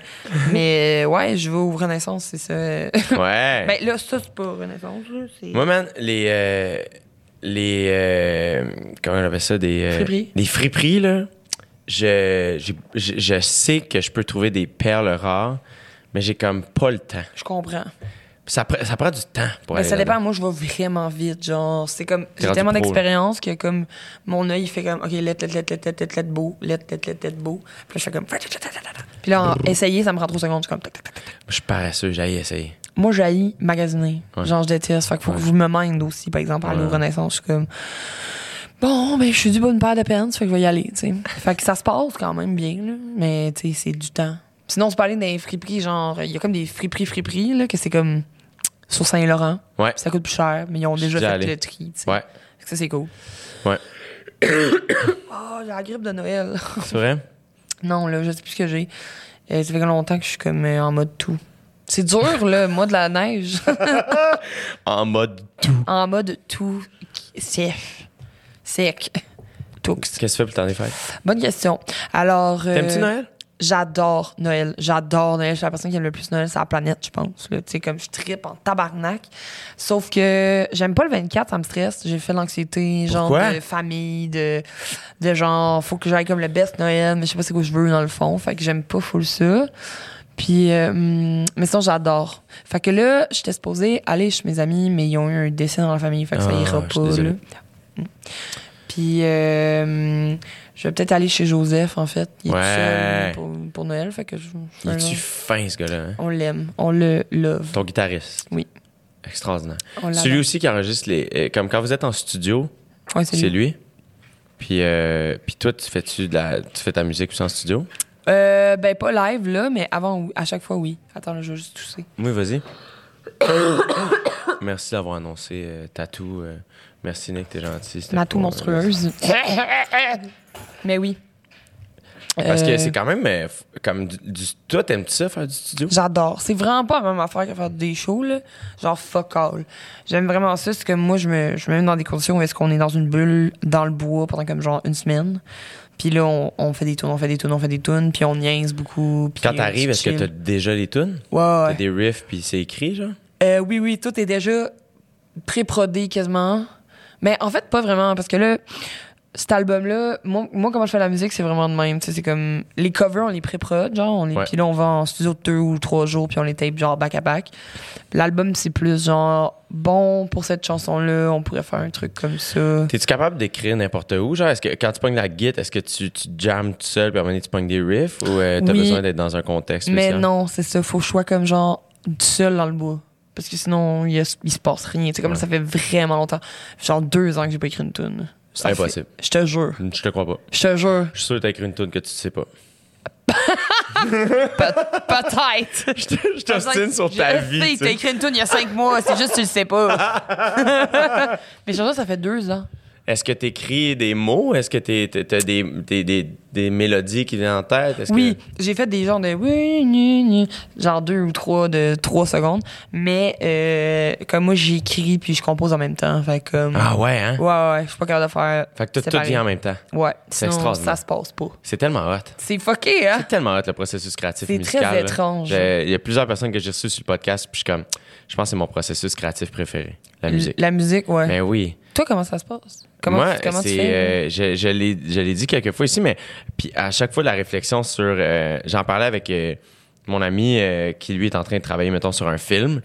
Speaker 4: Mais euh, ouais, je vais au Renaissance, c'est ça.
Speaker 2: Ouais. [LAUGHS]
Speaker 4: ben là, ça, c'est pas Renaissance.
Speaker 2: Moi, man, les. euh, les. euh, comment on appelle ça? Des. euh,
Speaker 4: Friperies.
Speaker 2: Des friperies, là. Je, je, je sais que je peux trouver des perles rares, mais j'ai comme pas le temps.
Speaker 4: Je comprends.
Speaker 2: Ça, pr- ça prend du temps pour aller
Speaker 4: ça
Speaker 2: là-bas.
Speaker 4: dépend. Moi, je vais vraiment vite. Genre, c'est comme. J'ai tellement d'expérience que, comme, mon œil, il fait comme, OK, let, let, let, let, let, let, let, beau, let, let, let, let, beau. Puis là, je fais comme. Puis là, [LAUGHS] essayer, ça me prend trois secondes. Je suis comme.
Speaker 2: Je suis paresseux, j'ai essayer.
Speaker 4: Moi, j'haïs magasiner.
Speaker 2: Ouais.
Speaker 4: Genre, je déteste. Fait qu'il faut que
Speaker 2: Ouais.
Speaker 4: je me minde aussi, par exemple, à
Speaker 2: Ouais.
Speaker 4: Renaissance. Je suis comme. Bon, ben, je suis pour une paire de pants, fait que je vais y aller, tu sais. Fait que ça se passe quand même bien, là. Mais, tu sais, c'est du temps. Sinon, on se parlait des friperies, genre, il y a comme des friperies, friperies, là, que c'est comme sur Saint-Laurent.
Speaker 2: Ouais.
Speaker 4: Ça coûte plus cher, mais ils ont déjà fait
Speaker 2: allé.
Speaker 4: le tri, tu sais.
Speaker 2: Ouais.
Speaker 4: Fait que ça, c'est cool.
Speaker 2: Ouais. [COUGHS]
Speaker 4: Oh, j'ai la grippe de Noël.
Speaker 2: C'est vrai? [LAUGHS]
Speaker 4: non, là, je sais plus ce que j'ai. Euh, ça fait longtemps que je suis comme euh, en mode tout. C'est dur, là, [LAUGHS] moi, de la neige. [LAUGHS]
Speaker 2: En mode tout.
Speaker 4: en mode tout sec. Sec.
Speaker 2: Qu'est-ce que tu fais pour le temps des fêtes?
Speaker 4: Bonne question. Alors. euh,
Speaker 2: T'aimes-tu Noël?
Speaker 4: J'adore Noël. J'adore Noël. Je suis la personne qui aime le plus Noël sur la planète, je pense. Tu sais, comme je tripe en tabarnak. Sauf que j'aime pas le 24, ça me stresse. J'ai fait l'anxiété, genre de famille, de, de genre, faut que j'aille comme le best Noël, mais je sais pas c'est quoi je veux dans le fond. Fait que j'aime pas full ça. Puis, euh, mais sinon, j'adore. Fait que là, j'étais supposée aller chez mes amis, mais ils ont eu un décès dans la famille. Fait que ça
Speaker 2: Ah,
Speaker 4: ira pas, là. Hum. Puis, euh, je vais peut-être aller chez Joseph, en fait. Il est tout
Speaker 2: Ouais.
Speaker 4: seul pour, pour Noël. Fait que je,
Speaker 2: Es-tu
Speaker 4: genre-
Speaker 2: fin, ce gars-là? hein?
Speaker 4: on l'aime. On le love.
Speaker 2: Ton guitariste?
Speaker 4: Oui.
Speaker 2: Extraordinaire. Celui aussi qui enregistre les. euh, comme quand vous êtes en studio,
Speaker 4: Ouais,
Speaker 2: c'est lui.
Speaker 4: lui.
Speaker 2: Puis, euh, puis toi, tu fais-tu de la, tu fais ta musique aussi en studio?
Speaker 4: Euh, ben, pas live, là, mais avant, à chaque fois, oui. Attends, là, je vais juste tousser.
Speaker 2: Oui, vas-y. [COUGHS] [COUGHS] [COUGHS] Merci d'avoir annoncé euh, Tatou. euh, merci, Nick, t'es gentil. C'était
Speaker 4: monstrueuse. [LAUGHS] mais oui.
Speaker 2: Parce que
Speaker 4: Euh,
Speaker 2: c'est quand même euh, f- comme du, du- Toi, t'aimes-tu ça faire du studio?
Speaker 4: J'adore. C'est vraiment pas la même affaire que faire des shows, là. Genre, fuck all. J'aime vraiment ça. C'est que moi, je me, je me mets dans des conditions où est-ce qu'on est dans une bulle, dans le bois, pendant comme genre une semaine. Puis là, on, on fait des tunes, on fait des tunes, on fait des tunes, puis on niaise beaucoup. puis
Speaker 2: Quand
Speaker 4: on
Speaker 2: t'arrives, est-ce que
Speaker 4: chill.
Speaker 2: t'as déjà les tunes?
Speaker 4: Ouais,
Speaker 2: T'as des riffs puis c'est écrit, genre?
Speaker 4: Euh, oui, oui, tout est déjà pré-prodé quasiment. Mais en fait, pas vraiment, parce que là, cet album-là, moi, moi, comment je fais la musique, c'est vraiment de même. Tu sais, c'est comme. Les covers, on les pré-prod, genre, on les, puis là, on va en studio deux ou trois jours, puis on les tape, genre, back-à-back. L'album, c'est plus, genre, bon, pour cette chanson-là, on pourrait faire un truc comme ça.
Speaker 2: T'es-tu capable d'écrire n'importe où? Genre, est-ce que quand tu pognes la guitare, est-ce que tu, tu jammes tout seul puis à un moment donné, tu pognes des riffs ou euh, t'as
Speaker 4: Oui.
Speaker 2: besoin d'être dans un contexte
Speaker 4: Mais non, c'est ça. Faut sois comme, genre, du seul dans le bois. Parce que sinon, il, y a- il se passe rien. Tu sais, comme
Speaker 2: Ouais.
Speaker 4: ça fait vraiment longtemps. Genre deux ans que j'ai pas écrit une tune. Ça
Speaker 2: Impossible.
Speaker 4: Je te jure.
Speaker 2: Je te crois pas.
Speaker 4: Je te jure.
Speaker 2: Je suis sûr que t'as écrit une tune que tu sais pas. [LAUGHS]
Speaker 4: Pe- Peut-être.
Speaker 2: Je t'ostine sur ta vie.
Speaker 4: sais,
Speaker 2: tu
Speaker 4: t'as
Speaker 2: sais.
Speaker 4: écrit une tune il y a cinq mois, c'est juste que tu le sais pas. [LAUGHS] [LAUGHS] Mais genre, ça fait deux ans.
Speaker 2: Est-ce que tu écris des mots? Est-ce que tu as des, des, des, des mélodies qui viennent en tête?
Speaker 4: Oui,
Speaker 2: que-
Speaker 4: j'ai fait des genres de oui, ni, ni, genre deux ou trois de trois secondes. Mais euh, comme moi, j'écris puis je compose en même temps. Fait comme.
Speaker 2: Ah ouais, hein?
Speaker 4: Ouais, ouais, je suis pas capable de faire.
Speaker 2: Fait que tout, vient en même temps.
Speaker 4: Ouais,
Speaker 2: C'est extraordinaire.
Speaker 4: ça se passe pas.
Speaker 2: C'est tellement hot.
Speaker 4: C'est fucké, hein?
Speaker 2: C'est tellement hot le processus créatif
Speaker 4: C'est
Speaker 2: musical.
Speaker 4: très
Speaker 2: là.
Speaker 4: étrange.
Speaker 2: Il y a plusieurs personnes que j'ai reçues sur le podcast, puis je suis comme, je pense que c'est mon processus créatif préféré, la musique.
Speaker 4: La musique, ouais.
Speaker 2: Mais oui.
Speaker 4: Toi, comment ça se passe? Comment,
Speaker 2: Moi,
Speaker 4: tu, comment tu fais?
Speaker 2: euh, je, je l'ai, dit quelques fois ici, mais puis à chaque fois la réflexion sur, euh, j'en parlais avec euh, mon ami qui lui est en train de travailler, mettons, sur un film,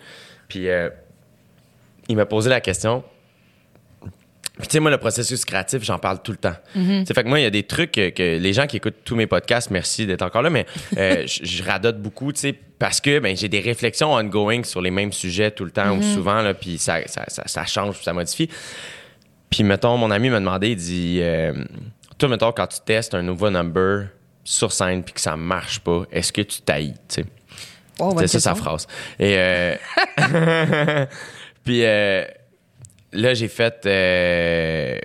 Speaker 2: puis il m'a posé la question. Puis tu sais, moi, le processus créatif, j'en parle tout le temps. Tu sais, fait que moi, il y a des trucs que, que les gens qui écoutent tous mes podcasts, merci d'être encore là, mais euh, [LAUGHS] je radote beaucoup, tu sais, parce que ben, j'ai des réflexions ongoing sur les mêmes sujets tout le temps ou souvent, là, puis ça, ça, ça, ça change, ça modifie. Puis, mettons, mon ami m'a demandé, il dit, euh, toi, mettons, quand tu testes un nouveau number sur scène puis que ça marche pas, est-ce que tu sais?
Speaker 4: Oh,
Speaker 2: C'était ça sa phrase. Et euh, [LAUGHS] puis euh, là, j'ai fait. euh,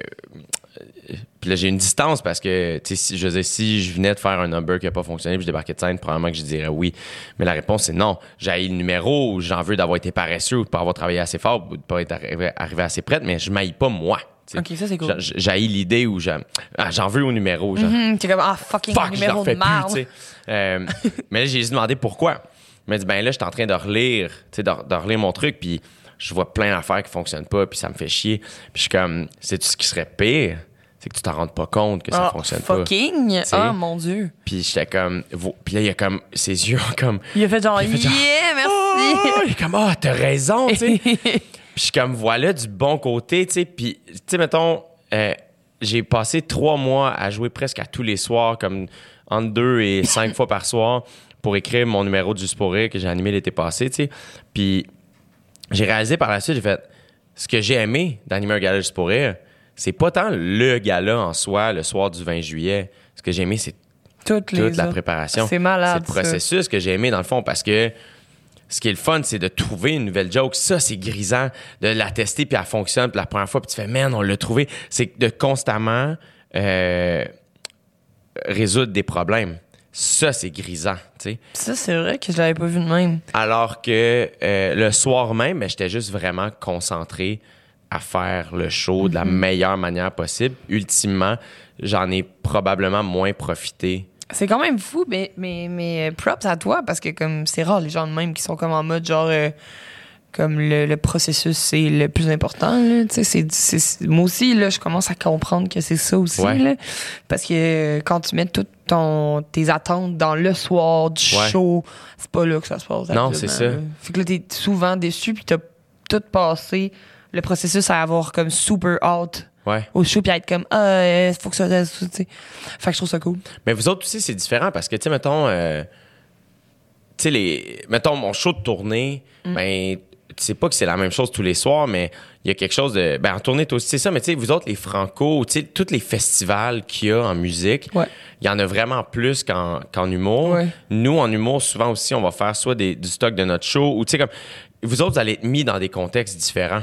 Speaker 2: Puis là, j'ai une distance parce que, tu sais, si, je si je venais de faire un number qui n'a pas fonctionné puis je débarquais de scène, probablement que je dirais oui. Mais la réponse, c'est non. J'ai le numéro j'en veux d'avoir été paresseux ou de pas avoir travaillé assez fort ou de pas être arrivé, arrivé assez prête, mais je m'aille pas moi. Tu sais.
Speaker 4: Ok, ça, c'est cool.
Speaker 2: J'a- J'ai l'idée où j'en ah, j'en veux au numéro. genre,
Speaker 4: Hum, T'es comme, ah, fucking
Speaker 2: fuck,
Speaker 4: numéro de marde.
Speaker 2: Euh, [LAUGHS] mais là, j'ai demandé pourquoi. Il m'a dit, ben là, je suis en train de relire, de, de relire mon truc, puis je vois plein d'affaires qui fonctionnent pas, puis ça me fait chier. Puis je suis comme, c'est ce qui serait pire, c'est que tu t'en rendes pas compte que ça
Speaker 4: Ah,
Speaker 2: fonctionne pas.
Speaker 4: fucking? Oh mon dieu.
Speaker 2: Puis j'étais comme, puis là, il y a comme, ses yeux ont comme,
Speaker 4: Il a fait genre,
Speaker 2: Il a fait genre,
Speaker 4: yeah, merci. [LAUGHS]
Speaker 2: Oh, il est comme, ah, t'as raison, tu sais. [LAUGHS] Puis je suis comme, voilà du bon côté, tu sais. Puis, tu sais, mettons, euh, j'ai passé trois mois à jouer presque à tous les soirs, comme entre deux et [LAUGHS] cinq fois par soir, pour écrire mon numéro du Sporé que j'ai animé l'été passé, tu sais. Puis j'ai réalisé par la suite, j'ai fait, ce que j'ai aimé d'animer un gala du Sporé, c'est pas tant le gala en soi, le soir du 20 juillet. Ce que j'ai aimé, c'est toute la
Speaker 4: autres.
Speaker 2: préparation.
Speaker 4: C'est malade,
Speaker 2: C'est le processus que j'ai aimé dans le fond parce que ce qui est le fun, c'est de trouver une nouvelle joke. Ça, c'est grisant de la tester puis elle fonctionne. Puis la première fois, puis tu fais, man, on l'a trouvé. C'est de constamment euh, résoudre des problèmes. Ça, c'est grisant, tu sais.
Speaker 4: Ça, c'est vrai que je l'avais pas vu de même.
Speaker 2: Alors que euh, le soir même, ben, j'étais juste vraiment concentré à faire le show de la meilleure manière possible. Ultimement, j'en ai probablement moins profité
Speaker 4: C'est quand même fou, mais, mais, mais euh, props à toi parce que comme c'est rare les gens de même qui sont comme en mode genre euh, comme le, le processus c'est le plus important là, tu sais c'est, c'est- moi aussi là je commence à comprendre que c'est ça aussi
Speaker 2: Ouais.
Speaker 4: là, parce que euh, quand tu mets toutes ton tes attentes dans le soir du
Speaker 2: Ouais.
Speaker 4: show, c'est pas là que ça se passe.
Speaker 2: Non, c'est ça.
Speaker 4: Fait que là t'es souvent déçu puis t'as tout passé le processus à avoir comme super out
Speaker 2: Ouais.
Speaker 4: au show puis à être comme ah euh, faut que ça tu sais. Fait que je trouve ça cool.
Speaker 2: Mais vous autres aussi, c'est différent parce que, tu sais, mettons, euh, tu sais, les, mettons, mon show de tournée, ben, tu sais pas que c'est la même chose tous les soirs, mais il y a quelque chose de. Ben, en tournée, toi aussi, c'est ça, mais tu sais, vous autres, les Franco, tu sais, tous les festivals qu'il y a en musique,
Speaker 4: Ouais.
Speaker 2: il y en a vraiment plus qu'en qu'en humour.
Speaker 4: Ouais.
Speaker 2: Nous, en humour, souvent aussi, on va faire soit des, du stock de notre show ou, tu sais, comme. Vous autres, vous allez être mis dans des contextes différents.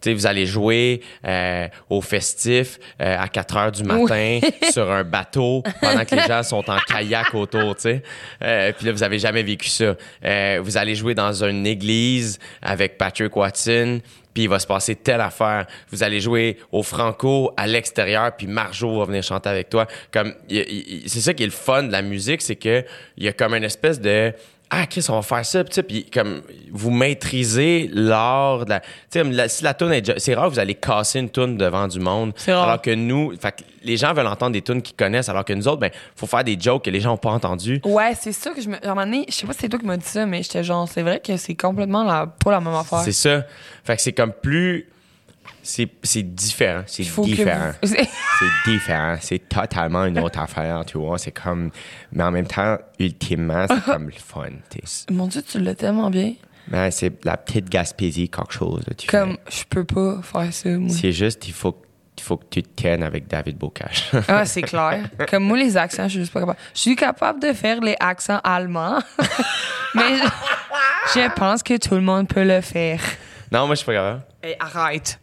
Speaker 2: Tu sais, vous allez jouer euh, au festif euh, à 4 heures du matin [LAUGHS] sur un bateau pendant que les gens sont en [LAUGHS] kayak autour, tu sais. Euh, Puis là, vous avez jamais vécu ça. Euh, vous allez jouer dans une église avec Patrick Watson, puis il va se passer telle affaire. Vous allez jouer au Franco à l'extérieur, puis Marjo va venir chanter avec toi. Comme c'est ça qui est le fun de la musique, c'est que il y a comme une espèce de ah Chris on va faire ça puis puis comme vous maîtrisez l'art de la tu sais comme la- si la tune est c'est rare que vous allez casser une tune devant du monde
Speaker 4: rare.
Speaker 2: alors que nous fait que les gens veulent entendre des tunes qu'ils connaissent alors que nous autres ben faut faire des jokes que les gens ont pas entendu
Speaker 4: Ouais, c'est ça que je me. À un moment donné, je sais pas si c'est toi qui m'as dit ça, mais j'étais genre, c'est vrai que c'est complètement la, pas la même affaire.
Speaker 2: c'est ça fait que c'est comme plus c'est c'est différent c'est différent
Speaker 4: vous- [LAUGHS]
Speaker 2: c'est différent c'est totalement une autre affaire tu vois c'est comme mais en même temps ultimement c'est comme le fun tu sais [LAUGHS]
Speaker 4: Mon Dieu, tu l'as tellement bien.
Speaker 2: Ben, c'est la petite Gaspésie quelque chose là, tu
Speaker 4: Comme, je peux pas faire ça, moi.
Speaker 2: C'est juste, il faut, il faut que tu te kennes avec David Bocage. [LAUGHS]
Speaker 4: Ah, c'est clair. Comme moi, les accents, je suis juste pas capable. Je suis capable de faire les accents allemands, mais je, je pense que tout le monde peut le faire.
Speaker 2: non, moi, je suis pas capable.
Speaker 4: Hey, arrête.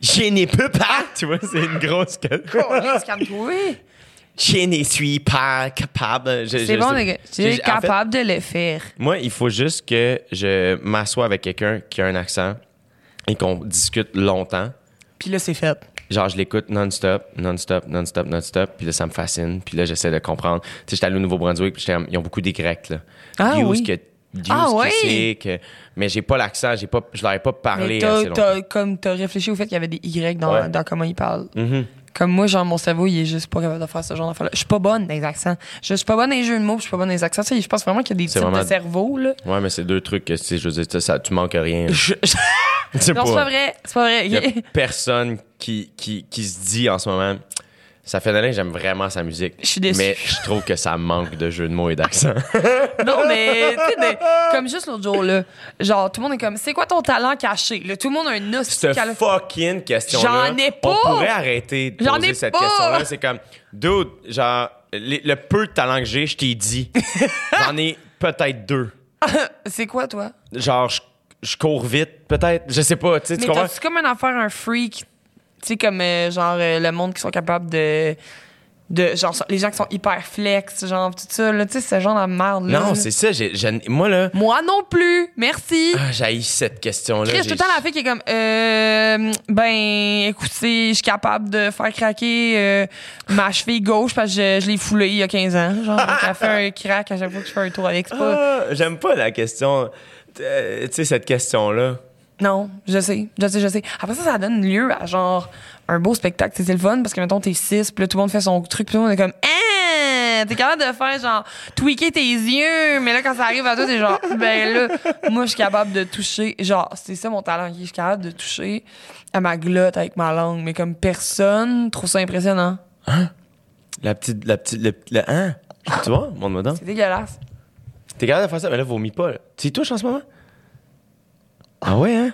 Speaker 2: Je n'ai pas pas. Tu vois, c'est une grosse
Speaker 4: calme-toi.
Speaker 2: Je ne suis pas capable. Je-
Speaker 4: C'est
Speaker 2: je
Speaker 4: bon, gars. Tu es
Speaker 2: en fait,
Speaker 4: capable de le faire.
Speaker 2: moi, il faut juste que je m'assoie avec quelqu'un qui a un accent et qu'on discute longtemps.
Speaker 4: Puis là, c'est fait.
Speaker 2: Genre, je l'écoute non-stop, non-stop, non-stop, non-stop. Puis là, ça me fascine. Puis là, j'essaie de comprendre. Tu sais, j'étais allé au Nouveau-Brunswick, puis ils ont beaucoup des Grecs, là.
Speaker 4: Ah
Speaker 2: Use
Speaker 4: oui.
Speaker 2: que,
Speaker 4: Ah oui.
Speaker 2: c'est, que... Mais j'ai pas l'accent, j'ai pas, je leur ai pas parlé
Speaker 4: Mais t'as,
Speaker 2: assez longtemps.
Speaker 4: t'as- comme t'as réfléchi au fait qu'il y avait des Y dans,
Speaker 2: Ouais.
Speaker 4: dans comment ils parlent.
Speaker 2: Mhm.
Speaker 4: Comme moi, genre, mon cerveau, il est juste pas capable de faire ce genre d'affaires-là. Je suis pas bonne dans les accents. Je suis pas bonne dans les jeux de mots, je suis pas bonne dans les accents. Je pense vraiment qu'il y a des types
Speaker 2: vraiment-
Speaker 4: de cerveau, là.
Speaker 2: Ouais, mais c'est deux trucs que, tu sais, je veux dire, ça, tu manques rien.
Speaker 4: Je- [LAUGHS] non, c'est pas vrai. C'est pas vrai.
Speaker 2: Il y a personne qui, qui, qui se dit en ce moment. Ça fait d'années que j'aime vraiment sa musique.
Speaker 4: Je suis déçue.
Speaker 2: Mais je trouve que ça manque de jeux de mots et d'accent. [LAUGHS]
Speaker 4: non, mais, de- comme juste l'autre jour, là. Genre, tout le monde est comme, c'est quoi ton talent caché? Là, tout le monde a un os.
Speaker 2: Cette fucking question-là.
Speaker 4: J'en ai pas!
Speaker 2: On pourrait arrêter de poser
Speaker 4: ai
Speaker 2: cette question-là. C'est comme, dude, genre, les- le peu de talent que j'ai, je t'ai dit. [LAUGHS] J'en ai peut-être deux. [LAUGHS]
Speaker 4: C'est quoi, toi?
Speaker 2: Genre, je, je cours vite, peut-être. Je sais pas, tu sais, tu
Speaker 4: Mais
Speaker 2: comprends?
Speaker 4: t'as-tu comme une affaire, un freak? Tu sais, comme, euh, genre, euh, le monde qui sont capables de. de genre, les gens qui sont hyper flex, genre, tout ça, là. Tu sais, ce genre de merde-là.
Speaker 2: Non,
Speaker 4: là.
Speaker 2: c'est ça. j'ai- j'ai- moi, là,
Speaker 4: Moi non plus. Merci.
Speaker 2: ah, j'haïs cette question-là.
Speaker 4: Chris,
Speaker 2: J'ai-
Speaker 4: tout le temps la fille qui est comme euh, ben écoutez, je suis capable de faire craquer euh, ma cheville gauche parce que je, je l'ai foulée il y a 15 ans. Genre, elle fait un crack à chaque fois que je fais un tour avec. C'est pas...
Speaker 2: Ah, J'aime pas la question. euh, tu sais, cette question-là.
Speaker 4: Non, je sais, je sais, je sais. Après ça, ça donne lieu à genre un beau spectacle. C'est le fun parce que mettons t'es 6 puis là tout le monde fait son truc puis tout le monde est comme ah t'es capable de faire genre tweaker tes yeux mais là quand ça arrive à toi t'es genre ben là moi je suis capable de toucher genre c'est ça mon talent je suis capable de toucher à ma glotte avec ma langue mais comme personne trouve ça impressionnant
Speaker 2: La petite. La petite. Le, le- hein? Tu vois, mon dedans.
Speaker 4: c'est dégueulasse
Speaker 2: T'es capable de faire ça, mais là, vomis pas. là. Tu y touches en ce moment? Ah ouais, hein?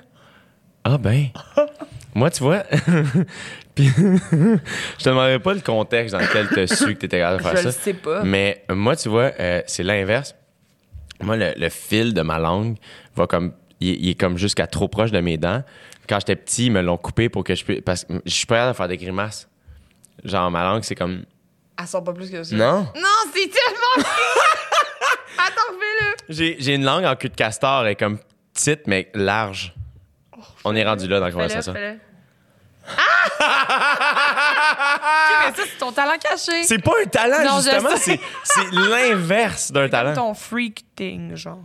Speaker 2: Ah ben. [LAUGHS] Moi, tu vois. [LAUGHS] Puis, [LAUGHS] je te demanderai pas le contexte dans lequel tu as su que t'étais capable de faire
Speaker 4: je
Speaker 2: ça.
Speaker 4: le sais pas
Speaker 2: Mais moi, tu vois, euh, c'est l'inverse. Moi, le, le fil de ma langue va comme. Il, il est comme jusqu'à trop proche de mes dents. Quand j'étais petit, ils me l'ont coupé pour que je puisse. Parce que je suis pas capable de faire des grimaces. Genre, ma langue, c'est comme.
Speaker 4: elle sort pas plus que ça
Speaker 2: Non?
Speaker 4: non c'est tellement attends fais-le
Speaker 2: J'ai j'ai une langue en cul de castor, elle est comme petite, mais large. On est rendu là dans la conversation.
Speaker 4: fais-le. Ah! Mais ça, c'est ton talent caché.
Speaker 2: C'est pas un talent,
Speaker 4: Non,
Speaker 2: justement. C'est c'est l'inverse d'un
Speaker 4: C'est
Speaker 2: talent.
Speaker 4: ton freak thing, genre.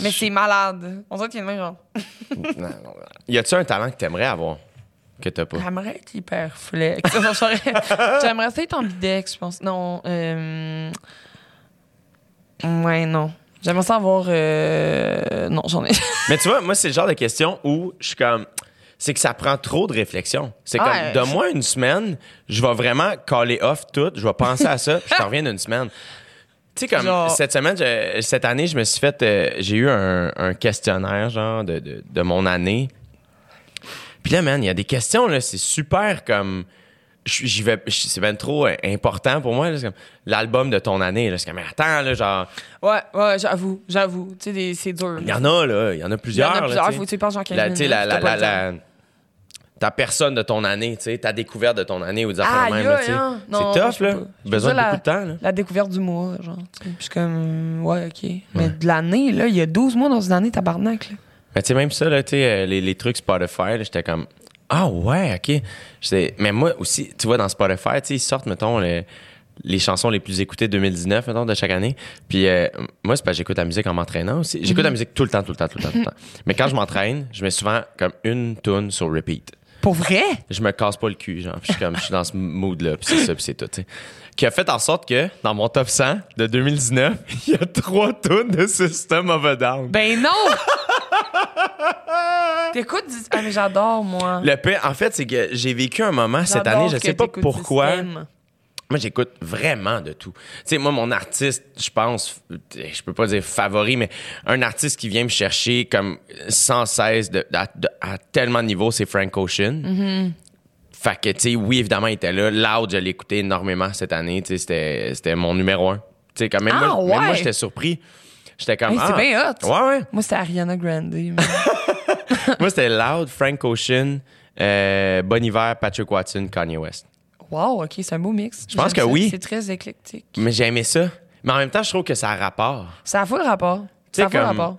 Speaker 4: Mais c'est malade. On dirait qu'il y a une main, genre. [LAUGHS]
Speaker 2: Y a-tu un talent que t'aimerais avoir? Que t'as pas?
Speaker 4: J'aimerais être hyper flex. [LAUGHS] J'aimerais ça être ambidex, je pense. Non, euh... Ouais, non. J'aimerais ça avoir... euh, Non, j'en ai... [LAUGHS]
Speaker 2: Mais tu vois, moi, c'est le genre de question où je suis comme. C'est que ça prend trop de réflexion. C'est comme,
Speaker 4: Ouais.
Speaker 2: donne-moi une semaine, je vais vraiment caller off tout, je vais penser à ça, puis je t'en reviens d'une semaine. Tu sais, comme
Speaker 4: Genre-
Speaker 2: cette semaine, je- cette année, je me suis fait. euh, j'ai eu un, un questionnaire, genre, de, de, de mon année. Puis là, man, il y a des questions, là, c'est super comme. J'y vais, c'est bien trop euh, important pour moi. là, c'est comme L'album de ton année. là, C'est comme, mais attends, là, genre,
Speaker 4: Ouais, ouais, j'avoue, j'avoue. Tu sais, c'est dur.
Speaker 2: il y en a, là, il y en a
Speaker 4: Il y en
Speaker 2: plusieurs.
Speaker 4: a plusieurs,
Speaker 2: tu sais.
Speaker 4: faut que tu y penses genre 15
Speaker 2: La-
Speaker 4: minutes.
Speaker 2: la, ta personne de ton année, tu sais, ta découverte de ton année ou des affaires de même.
Speaker 4: hein.
Speaker 2: C'est tough, là. Besoin de beaucoup de temps, là.
Speaker 4: La découverte du mois, genre. Puis je suis comme, ouais, OK. Mais de l'année, là, il y a 12 mois dans une année, tabarnak, là.
Speaker 2: Mais tu sais, même ça, là, tu sais, euh, les, les trucs Spotify, là, j'étais comme, ah ouais, OK. Mais moi aussi, tu vois, dans Spotify, ils sortent, mettons, les, les chansons les plus écoutées 2019, mettons, de chaque année. Puis euh, moi, c'est parce que j'écoute la musique en m'entraînant aussi. J'écoute la musique tout le temps, tout le temps, tout le temps, tout le temps. Mais quand je m'entraîne, je mets souvent comme une tune sur repeat.
Speaker 4: Pour vrai?
Speaker 2: je me casse pas le cul, genre. Puis Je suis comme, je suis dans ce mood-là, puis c'est ça, puis c'est tout, tu sais. Qui a fait en sorte que, dans mon top 100 de 2019, [LAUGHS] il y a trois tunes de System of a Down.
Speaker 4: Ben non! [LAUGHS] [LAUGHS] T'écoutes du... Ah, mais j'adore, moi.
Speaker 2: Le pire, en fait, c'est que j'ai vécu un moment cette année, je sais pas pourquoi. Moi, j'écoute vraiment de tout. Tu sais, moi, mon artiste, je pense, je peux pas dire favori, mais un artiste qui vient me chercher comme sans cesse de, à, de- à tellement de niveaux, c'est Frank Ocean. Fait que, tu sais, oui, évidemment, il était là. Loud, je l'ai écouté énormément cette année. Tu sais, c'était- mon numéro un. Tu sais, quand même,
Speaker 4: Ah,
Speaker 2: moi, j'étais surpris. J'étais comme.
Speaker 4: Hey, c'est
Speaker 2: ah.
Speaker 4: bien hot.
Speaker 2: Ouais, ouais.
Speaker 4: Moi, c'était Ariana Grande. [LAUGHS] mais-
Speaker 2: moi, c'était Loud, Frank Ocean, euh, Bon Hiver, Patrick Watson, Kanye West.
Speaker 4: wow, OK, c'est un beau mix.
Speaker 2: Je pense que
Speaker 4: ça.
Speaker 2: oui.
Speaker 4: C'est très éclectique.
Speaker 2: Mais j'ai aimé ça. Mais en même temps, je trouve que ça a rapport.
Speaker 4: Ça a full rapport. Ça a
Speaker 2: comme-
Speaker 4: rapport.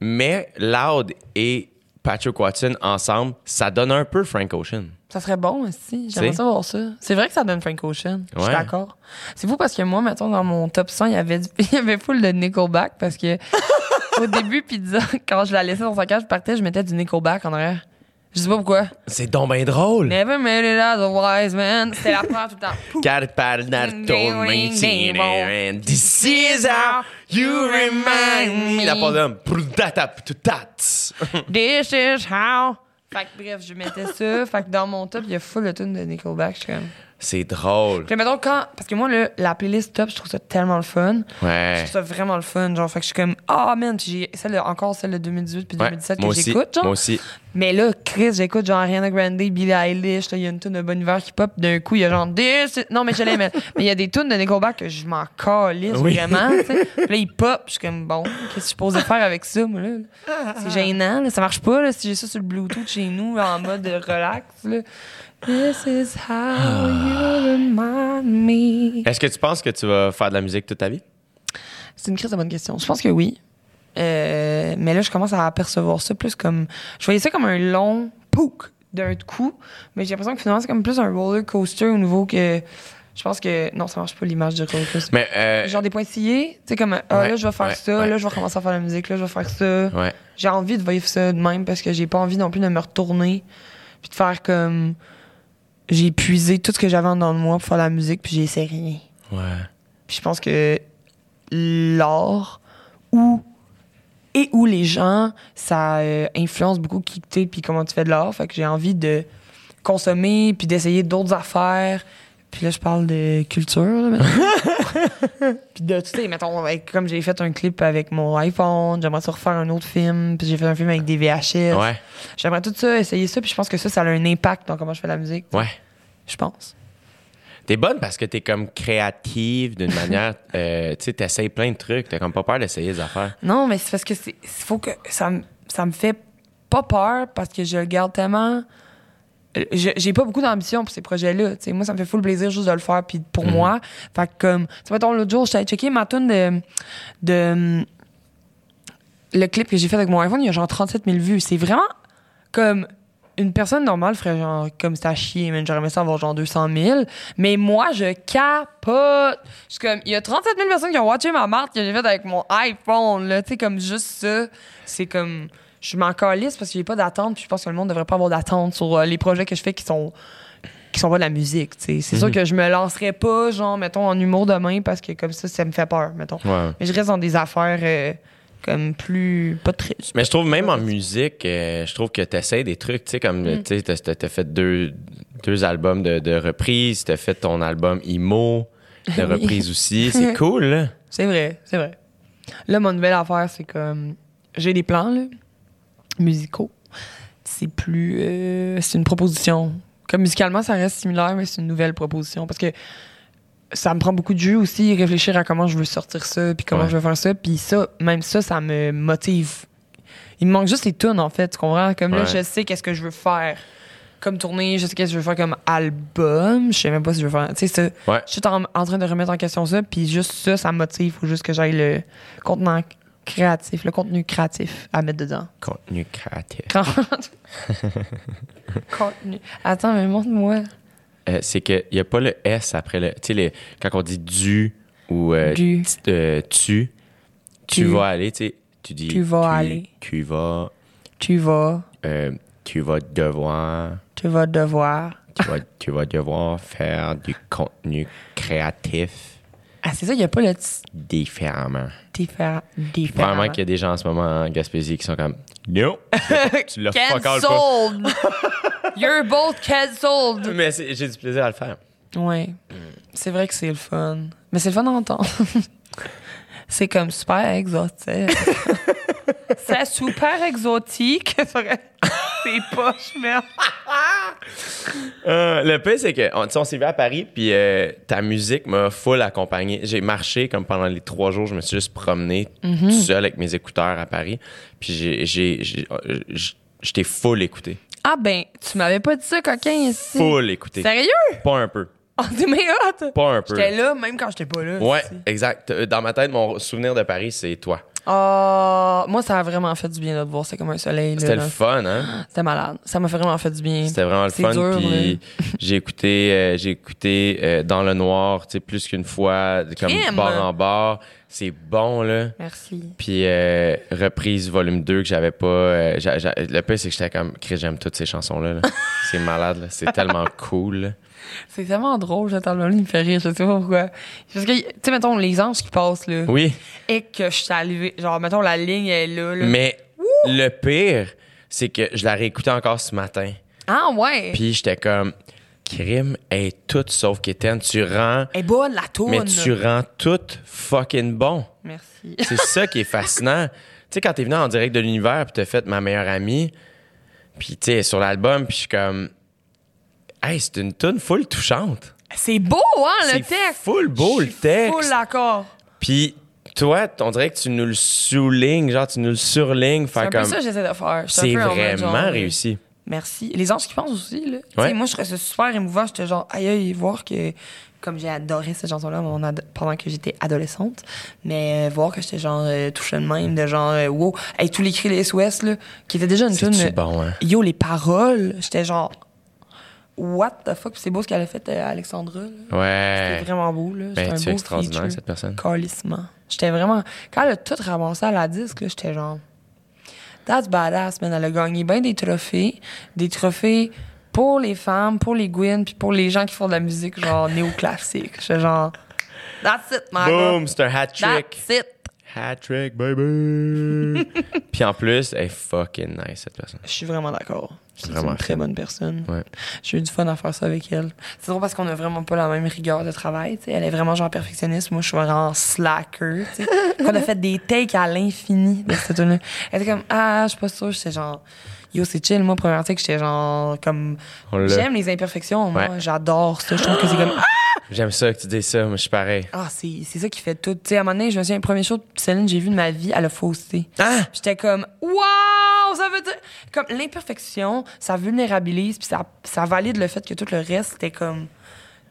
Speaker 2: Mais Loud et Patrick Watson ensemble, ça donne un peu Frank Ocean.
Speaker 4: Ça serait bon aussi. J'aimerais ça voir ça. C'est vrai que ça donne Frank Ocean. Je suis d'accord. C'est fou parce que moi, mettons, dans mon top 100, il y avait, du- [LAUGHS] il y avait full de Nickelback parce que au [LAUGHS] début, Pizza, quand je la laissais dans sa cage, je partais, je mettais du Nickelback en arrière. Je sais pas pourquoi.
Speaker 2: C'est donc bien drôle.
Speaker 4: Never made it as a wise man. C'était la première tout le temps. [LAUGHS]
Speaker 2: Seen it, and this is how you remind me. La part.
Speaker 4: This is how. Fait que bref, je mettais ça. Fait que dans mon top, il y a full de tunes de Nickelback. Je suis comme.
Speaker 2: C'est drôle.
Speaker 4: Puis mettons quand. Parce que moi, là, la playlist top, je trouve ça tellement le fun. Je
Speaker 2: Ouais.
Speaker 4: trouve ça vraiment le fun. Genre, fait que je suis comme. Ah, man. Puis j'ai celle de- encore celle de 2018 puis
Speaker 2: Ouais,
Speaker 4: 2017
Speaker 2: moi
Speaker 4: que j'écoute, genre.
Speaker 2: Moi aussi.
Speaker 4: Mais là, Chris, j'écoute genre Ariana Grande, Billie Eilish. Il y a une tune de Bon Hiver qui pop. D'un coup, il y a genre. This is- Non, mais je l'aime. [LAUGHS] mais il y a des tunes de Nickelback que je m'en calisse
Speaker 2: Oui.
Speaker 4: vraiment. tu sais. [LAUGHS] Puis là, il pop. Je suis comme, bon, qu'est-ce que je suis supposé faire avec ça, moi, là? C'est gênant. là. Ça marche pas là, si j'ai ça sur le Bluetooth chez nous, en mode relax. Là. This is how you remind me.
Speaker 2: Est-ce que tu penses que tu vas faire de la musique toute ta vie?
Speaker 4: C'est une crise de bonne question. Je pense que oui. Euh, mais là, je commence à apercevoir ça plus comme. Je voyais ça comme un long pouk d'un coup. Mais j'ai l'impression que finalement, c'est comme plus un roller coaster au niveau que. Je pense que. Non, ça marche pas l'image de roller coaster.
Speaker 2: Mais, euh,
Speaker 4: Genre des pointillés. Tu sais, comme. Ah,
Speaker 2: Ouais,
Speaker 4: là, je vais faire
Speaker 2: ouais,
Speaker 4: ça.
Speaker 2: ouais.
Speaker 4: Là, je vais commencer à faire la musique. Là, je vais faire ça.
Speaker 2: ouais.
Speaker 4: J'ai envie de vivre ça de même parce que j'ai pas envie non plus de me retourner. Puis de faire comme. J'ai épuisé tout ce que j'avais en dedans de moi pour faire la musique. Puis j'ai essayé rien.
Speaker 2: Ouais.
Speaker 4: Puis je pense que l'art ou et où les gens, ça euh, influence beaucoup qui t'es puis comment tu fais de l'art. Fait que j'ai envie de consommer puis d'essayer d'autres affaires. Puis là, je parle de culture, là, [LAUGHS] puis de, tu sais, mettons, comme j'ai fait un clip avec mon iPhone, j'aimerais ça refaire un autre film, puis j'ai fait un film avec des VHS.
Speaker 2: Ouais.
Speaker 4: J'aimerais tout ça, essayer ça, puis je pense que ça, ça a un impact dans comment je fais la musique.
Speaker 2: Ouais.
Speaker 4: Je pense.
Speaker 2: T'es bonne parce que t'es comme créative d'une manière. [LAUGHS] euh, tu sais, t'essayes plein de trucs. T'as comme pas peur d'essayer des affaires.
Speaker 4: Non, mais c'est parce que c'est faut que ça me ça me fait pas peur parce que je le garde tellement j'ai pas beaucoup d'ambition pour ces projets-là. Moi, ça me fait full plaisir juste de le faire puis pour
Speaker 2: Mhm.
Speaker 4: moi. Fait que comme, tu sais, mettons, l'autre jour, j'étais allée checker ma tune de, de le clip que j'ai fait avec mon iPhone, il y a genre 37 000 vues. C'est vraiment comme une personne normale ferait genre comme à chier, mais j'aurais aimé ça avoir genre 200 000. Mais moi, je capote. Je suis comme, il y a 37 000 personnes qui ont watché ma marque que j'ai faite avec mon iPhone, là. Tu sais, comme juste ça. C'est comme, je m'en calisse parce que j'ai pas d'attente, puis je pense que le monde devrait pas avoir d'attente sur euh, les projets que je fais qui sont qui sont pas de la musique, tu. C'est sûr que je me lancerais pas, genre, mettons, en humour demain parce que comme ça, ça me fait peur, mettons.
Speaker 2: Ouais.
Speaker 4: Mais je reste dans des affaires euh, comme plus. pas très.
Speaker 2: Mais je trouve même en musique, euh, je trouve que t'essayes des trucs, tu sais, comme,
Speaker 4: Mm.
Speaker 2: tu sais, t'as- t'as fait deux, deux albums de, de reprises, t'as fait ton album Imo de [LAUGHS] reprise aussi. C'est cool, là.
Speaker 4: C'est vrai, c'est vrai. Là, mon nouvelle affaire, c'est comme. J'ai des plans, là, musicaux. C'est plus. euh, c'est une proposition. Comme musicalement, ça reste similaire, mais c'est une nouvelle proposition. Parce que ça me prend beaucoup de jus aussi, réfléchir à comment je veux sortir ça, puis comment
Speaker 2: Ouais.
Speaker 4: je veux faire ça. Puis ça, même ça, ça me motive. Il me manque juste les tunes, en fait, tu comprends? Comme là, je sais qu'est-ce que je veux faire comme tournée, je sais qu'est-ce que je veux faire comme album. Je sais même pas si je veux faire. Tu sais,
Speaker 2: Ouais.
Speaker 4: je suis en, en train de remettre en question ça, puis juste ça, ça me motive. Il faut juste que j'aille le contenant créatif, le contenu créatif à mettre dedans.
Speaker 2: Contenu créatif. [LAUGHS]
Speaker 4: Contenu. Attends, mais montre-moi.
Speaker 2: Euh, c'est qu'il n'y a pas le S après le. Tu sais, quand on dit du ou euh,
Speaker 4: Du.
Speaker 2: euh, tu, tu,
Speaker 4: Tu.
Speaker 2: vas aller, tu sais, tu dis.
Speaker 4: Tu vas aller.
Speaker 2: Tu vas.
Speaker 4: Tu vas,
Speaker 2: tu vas devoir.
Speaker 4: tu vas devoir.
Speaker 2: Tu vas, tu vas devoir faire du contenu créatif
Speaker 4: Ah, c'est ça, il n'y a pas le
Speaker 2: différemment.
Speaker 4: différent.
Speaker 2: Probablement qu'il y a des gens en ce moment en Gaspésie qui sont comme Non! [LAUGHS] tu l'as pas.
Speaker 4: Cancelled! [LAUGHS] You're both cancelled!
Speaker 2: Mais c'est- j'ai du plaisir à le faire.
Speaker 4: Ouais. C'est vrai que c'est le fun. Mais c'est le fun d'entendre. [LAUGHS] c'est comme super exotique. c'est super exotique. C'est poche, merde.
Speaker 2: Euh, le pire, c'est que on, tu sais, on s'est vu à Paris, puis euh, ta musique m'a full accompagné. J'ai marché comme pendant les trois jours, je me suis juste promené tout seul avec mes écouteurs à Paris, puis j'ai, j'ai, j'ai- euh, j- j'étais full écouté.
Speaker 4: Ah ben, tu m'avais pas dit ça, coquin, ici.
Speaker 2: Full écouté.
Speaker 4: Sérieux?
Speaker 2: Pas un peu.
Speaker 4: Oh, t'es.
Speaker 2: Pas un peu.
Speaker 4: J'étais là, même quand j'étais pas là.
Speaker 2: Ouais,
Speaker 4: ici.
Speaker 2: exact. Dans ma tête, mon souvenir de Paris, c'est toi.
Speaker 4: Oh, moi, ça a vraiment fait du bien de te voir. C'était comme un soleil. là,
Speaker 2: C'était
Speaker 4: là.
Speaker 2: le fun, hein? [GASPS]
Speaker 4: C'était malade. Ça m'a fait vraiment fait du bien.
Speaker 2: C'était vraiment le
Speaker 4: C'est
Speaker 2: fun.
Speaker 4: dur,
Speaker 2: Puis [LAUGHS] j'ai écouté, euh, j'ai écouté euh, Dans le noir, tu sais, plus qu'une fois, comme
Speaker 4: Crime!
Speaker 2: bar en bar. C'est bon, là.
Speaker 4: Merci.
Speaker 2: Puis euh, reprise volume 2 que j'avais pas. le pire, c'est que j'étais comme, Chris, j'aime toutes ces chansons-là. là. [LAUGHS] c'est malade, là. C'est tellement cool.
Speaker 4: C'est tellement drôle, j'attends le il me fait rire, je sais pas pourquoi. Parce que, tu sais, mettons, les anges qui passent, là,
Speaker 2: Oui,
Speaker 4: et que je suis arrivée, genre, mettons, la ligne est là, là.
Speaker 2: mais le pire, c'est que je la réécoutais encore ce matin.
Speaker 4: Ah, ouais!
Speaker 2: Puis j'étais comme, crime est toute sauf qu'Étienne. Tu rends,
Speaker 4: Elle est bonne, la tourne.
Speaker 2: mais tu rends tout fucking bon.
Speaker 4: Merci. [LAUGHS]
Speaker 2: C'est ça qui est fascinant. Tu sais, quand t'es venu en direct de l'univers, puis t'as fait ma meilleure amie, puis tu sais, sur l'album, puis je suis comme, hey, c'est une tune full touchante.
Speaker 4: C'est beau, hein, le
Speaker 2: C'est
Speaker 4: texte!
Speaker 2: full beau, le texte.
Speaker 4: Full d'accord.
Speaker 2: Puis toi, on dirait que tu nous le soulignes, genre tu nous le surlignes,
Speaker 4: C'est peu ça que j'essaie de faire.
Speaker 2: C'est vraiment
Speaker 4: genre, euh,
Speaker 2: réussi.
Speaker 4: Merci. Les anges qui pensent aussi, là.
Speaker 2: Ouais.
Speaker 4: moi, je ça super émouvant. J'étais genre, aïe, aïe, voir que, comme j'ai adoré cette chanson-là pendant que j'étais adolescente, mais euh, voir que j'étais genre euh, touchée de même, de genre, euh, wow. Hey, tous les cris les SOS, là, qui était déjà une tune.
Speaker 2: C'est bon, hein?
Speaker 4: Yo, les paroles, j'étais genre, what the fuck? C'est beau ce qu'elle a fait, euh, Alexandra. là.
Speaker 2: Ouais.
Speaker 4: C'était vraiment beau, là. C'était
Speaker 2: Ben,
Speaker 4: beau
Speaker 2: extraordinaire,
Speaker 4: feature.
Speaker 2: cette personne.
Speaker 4: Calissement. J'étais vraiment. Quand elle a tout ramassé à la disque, j'étais genre. That's badass, man. Elle a gagné bien des trophées. Des trophées pour les femmes, pour les Gwyn, puis pour les gens qui font de la musique, genre néoclassique. J'étais genre. That's it, my
Speaker 2: Boom, c'est un hat trick.
Speaker 4: That's it.
Speaker 2: Hat trick, baby. [LAUGHS] Puis en plus, elle est fucking nice, cette personne.
Speaker 4: Je suis vraiment d'accord. C'est
Speaker 2: Vraiment
Speaker 4: une très bonne personne.
Speaker 2: Ouais.
Speaker 4: J'ai eu du fun à faire ça avec elle. C'est drôle parce qu'on a vraiment pas la même rigueur de travail. tu sais. Elle est vraiment genre perfectionniste. Moi, je suis vraiment slacker. [LAUGHS] on a fait des takes à l'infini de cette tune Elle était comme Ah, je suis pas sûre. J'étais genre Yo, c'est chill. Moi, première take, j'étais genre comme. J'aime les imperfections. Moi,
Speaker 2: Ouais.
Speaker 4: j'adore ça. Je trouve que c'est comme Ah,
Speaker 2: J'aime ça que tu dis ça, moi je suis pareil.
Speaker 4: Ah, c'est c'est ça qui fait tout. Tu sais, à un moment donné, je me souviens, le premier show de Céline, j'ai vu de ma vie, elle a faussé.
Speaker 2: Ah!
Speaker 4: J'étais comme, waouh, ça veut dire. Comme l'imperfection, ça vulnérabilise, puis ça, ça valide le fait que tout le reste, c'était comme.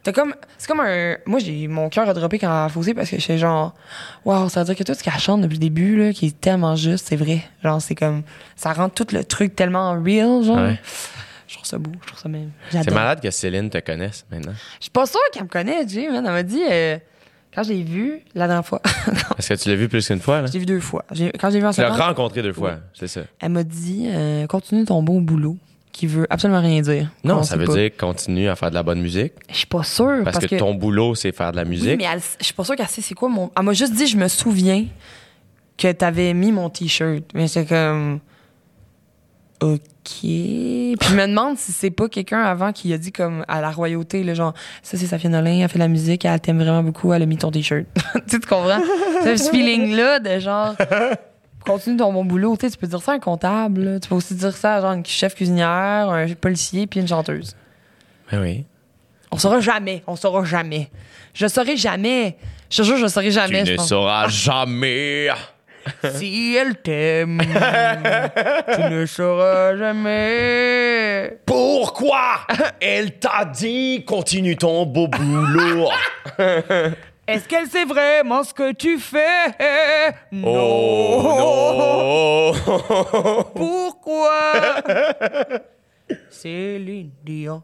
Speaker 4: C'était comme. C'est comme un. Moi, j'ai mon cœur a droppé quand elle a faussé parce que j'étais genre, waouh, ça veut dire que tout ce qu'elle chante depuis le début, là, qui est tellement juste, c'est vrai. Genre, c'est comme. Ça rend tout le truc tellement real, genre.
Speaker 2: Ouais.
Speaker 4: Je trouve ça beau, je trouve ça même.
Speaker 2: C'est malade que Céline te connaisse maintenant.
Speaker 4: Je suis pas sûre qu'elle me connaît, Jay, man. Elle m'a dit. euh, quand je l'ai vue, la dernière fois, [LAUGHS]
Speaker 2: Est-ce que tu l'as vu plus qu'une fois, là?
Speaker 4: je l'ai vue deux fois. Quand j'ai vu en
Speaker 2: Tu l'as rencontré deux fois, c'est ça.
Speaker 4: Elle m'a dit euh, continue ton bon boulot, qui veut absolument rien dire.
Speaker 2: Non,
Speaker 4: On
Speaker 2: ça veut
Speaker 4: pas.
Speaker 2: dire continue à faire de la bonne musique.
Speaker 4: Je suis pas sûre
Speaker 2: Parce, que, ton boulot, c'est faire de la
Speaker 4: Oui,
Speaker 2: musique.
Speaker 4: mais elle- je suis pas sûre qu'elle sait c'est quoi mon. Elle m'a juste dit je me souviens que t'avais mis mon t-shirt, mais c'est comme ok. Puis je me demande si c'est pas quelqu'un avant qui a dit comme à la royauté le genre ça c'est Safia Nolin, elle fait de la musique, elle t'aime vraiment beaucoup, elle a mis ton t-shirt. [LAUGHS] tu sais tu comprends? [LAUGHS] Ce feeling là de genre continue ton bon boulot, tu sais tu peux dire ça à un comptable, là. tu peux aussi dire ça à genre une chef cuisinière, un policier puis une chanteuse.
Speaker 2: Ben oui.
Speaker 4: On saura jamais, on saura jamais. Je saurai jamais. Je te jure, je saurai jamais. je
Speaker 2: tu ne
Speaker 4: pense.
Speaker 2: sauras jamais. [LAUGHS]
Speaker 4: Si elle t'aime, tu ne sauras jamais.
Speaker 2: Pourquoi? [LAUGHS] Elle t'a dit continue ton beau boulot. [LAUGHS]
Speaker 4: Est-ce qu'elle sait vraiment ce que tu fais?
Speaker 2: Oh non. [LAUGHS]
Speaker 4: Pourquoi? [LAUGHS] Céline Dion.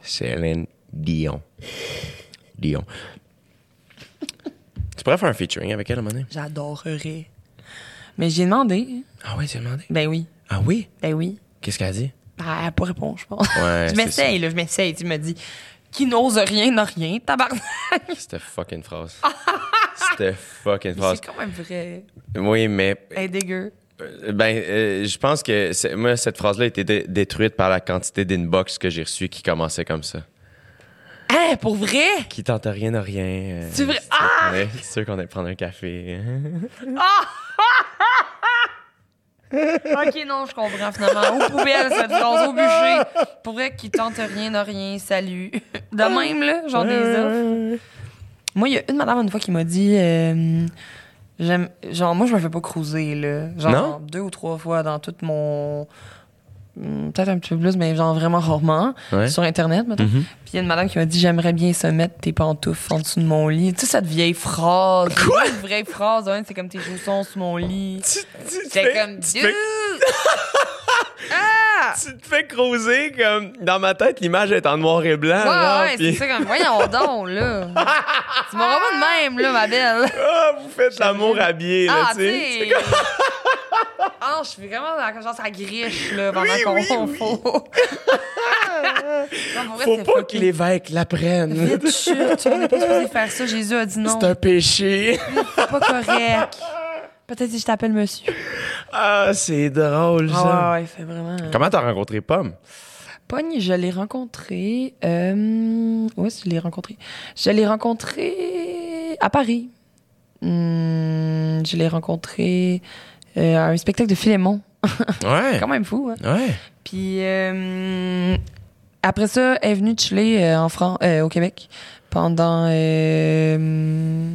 Speaker 2: Céline Dion. Dion. tu pourrais faire un featuring avec elle à un moment donné?
Speaker 4: J'adorerais. Mais j'ai demandé.
Speaker 2: Ah oui, tu as demandé?
Speaker 4: Ben oui.
Speaker 2: Ah oui?
Speaker 4: Ben oui.
Speaker 2: Qu'est-ce qu'elle a dit?
Speaker 4: Ben, elle n'a pas répondu, je pense.
Speaker 2: Ouais, [LAUGHS]
Speaker 4: je m'essaye, là, je m'essaye. Tu me dis, qui n'ose rien n'a rien, tabarnak. [LAUGHS]
Speaker 2: C'était fucking phrase. C'était fucking phrase.
Speaker 4: C'est quand même vrai.
Speaker 2: Oui, mais
Speaker 4: Elle est dégueu.
Speaker 2: euh, ben, euh, je pense que moi cette phrase-là a été dé- détruite par la quantité d'inbox que j'ai reçu qui commençait comme ça.
Speaker 4: Hein, pour vrai?
Speaker 2: Qui tente rien à rien. euh,
Speaker 4: C'est vrai?
Speaker 2: allait- C'est sûr qu'on allait prendre un café.
Speaker 4: Ok, non, je comprends finalement. Aux poubelles, cette phrase, au bûcher. Pour vrai, qui tente rien n'a rien, salut. [LAUGHS] De même, là, genre des offres. Moi, il y a une madame une fois qui m'a dit. euh, j'aime, genre, moi, je me fais pas cruiser, là. Genre,
Speaker 2: Non?
Speaker 4: deux ou trois fois dans tout mon. Hmm, Peut-être un petit peu plus, mais genre vraiment rarement.
Speaker 2: Ouais.
Speaker 4: Sur Internet, mettons.
Speaker 2: Mhm.
Speaker 4: Puis il y a une madame qui m'a dit J'aimerais bien se mettre tes pantoufles en dessous de mon lit. Tu sais, cette vieille phrase. Quoi? Une vraie phrase, hein, c'est comme tes chaussons sous mon lit. C'est comme Dieu. [LAUGHS]
Speaker 2: tu te fais creuser comme dans ma tête l'image est en noir et blanc
Speaker 4: Ouais,
Speaker 2: genre,
Speaker 4: ouais,
Speaker 2: puis-
Speaker 4: c'est ça comme. Voyons donc, là. tu m'auras pas de même, là, ma belle.
Speaker 2: Ah, vous faites l'amour habillé là
Speaker 4: Ah,
Speaker 2: tu
Speaker 4: tu
Speaker 2: sais
Speaker 4: sais. [LAUGHS] Ah, je suis vraiment dans genre ça griche, là, pendant
Speaker 2: Oui,
Speaker 4: qu'on
Speaker 2: oui,
Speaker 4: faut.
Speaker 2: oui. [LAUGHS]
Speaker 4: Non, pour vrai,
Speaker 2: faut
Speaker 4: c'est
Speaker 2: pas que l'évêque l'apprenne
Speaker 4: Vite, chut, on n'est pas supposé faire ça. Jésus a dit non.
Speaker 2: c'est un péché
Speaker 4: C'est pas correct. Peut-être si je t'appelle monsieur.
Speaker 2: ah c'est drôle ça
Speaker 4: Ah, ouais, ouais, c'est vraiment.
Speaker 2: comment t'as rencontré Pomme?
Speaker 4: Pogne, je l'ai rencontré. Euh... Où est-ce que je l'ai rencontré? Je l'ai rencontré à Paris. Hum, je l'ai rencontré euh, à un spectacle de Philémon. [LAUGHS]
Speaker 2: ouais
Speaker 4: quand même fou, hein?
Speaker 2: ouais
Speaker 4: Puis euh, après ça, elle est venue chiller euh, en France, au Québec pendant euh,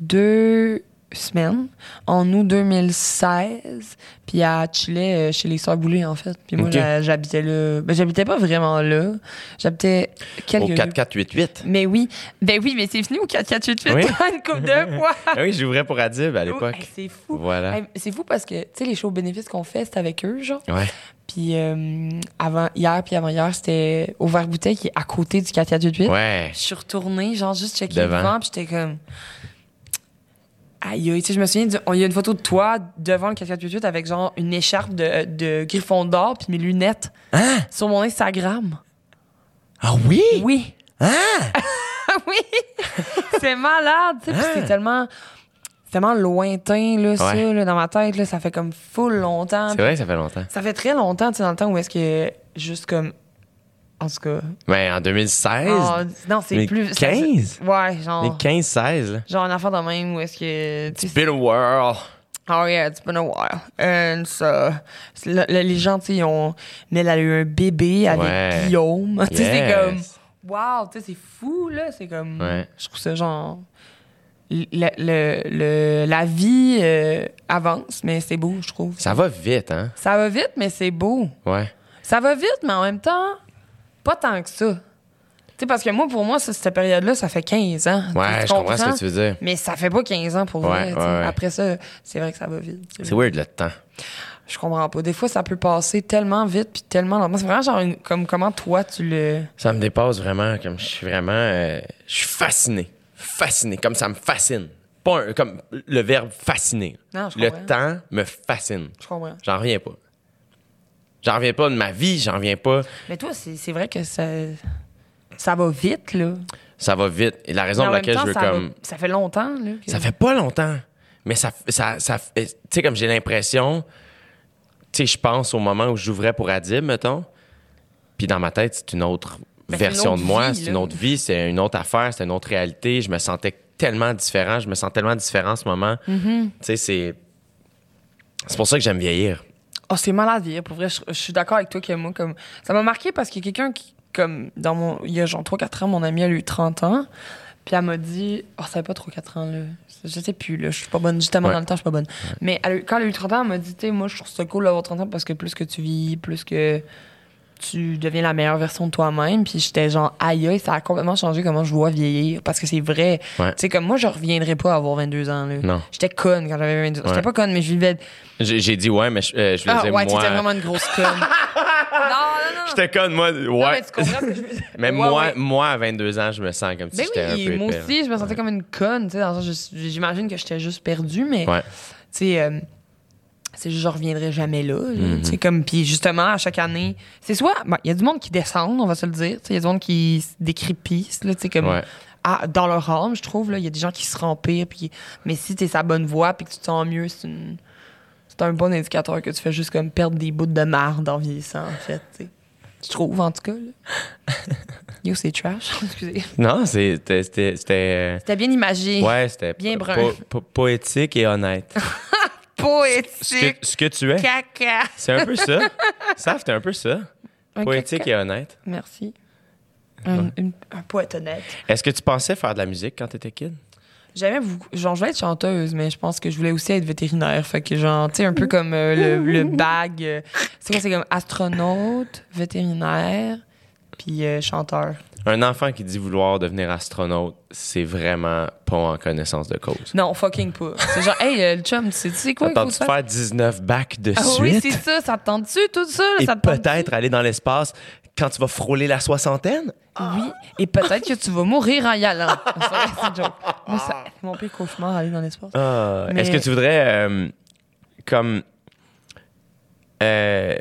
Speaker 4: deux semaines en août 2016. Puis elle chillait euh, chez les Sœurs Boulay, en fait. Puis moi, j'habitais là. Ben, j'habitais pas vraiment là. J'habitais
Speaker 2: au
Speaker 4: quelques...
Speaker 2: 4488
Speaker 4: Mais oui. Ben oui, mais c'est fini au 4488
Speaker 2: Oui.
Speaker 4: une couple de [LAUGHS] fois.
Speaker 2: ah oui j'ouvrais pour Adib à l'époque
Speaker 4: c'est fou.
Speaker 2: voilà
Speaker 4: c'est fou parce que, tu sais, les shows bénéfices qu'on fait, c'est avec eux, genre.
Speaker 2: ouais
Speaker 4: Puis euh, avant hier puis avant hier, c'était au verre bouteille qui est à côté du 4488.
Speaker 2: ouais
Speaker 4: Je suis retournée, genre juste checker
Speaker 2: Devant.
Speaker 4: devant, puis j'étais comme Aïe, aïe, tu sais, je me souviens, du- il y a une photo de toi devant le 4488 avec genre une écharpe de, de griffon d'or puis mes lunettes
Speaker 2: hein?
Speaker 4: sur mon Instagram.
Speaker 2: ah oui?
Speaker 4: Oui.
Speaker 2: ah [LAUGHS]
Speaker 4: oui. c'est malade, tu sais,
Speaker 2: Ah.
Speaker 4: c'est tellement c'est tellement lointain là ça là, dans ma tête là, ça fait comme full longtemps.
Speaker 2: c'est vrai que ça fait longtemps
Speaker 4: Ça fait très longtemps, tu sais, dans le temps où est-ce que juste comme en tout cas
Speaker 2: mais en 2016
Speaker 4: Ah, non, c'est plus.
Speaker 2: 15?
Speaker 4: ça- ouais, genre.
Speaker 2: les 15 16 là
Speaker 4: Genre un enfant de même où est-ce que. sais,
Speaker 2: Been a whirl.
Speaker 4: Oh yeah, it's been a while. And so, le- le- les gens, tu sais, ils ont. Mais elle a eu un bébé avec
Speaker 2: Ouais.
Speaker 4: Guillaume. [LAUGHS] Tu sais, c'est comme. Wow, tu sais, c'est fou, là. C'est comme.
Speaker 2: Ouais.
Speaker 4: Je trouve ça genre. le- le- le- la vie euh, avance, mais c'est beau, je trouve.
Speaker 2: Ça va vite, hein?
Speaker 4: Ça va vite, mais c'est beau.
Speaker 2: Ouais.
Speaker 4: Ça va vite, mais en même temps, pas tant que ça. Tu sais, parce que moi, pour moi, cette période-là, ça fait 15 ans.
Speaker 2: Ouais, je comprends? ce que tu veux dire.
Speaker 4: Mais ça fait pas 15 ans pour
Speaker 2: Ouais,
Speaker 4: vrai.
Speaker 2: ouais, ouais.
Speaker 4: Après ça, c'est vrai que ça va vite.
Speaker 2: C'est weird le temps.
Speaker 4: Je comprends pas. Des fois, ça peut passer tellement vite puis tellement lentement. C'est vraiment genre une- comme comment toi, tu le...
Speaker 2: Ça me dépasse vraiment. Comme je suis vraiment. euh, je suis fasciné. Fasciné. Comme ça me fascine. Pas un- comme le verbe fasciner.
Speaker 4: Non, je
Speaker 2: le
Speaker 4: comprends.
Speaker 2: temps me fascine.
Speaker 4: Je comprends.
Speaker 2: J'en reviens pas. J'en reviens pas de ma vie, j'en reviens pas.
Speaker 4: Mais toi, c'est vrai que ça... Ça va vite, là.
Speaker 2: Ça va vite. Et la raison pour laquelle
Speaker 4: temps,
Speaker 2: je veux
Speaker 4: ça va-
Speaker 2: comme.
Speaker 4: Ça fait longtemps, là. que-
Speaker 2: Ça fait pas longtemps. Mais ça, ça, ça tu sais, comme j'ai l'impression, tu sais, je pense au moment où j'ouvrais pour Adib, mettons. Puis dans ma tête, c'est une autre
Speaker 4: Ben, une
Speaker 2: version
Speaker 4: autre
Speaker 2: de moi, c'est une autre vie, c'est une autre affaire, c'est une autre réalité. Je me sentais tellement différent, je me sens tellement différent en ce moment.
Speaker 4: Mm-hmm.
Speaker 2: Tu sais, c'est. C'est pour ça que j'aime vieillir.
Speaker 4: Oh, c'est malade vieillir. Pour vrai, je, je suis d'accord avec toi que moi, comme. Ça m'a marqué parce qu'il y a quelqu'un qui, comme, dans mon. Il y a genre 3-4 ans, mon amie, elle a eu 30 ans. Puis elle m'a dit. Oh, ça fait pas trop 4 ans, là. Je sais plus, là. Je suis pas bonne. Justement,
Speaker 2: Ouais.
Speaker 4: dans le temps, je suis pas bonne. Mais elle quand elle a eu 30 ans, elle m'a dit, tu sais, moi, je trouve ça cool d'avoir 30 ans parce que plus que tu vis, plus que tu deviens la meilleure version de toi-même. Puis j'étais genre, aïe, ça a complètement changé comment je vois vieillir. Parce que c'est vrai.
Speaker 2: Ouais.
Speaker 4: Tu sais, comme moi, je reviendrais pas à avoir 22 ans, là.
Speaker 2: Non.
Speaker 4: J'étais conne quand j'avais 22 ans. J'étais
Speaker 2: Ouais.
Speaker 4: pas conne, mais je vivais.
Speaker 2: J'ai dit ouais, mais je, euh, je voulais
Speaker 4: Ah, ouais,
Speaker 2: moi.
Speaker 4: t'étais vraiment une grosse conne. [LAUGHS] non, non, non.
Speaker 2: J'étais conne, moi. Ouais.
Speaker 4: Non, mais tu comprends ce que je veux dire. [LAUGHS]
Speaker 2: Mais
Speaker 4: Ouais,
Speaker 2: moi,
Speaker 4: ouais.
Speaker 2: moi, à 22 ans, je me sens comme si
Speaker 4: Ben
Speaker 2: j'étais un
Speaker 4: oui,
Speaker 2: peu
Speaker 4: moi
Speaker 2: épais,
Speaker 4: aussi, je me sentais comme une conne, tu sais, le j'imagine que j'étais juste perdue, mais,
Speaker 2: Ouais.
Speaker 4: tu sais, euh, c'est je reviendrai jamais là, tu sais, comme, puis justement, à chaque année, c'est soit, bon, il y a du monde qui descend, on va se le dire, tu il y a du monde qui se décrépisse, là, tu sais, comme,
Speaker 2: Ouais.
Speaker 4: dans leur âme, je trouve, là, il y a des gens qui se rempirent, puis, mais si t'es sa bonne voie, puis que tu te sens mieux, c'est une, c'est un bon indicateur que tu fais juste comme perdre des bouts de marde en vieillissant, en fait, tu sais. Je trouve, en tout cas, là. [LAUGHS] Yo, c'est trash. [LAUGHS] Excusez.
Speaker 2: Non, c'était. C'était. c'était-
Speaker 4: bien imagé.
Speaker 2: Ouais, c'était
Speaker 4: Bien
Speaker 2: po-
Speaker 4: brun.
Speaker 2: po- poétique et honnête. [LAUGHS] Ce que,
Speaker 4: Poétique.
Speaker 2: ce que tu es.
Speaker 4: Caca.
Speaker 2: C'est un peu ça. [LAUGHS] Saf, t'es un peu ça.
Speaker 4: Un
Speaker 2: Poétique
Speaker 4: caca.
Speaker 2: et honnête.
Speaker 4: Merci. Un, une- un poète honnête.
Speaker 2: Est-ce que tu pensais faire de la musique quand t'étais kid?
Speaker 4: J'aimais beaucoup. Genre, je voulais être chanteuse, mais je pense que je voulais aussi être vétérinaire. Fait que, genre, tu sais, un peu comme euh, le, le [LAUGHS] bag. euh, c'est quoi, c'est comme astronaute, vétérinaire, puis euh, chanteur.
Speaker 2: Un enfant qui dit vouloir devenir astronaute, c'est vraiment pas en connaissance de cause.
Speaker 4: Non, fucking pas. C'est genre, hey, euh, le chum, tu sais, tu sais quoi? faut
Speaker 2: Attends-tu
Speaker 4: faire?
Speaker 2: faire 19 bacs de
Speaker 4: Ah oui,
Speaker 2: suite?
Speaker 4: c'est ça. Ça te tente-tu, tout ça?
Speaker 2: et
Speaker 4: ça tente-tu?
Speaker 2: peut-être aller dans l'espace quand tu vas frôler la soixantaine?
Speaker 4: Oui, et peut-être que tu vas mourir en y allant. [LAUGHS] C'est joke. Moi, ça- mon pire cauchemar, aller dans l'espace.
Speaker 2: Ah,
Speaker 4: Mais-
Speaker 2: Est-ce que tu voudrais, euh, comme. Euh,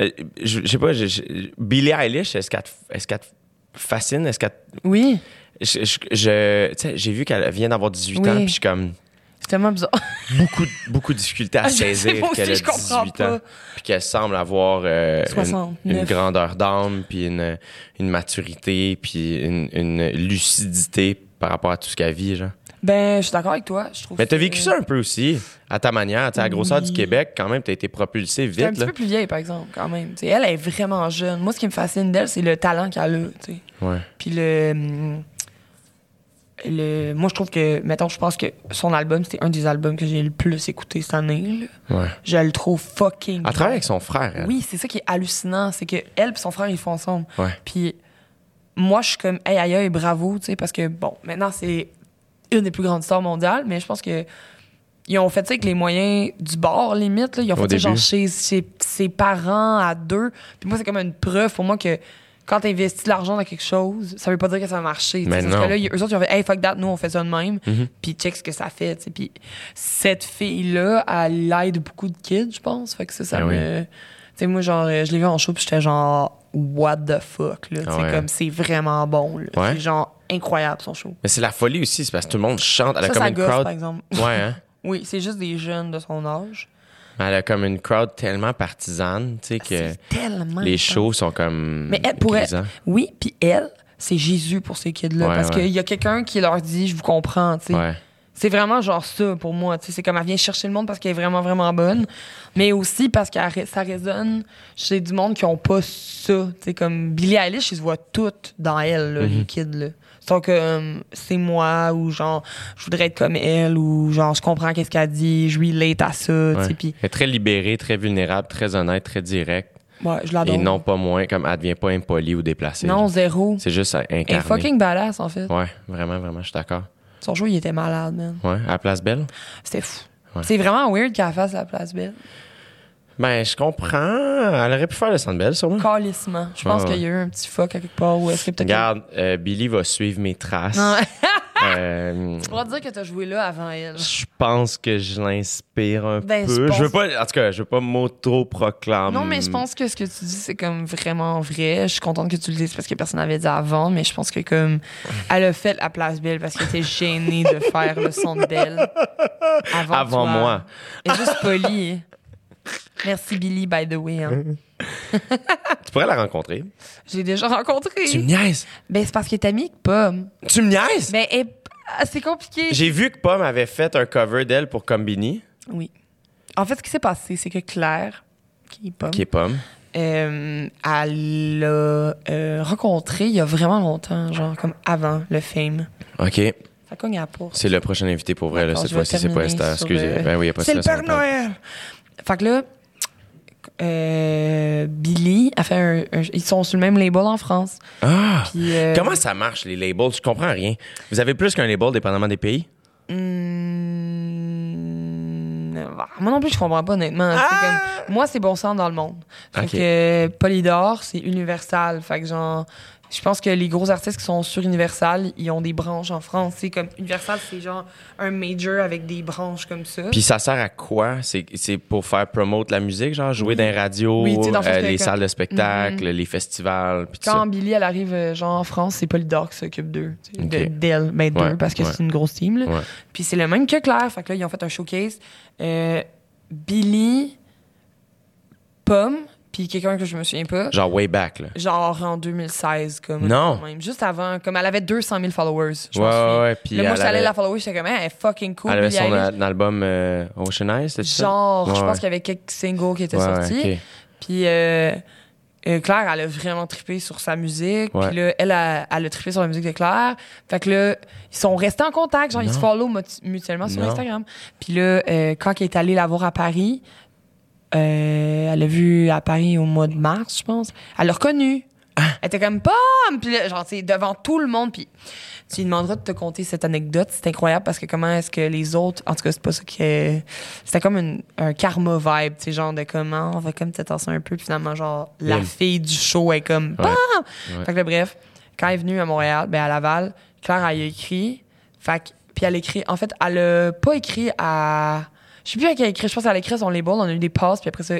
Speaker 2: euh, je je sais pas, je- je- Billie Eilish, est-ce qu'elle te, est-ce qu'elle te fascine? Est-ce qu'elle.
Speaker 4: Oui,
Speaker 2: Je, je- je- tu sais, j'ai vu qu'elle vient d'avoir 18 ans,
Speaker 4: Oui.
Speaker 2: puis je suis comme.
Speaker 4: c'est tellement bizarre.
Speaker 2: Beaucoup, de- beaucoup de difficultés à [LAUGHS]
Speaker 4: Ah,
Speaker 2: saisir qu'elle a
Speaker 4: je comprends
Speaker 2: 18
Speaker 4: pas.
Speaker 2: ans, puis qu'elle semble avoir euh, une,
Speaker 4: 69.
Speaker 2: une grandeur d'âme, puis une, une maturité, puis une, une lucidité par rapport à tout ce qu'elle vit, genre.
Speaker 4: Ben, je suis d'accord avec toi. Je trouve
Speaker 2: Mais t'as
Speaker 4: que-
Speaker 2: vécu ça un peu aussi, à ta manière. À la grosseur
Speaker 4: Oui.
Speaker 2: du Québec, quand même, t'as été propulsé
Speaker 4: Elle est un
Speaker 2: vite.
Speaker 4: petit
Speaker 2: Là.
Speaker 4: peu plus vieille, par exemple, quand même. T'sais, elle est vraiment jeune. Moi, ce qui me fascine d'elle, c'est le talent qu'elle a. t'sais.
Speaker 2: Ouais.
Speaker 4: Puis le, hum, le. Moi, je trouve que, mettons, je pense que son album, c'était un des albums que j'ai le plus écouté cette année. là.
Speaker 2: ouais.
Speaker 4: Je le trouve fucking.
Speaker 2: Elle travaille avec son frère. elle.
Speaker 4: Oui, c'est ça qui est hallucinant. C'est que elle et son frère, ils font ensemble.
Speaker 2: Ouais.
Speaker 4: Puis moi, je suis comme, hey, aïe, aïe, bravo, tu sais, parce que, bon, maintenant, c'est une des plus grandes stars mondiales, mais je pense que. Ils ont fait ça avec les moyens du bord, limite. Là. Ils ont
Speaker 2: Au
Speaker 4: fait ça genre chez, chez ses parents à deux. Puis moi, c'est comme une preuve pour moi que quand tu investis de l'argent dans quelque chose, ça veut pas dire que ça va marcher. parce que là, ils- eux autres, ils ont fait Hey, fuck that, nous, on fait ça de même.
Speaker 2: Mhm.
Speaker 4: Puis check ce que ça fait. Puis cette fille-là, elle aide beaucoup de kids, je pense. Fait que ça, ça
Speaker 2: Ben
Speaker 4: me. Tu sais, moi, genre, euh, je l'ai vu en show, puis j'étais genre, what the fuck, là.
Speaker 2: Ah ouais.
Speaker 4: comme, c'est vraiment bon, là.
Speaker 2: Ouais.
Speaker 4: Genre incroyable, son show.
Speaker 2: Mais c'est la folie aussi, c'est parce que tout le monde chante. Elle a comme
Speaker 4: ça
Speaker 2: une crowd.
Speaker 4: par exemple.
Speaker 2: Ouais, hein? [LAUGHS]
Speaker 4: Oui, c'est juste des jeunes de son âge.
Speaker 2: Elle a comme une crowd tellement partisane, tu sais, que
Speaker 4: C'est tellement.
Speaker 2: les shows sont comme.
Speaker 4: Mais elle pourrait.
Speaker 2: grisants.
Speaker 4: Oui, puis elle, c'est Jésus pour ces kids-là.
Speaker 2: Ouais,
Speaker 4: parce
Speaker 2: ouais.
Speaker 4: qu'il y a quelqu'un qui leur dit, je vous comprends, tu sais.
Speaker 2: Ouais.
Speaker 4: C'est vraiment genre ça pour moi. tu sais. C'est comme elle vient chercher le monde parce qu'elle est vraiment, vraiment bonne. Mais aussi parce que ça résonne chez du monde qui ont pas ça. Tu sais, comme Billie Eilish, ils se voient toutes dans elle, là,
Speaker 2: Mhm.
Speaker 4: les kids. Là. Sont comme c'est moi ou genre je voudrais être comme elle ou genre je comprends qu'est-ce qu'elle dit, je relate à ça. tu
Speaker 2: ouais.
Speaker 4: sais, Puis
Speaker 2: Elle est très libérée, très vulnérable, très honnête, très directe.
Speaker 4: ouais, je l'adore.
Speaker 2: Et non pas moins, comme elle devient pas impolie ou déplacée.
Speaker 4: Non,
Speaker 2: genre.
Speaker 4: zéro.
Speaker 2: C'est juste à
Speaker 4: Elle est fucking badass en fait.
Speaker 2: Ouais, vraiment, vraiment, je suis d'accord.
Speaker 4: Son show, il était malade, man.
Speaker 2: Ouais, à la place belle?
Speaker 4: C'était fou.
Speaker 2: Ouais.
Speaker 4: C'est vraiment weird qu'elle fasse la place belle.
Speaker 2: Ben, je comprends. Elle aurait pu faire le belle, sûrement.
Speaker 4: Calissement. Je pense
Speaker 2: Ah
Speaker 4: qu'il y a eu un petit fuck à quelque part ou est-ce que peut-être.
Speaker 2: Regarde, euh, Billy va suivre mes traces. [LAUGHS] Euh,
Speaker 4: Tu pourras dire que t'as joué là avant elle.
Speaker 2: je pense que je l'inspire un
Speaker 4: Ben,
Speaker 2: peu.
Speaker 4: je
Speaker 2: Je veux pas, en tout cas, je veux pas m'auto-proclamer.
Speaker 4: Non, mais je pense que ce que tu dis, c'est comme vraiment vrai. Je suis contente que tu le dises parce que personne n'avait dit avant, mais je pense que comme elle a fait la place belle parce qu'elle était gênée de faire le belle [LAUGHS] avant,
Speaker 2: Avant
Speaker 4: toi.
Speaker 2: moi.
Speaker 4: Est juste polie. Merci Billy, by the way. hein. [LAUGHS]
Speaker 2: Tu pourrais la rencontrer.
Speaker 4: Je l'ai déjà rencontrée.
Speaker 2: Tu me niaises.
Speaker 4: Ben, c'est parce qu'elle est amie avec Pomme.
Speaker 2: Tu me niaises?
Speaker 4: Ben, elle- ah, c'est compliqué.
Speaker 2: J'ai vu que Pomme avait fait un cover d'elle pour Combini,
Speaker 4: Oui. En fait, ce qui s'est passé, c'est que Claire, qui est Pomme,
Speaker 2: qui est Pomme.
Speaker 4: euh, elle l'a euh, rencontré il y a vraiment longtemps, genre comme avant le fame.
Speaker 2: OK.
Speaker 4: Ça cogne à la porte.
Speaker 2: C'est le prochain invité pour vrai, là, cette fois-ci. C'est pas Esther. Excusez.
Speaker 4: euh,
Speaker 2: Ben oui, il n'y a pas
Speaker 4: C'est le Père. Noël! Fait que là, euh, Billy a fait un, un- Ils sont sur le même label en France.
Speaker 2: Ah!
Speaker 4: Puis, euh,
Speaker 2: Comment ça marche, les labels? Je comprends rien. Vous avez plus qu'un label, dépendamment des pays?
Speaker 4: Hmm, moi non plus, je comprends pas, honnêtement.
Speaker 2: Ah!
Speaker 4: comme- moi, c'est bon sang dans le monde. Fait que Polydor, c'est universal. Fait que genre, je pense que les gros artistes qui sont sur Universal, ils ont des branches en France. C'est comme Universal, c'est genre un major avec des branches comme ça.
Speaker 2: Puis ça sert à quoi? C'est pour faire promote la musique, genre jouer dans les radios,
Speaker 4: Oui, dans
Speaker 2: euh, les salles de spectacle,
Speaker 4: Mhm.
Speaker 2: les festivals, puis tout
Speaker 4: Quand
Speaker 2: ça.
Speaker 4: Billy, elle arrive euh, genre en France, c'est Polydor qui s'occupe d'eux. D'elle, ben d'eux,
Speaker 2: Ouais,
Speaker 4: parce que
Speaker 2: ouais.
Speaker 4: c'est une grosse team. là.
Speaker 2: Ouais.
Speaker 4: Puis c'est le même que Claire. Fait que là, ils ont fait un showcase. Euh, Billy, Pomme, puis quelqu'un que je me souviens pas.
Speaker 2: Genre way back, là.
Speaker 4: Genre en 2016, comme.
Speaker 2: Non.
Speaker 4: Même. Juste avant, comme elle avait 200 000 followers. Je
Speaker 2: Ouais, ouais, ouais. Puis
Speaker 4: Là, moi, allée
Speaker 2: avait-
Speaker 4: la follower, j'étais comme, elle est fucking cool.
Speaker 2: Elle avait son album euh, Ocean Eyes, c'était ça?
Speaker 4: Genre, je pense
Speaker 2: ouais.
Speaker 4: qu'il y avait quelques singles qui étaient sortis. Puis euh, euh, Claire, elle a vraiment trippé sur sa musique. Puis là, elle a, elle a trippé sur la musique de Claire. Fait que là, ils sont restés en contact. Genre, ils se follow mutuellement sur
Speaker 2: Non.
Speaker 4: Instagram. Puis là, quand elle est allée la voir à Paris, euh, elle l'a vu à Paris au mois de mars, je pense. Elle l'a reconnue. Elle était comme POM! Puis là, genre, sais, devant tout le monde. Puis tu lui demanderas de te conter cette anecdote. C'est incroyable parce que comment est-ce que les autres. En tout cas, c'est pas ça que. C'était comme une- un karma vibe, tu sais, genre de comment on va comme t'attention un peu. Puis finalement, genre, la fille du show est comme
Speaker 2: Ouais.
Speaker 4: BAM!
Speaker 2: Ouais.
Speaker 4: Fait que là, bref, quand elle est venue à Montréal, ben à Laval, Claire, elle a écrit. Fait que- puis elle a écrit. En fait, elle a pas écrit à. Je sais plus à qui elle a écrit. Je pense qu'elle a écrit à son label. On a eu des passes. Puis après ça,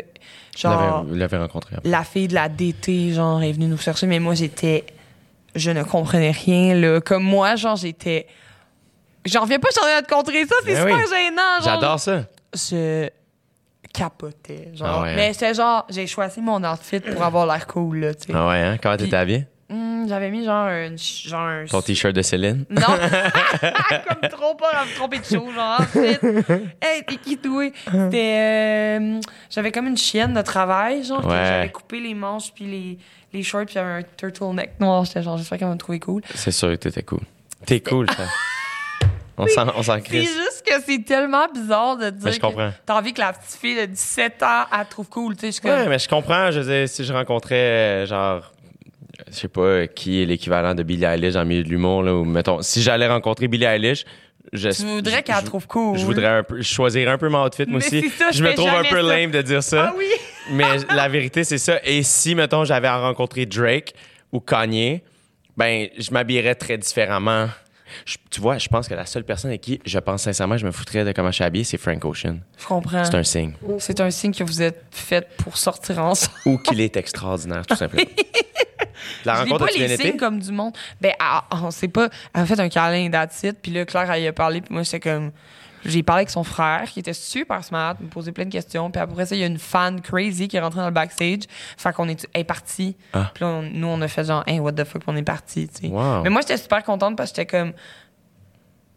Speaker 4: genre
Speaker 2: Vous l'avez rencontré après.
Speaker 4: la fille de la DT, genre, est venue nous chercher, mais moi, j'étais. Je ne comprenais rien, là. Comme moi, genre, j'étais. J'en reviens pas, je suis en train de te contrer ça, c'est
Speaker 2: Ben
Speaker 4: super
Speaker 2: oui.
Speaker 4: gênant, genre.
Speaker 2: J'adore ça.
Speaker 4: Je capotais, genre.
Speaker 2: Ah ouais, hein?
Speaker 4: Mais c'était genre, j'ai choisi mon outfit pour avoir l'air cool, là, tu sais.
Speaker 2: Ah ouais, hein? Comment t'étais habillé?
Speaker 4: Hum, J'avais mis genre un. Genre un
Speaker 2: Ton t-shirt de Céline?
Speaker 4: non! [LAUGHS] Comme trop pas à me tromper de show, genre. ensuite. Hey, t'es qui, toi? C'était. euh, j'avais comme une chienne de travail, genre.
Speaker 2: Ouais.
Speaker 4: J'avais coupé les manches, puis les, les shorts, puis j'avais un turtleneck noir. J'étais genre, j'espère qu'elle va me trouver cool.
Speaker 2: C'est sûr que t'étais cool. T'es cool, ça. On s'en, s'en
Speaker 4: C'est
Speaker 2: crisse.
Speaker 4: juste que c'est tellement bizarre de dire.
Speaker 2: Mais je comprends.
Speaker 4: T'as envie que la petite fille de 17 ans, elle te trouve cool, tu sais.
Speaker 2: Ouais,
Speaker 4: comme.
Speaker 2: mais je comprends. Je veux dire, si je rencontrais, euh, genre, je sais pas, euh, qui est l'équivalent de Billie Eilish dans le milieu de l'humour, là, ou mettons, si j'allais rencontrer Billie Eilish, je,
Speaker 4: Tu voudrais qu'elle trouve cool.
Speaker 2: Je voudrais un peu, je choisirais un peu mon outfit, moi
Speaker 4: Mais
Speaker 2: aussi.
Speaker 4: ça, je
Speaker 2: je me trouve un peu
Speaker 4: ça.
Speaker 2: lame de dire ça.
Speaker 4: Ah oui! [LAUGHS]
Speaker 2: Mais la vérité, c'est ça. Et si, mettons, j'avais à rencontrer Drake ou Kanye, ben, je m'habillerais très différemment. Je- tu vois, je pense que la seule personne avec qui je pense sincèrement je me foutrais de comment je suis habillé, c'est Frank Ocean.
Speaker 4: Je comprends.
Speaker 2: C'est un signe.
Speaker 4: C'est un signe que vous êtes fait pour sortir ensemble.
Speaker 2: Ou qu'il est extraordinaire, tout simplement. [LAUGHS] la
Speaker 4: Je
Speaker 2: rencontre
Speaker 4: pas les signes comme du monde? Ben, ah, on sait pas. Elle a fait un câlin it. Puis là, Claire, elle y a parlé. Puis moi, j'étais comme. J'ai parlé avec son frère, qui était super smart, me posait plein de questions. Puis après ça, il y a une fan crazy qui est rentrée dans le backstage. Fait qu'on est, partie.
Speaker 2: Ah.
Speaker 4: Puis là, on- nous, on a fait genre, hey, what the fuck, on est parti, tu sais.
Speaker 2: Wow.
Speaker 4: Mais moi, j'étais super contente parce que j'étais comme.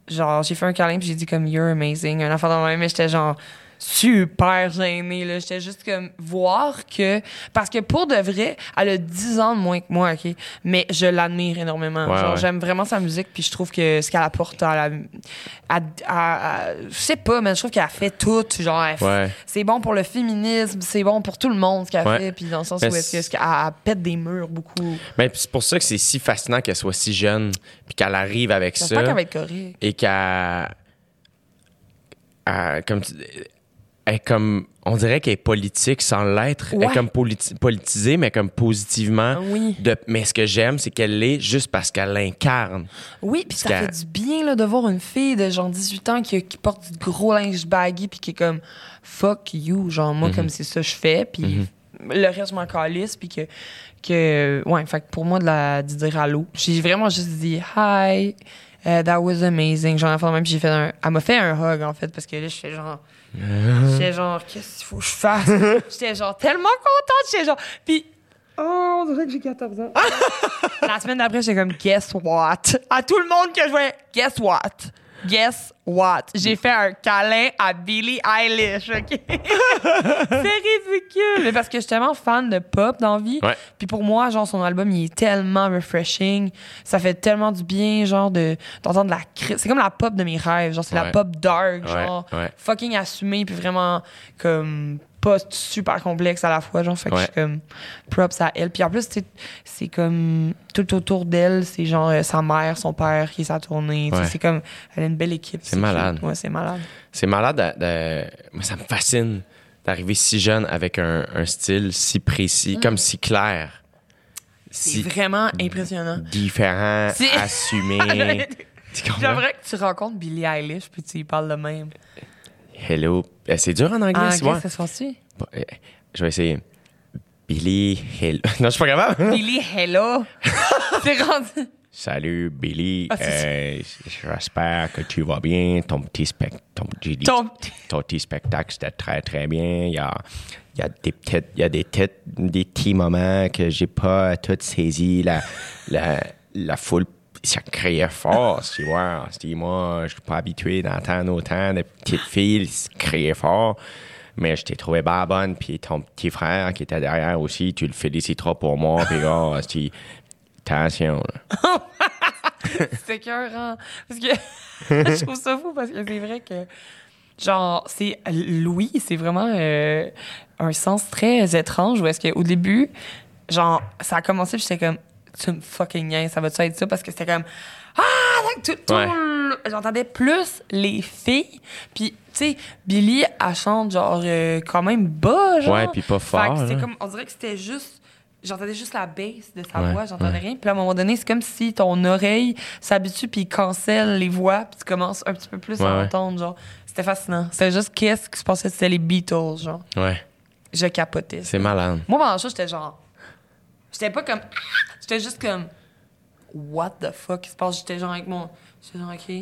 Speaker 4: Genre, j'ai fait un câlin, puis j'ai dit comme, you're amazing. Un enfant dans même, mais j'étais genre super gênée, là. J'étais juste comme, voir que. Parce que pour de vrai, elle a 10 ans de moins que moi, OK? Mais je l'admire énormément.
Speaker 2: Ouais,
Speaker 4: genre,
Speaker 2: ouais.
Speaker 4: j'aime vraiment sa musique, puis je trouve que ce qu'elle apporte à la. à- à- à- je sais pas, mais je trouve qu'elle a fait tout. Genre,
Speaker 2: Ouais.
Speaker 4: c'est bon pour le féminisme, c'est bon pour tout le monde, ce qu'elle fait, puis dans le sens
Speaker 2: Mais
Speaker 4: où est-ce qu'elle elle pète des murs beaucoup.
Speaker 2: Ben, puis c'est pour ça que c'est si fascinant qu'elle soit si jeune, puis qu'elle arrive avec ça.
Speaker 4: qu'elle va être correcte.
Speaker 2: et qu'elle. elle- comme, tu- est comme. On dirait qu'elle est politique sans l'être. Elle
Speaker 4: Ouais.
Speaker 2: est comme politi- politisée, mais comme positivement.
Speaker 4: Ah oui.
Speaker 2: De, mais ce que j'aime, c'est qu'elle l'est juste parce qu'elle l'incarne.
Speaker 4: Oui, puis ça fait du bien là, de voir une fille de genre 18 ans qui, qui porte du gros linge baggy puis qui est comme fuck you, genre moi
Speaker 2: Mhm.
Speaker 4: comme c'est ça je fais puis le reste je m'en calisse puis que que ouais, fait que pour moi de la de dire allô, j'ai vraiment juste dit hi. uh, that was amazing. Genre, enfin, même, j'ai fait un. Elle m'a fait un hug, en fait, parce que là, j'étais genre. J'étais genre, qu'est-ce qu'il faut que je fasse? [LAUGHS] j'étais genre tellement contente. J'étais genre. Puis. Oh, on dirait que j'ai 14 ans. [LAUGHS] La semaine d'après, j'étais comme, guess what? À tout le monde que je voyais, guess what? Guess what? J'ai fait un câlin à Billie Eilish, OK? [LAUGHS] c'est ridicule! Mais parce que je suis tellement fan de pop dans vie.
Speaker 2: Ouais.
Speaker 4: Puis pour moi, genre, son album, il est tellement refreshing. Ça fait tellement du bien, genre, de, d'entendre la cri- C'est comme la pop de mes rêves. Genre, c'est la pop dark, genre,
Speaker 2: ouais.
Speaker 4: fucking assumée, puis vraiment, comme, pas super complexe à la fois, genre. Fait que
Speaker 2: Ouais.
Speaker 4: je suis comme, props à elle. Puis en plus, c'est, c'est comme, tout autour d'elle, c'est genre euh, sa mère, son père qui est sa tournée.
Speaker 2: Ouais.
Speaker 4: C'est comme, elle a une belle équipe.
Speaker 2: C'est malade.
Speaker 4: Ouais, c'est malade.
Speaker 2: C'est malade. de- de- Moi, ça me fascine d'arriver si jeune avec un, un style si précis, comme si clair.
Speaker 4: C'est
Speaker 2: Si
Speaker 4: vraiment impressionnant.
Speaker 2: différent, assumé. [LAUGHS]
Speaker 4: J'aimerais que tu rencontres Billie Eilish puis tu y parles de même.
Speaker 2: Hello. Eh, C'est dur en anglais,
Speaker 4: Ah,
Speaker 2: tu vois.
Speaker 4: ok, ça se
Speaker 2: eh, Je vais essayer. Billy Hello. [LAUGHS] Non, je suis pas capable. [LAUGHS]
Speaker 4: Billie Hello. [LAUGHS] c'est rendu.
Speaker 2: Salut Billy,
Speaker 4: Ah,
Speaker 2: Euh, j'espère que tu vas bien. Ton petit, spec- ton, j'ai dit-
Speaker 4: Ton-
Speaker 2: ton petit spectacle, c'était très très bien. Il y a, il y a des petites, il y a des petites, des petits moments que j'ai pas tout saisi. La, la, la foule, ça criait fort, tu vois. C'est- Moi, je suis pas habitué d'entendre autant de petites filles crier fort. Mais je t'ai trouvé bien bonne, puis ton petit frère qui était derrière aussi, tu le féliciteras pour moi, puis gars, [LAUGHS] c'est- attention. [LAUGHS]
Speaker 4: C'est écœurant. Parce que [LAUGHS] je trouve ça fou parce que c'est vrai que, genre, c'est Louis, c'est vraiment euh, un sens très étrange où est-ce qu'au début, genre, ça a commencé, j'étais comme, tu me fucking niaises, ça va-tu être ça? Parce que c'était comme, ah, tout, tout
Speaker 2: Ouais.
Speaker 4: j'entendais plus les filles, puis, tu sais, Billy, elle chante, genre, euh, quand même bas, genre.
Speaker 2: Ouais, puis pas
Speaker 4: Fait
Speaker 2: fort,
Speaker 4: que c'était
Speaker 2: là.
Speaker 4: comme, on dirait que c'était juste. J'entendais juste la basse de sa
Speaker 2: Ouais,
Speaker 4: voix, j'entendais
Speaker 2: ouais.
Speaker 4: rien. Puis à un moment donné, c'est comme si ton oreille s'habitue puis cancelle les voix, puis tu commences un petit peu plus
Speaker 2: Ouais,
Speaker 4: à entendre, genre. C'était fascinant. C'était juste qu'est-ce qui se passait, c'était les Beatles, genre.
Speaker 2: Ouais,
Speaker 4: Je capotais.
Speaker 2: c'est malade.
Speaker 4: Moi, pendant ça, j'étais genre. J'étais pas comme. [LAUGHS] J'étais juste comme. What the fuck qui se passe? J'étais genre avec mon. J'étais genre, OK.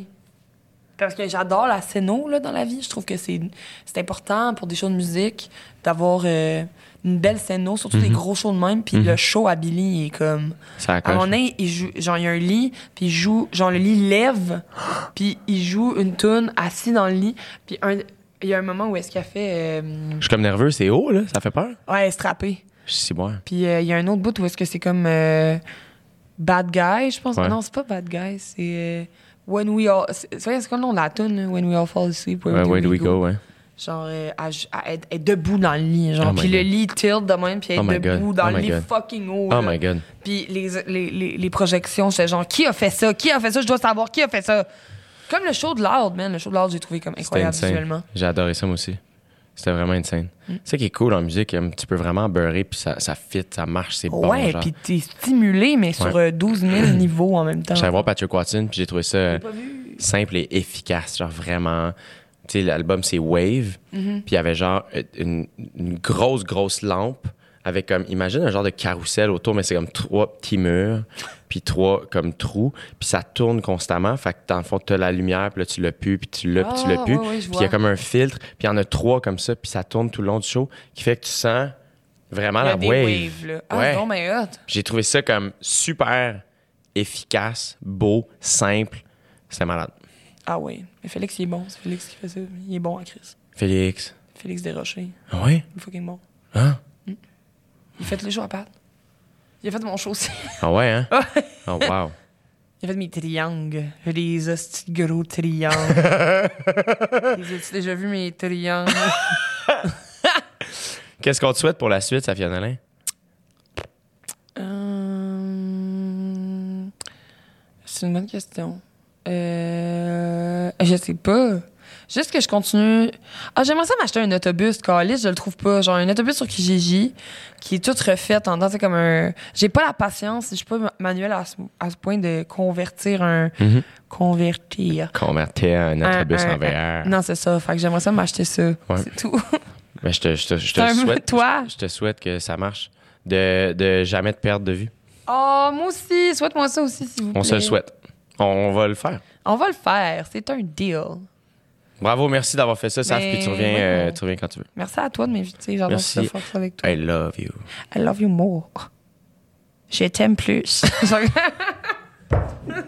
Speaker 4: Parce que j'adore la scéno, là, dans la vie. Je trouve que c'est c'est important pour des shows de musique d'avoir euh, une belle scéno, surtout des gros shows de même. Puis le show à Billy, il est comme.
Speaker 2: Ça
Speaker 4: À
Speaker 2: accroche.
Speaker 4: moment donné, il joue, genre, il y a un lit, puis il joue, genre, le lit lève, [GASPS] puis il joue une tune assis dans le lit, puis un, il y a un moment où est-ce qu'il a fait, euh,
Speaker 2: Je suis comme nerveux, c'est haut, là, ça fait peur.
Speaker 4: ouais, strappé.
Speaker 2: Bon.
Speaker 4: Puis euh, il y a un autre bout où est-ce que c'est comme euh, Bad Guy, je pense.
Speaker 2: Ouais.
Speaker 4: Non, c'est pas Bad Guy, c'est euh, When We All. C'est c'est c'est quoi le nom de la tune? When We All Fall Asleep.
Speaker 2: Ouais, where do we go, ouais.
Speaker 4: Genre, euh, elle, est debout dans le lit, genre.
Speaker 2: Oh
Speaker 4: puis le lit tilt de même, puis elle
Speaker 2: Oh
Speaker 4: est debout
Speaker 2: God.
Speaker 4: dans
Speaker 2: Oh
Speaker 4: le lit
Speaker 2: God.
Speaker 4: fucking haut.
Speaker 2: Oh
Speaker 4: là.
Speaker 2: my god.
Speaker 4: Puis les, les, les, les projections, j'étais genre, qui a fait ça? Qui a fait ça? Je dois savoir qui a fait ça. Comme le show de Loud, man. Le show de Loud, j'ai trouvé comme incroyable visuellement.
Speaker 2: J'ai adoré ça, moi aussi. C'était vraiment insane.
Speaker 4: Mm.
Speaker 2: C'est ça qui est cool en musique, hein, tu peux vraiment beurrer, puis ça, ça fit, ça marche, c'est bon.
Speaker 4: ouais, puis t'es stimulé, mais sur
Speaker 2: Ouais.
Speaker 4: euh, 12 000 [CLEARS THROAT] niveaux en même temps.
Speaker 2: J'allais voir Patrick Watson, puis j'ai trouvé ça euh, simple et efficace, genre vraiment. Tu sais, l'album c'est Wave,
Speaker 4: Mm-hmm.
Speaker 2: puis il y avait genre euh, une, une grosse, grosse lampe avec comme, imagine un genre de carrousel autour, mais c'est comme trois petits murs, puis trois comme trous, puis ça tourne constamment, fait que dans le fond, t'as la lumière, puis là tu l'as pu, puis tu l'as, puis tu l'as
Speaker 4: Ah,
Speaker 2: pu, puis il y a comme un filtre, puis il y en a trois comme ça, puis ça tourne tout le long du show, qui fait que tu sens vraiment la wave.
Speaker 4: waves, là. Ah,
Speaker 2: Ouais.
Speaker 4: non, mais hot.
Speaker 2: J'ai trouvé ça comme super efficace, beau, simple. C'était malade.
Speaker 4: Ah oui. Mais Félix, il est bon. C'est Félix qui fait ça. Il est bon à Chris.
Speaker 2: Félix.
Speaker 4: Félix Desrochers.
Speaker 2: Ah ouais?
Speaker 4: Il est fucking bon.
Speaker 2: Hein?
Speaker 4: Il fait tous les jours à Pat. Il a fait mon aussi.
Speaker 2: Ah ouais, hein? [LAUGHS] Oh wow.
Speaker 4: Il a fait mes triangles. Des hosties gros triangles. [LAUGHS] Les As-tu déjà vu mes triangles? [LAUGHS]
Speaker 2: Qu'est-ce qu'on te souhaite pour la suite, Safia Nolin?
Speaker 4: Euh, C'est une bonne question. Euh... Je sais pas. Juste que je continue. Ah, j'aimerais ça m'acheter un autobus, Calis, je le trouve pas. Genre un autobus sur Kijiji qui est tout refait en dedans, c'est comme un. J'ai pas la patience, je suis pas ma- manuel à ce, à ce point de convertir un.
Speaker 2: Mhm.
Speaker 4: Convertir.
Speaker 2: Convertir un autobus
Speaker 4: Un-
Speaker 2: en
Speaker 4: un-
Speaker 2: VR.
Speaker 4: Non, c'est ça. Fait que j'aimerais ça m'acheter ça. C'est tout. [LAUGHS]
Speaker 2: Ben, je te, je te, je te souhaite. [LAUGHS]
Speaker 4: toi?
Speaker 2: Je te souhaite que ça marche. De, de jamais te perdre de vue.
Speaker 4: Oh, moi aussi. Souhaite-moi ça aussi, s'il vous plaît.
Speaker 2: On se le souhaite. On va le faire.
Speaker 4: On va le faire. C'est un deal.
Speaker 2: Bravo, merci d'avoir fait ça, Saf,
Speaker 4: Ben,
Speaker 2: puis tu reviens,
Speaker 4: ouais,
Speaker 2: euh, tu reviens quand tu veux.
Speaker 4: Merci à toi de m'inviter. J'adore faire ça avec toi.
Speaker 2: I love you.
Speaker 4: I love you more. Je t'aime plus. [LAUGHS]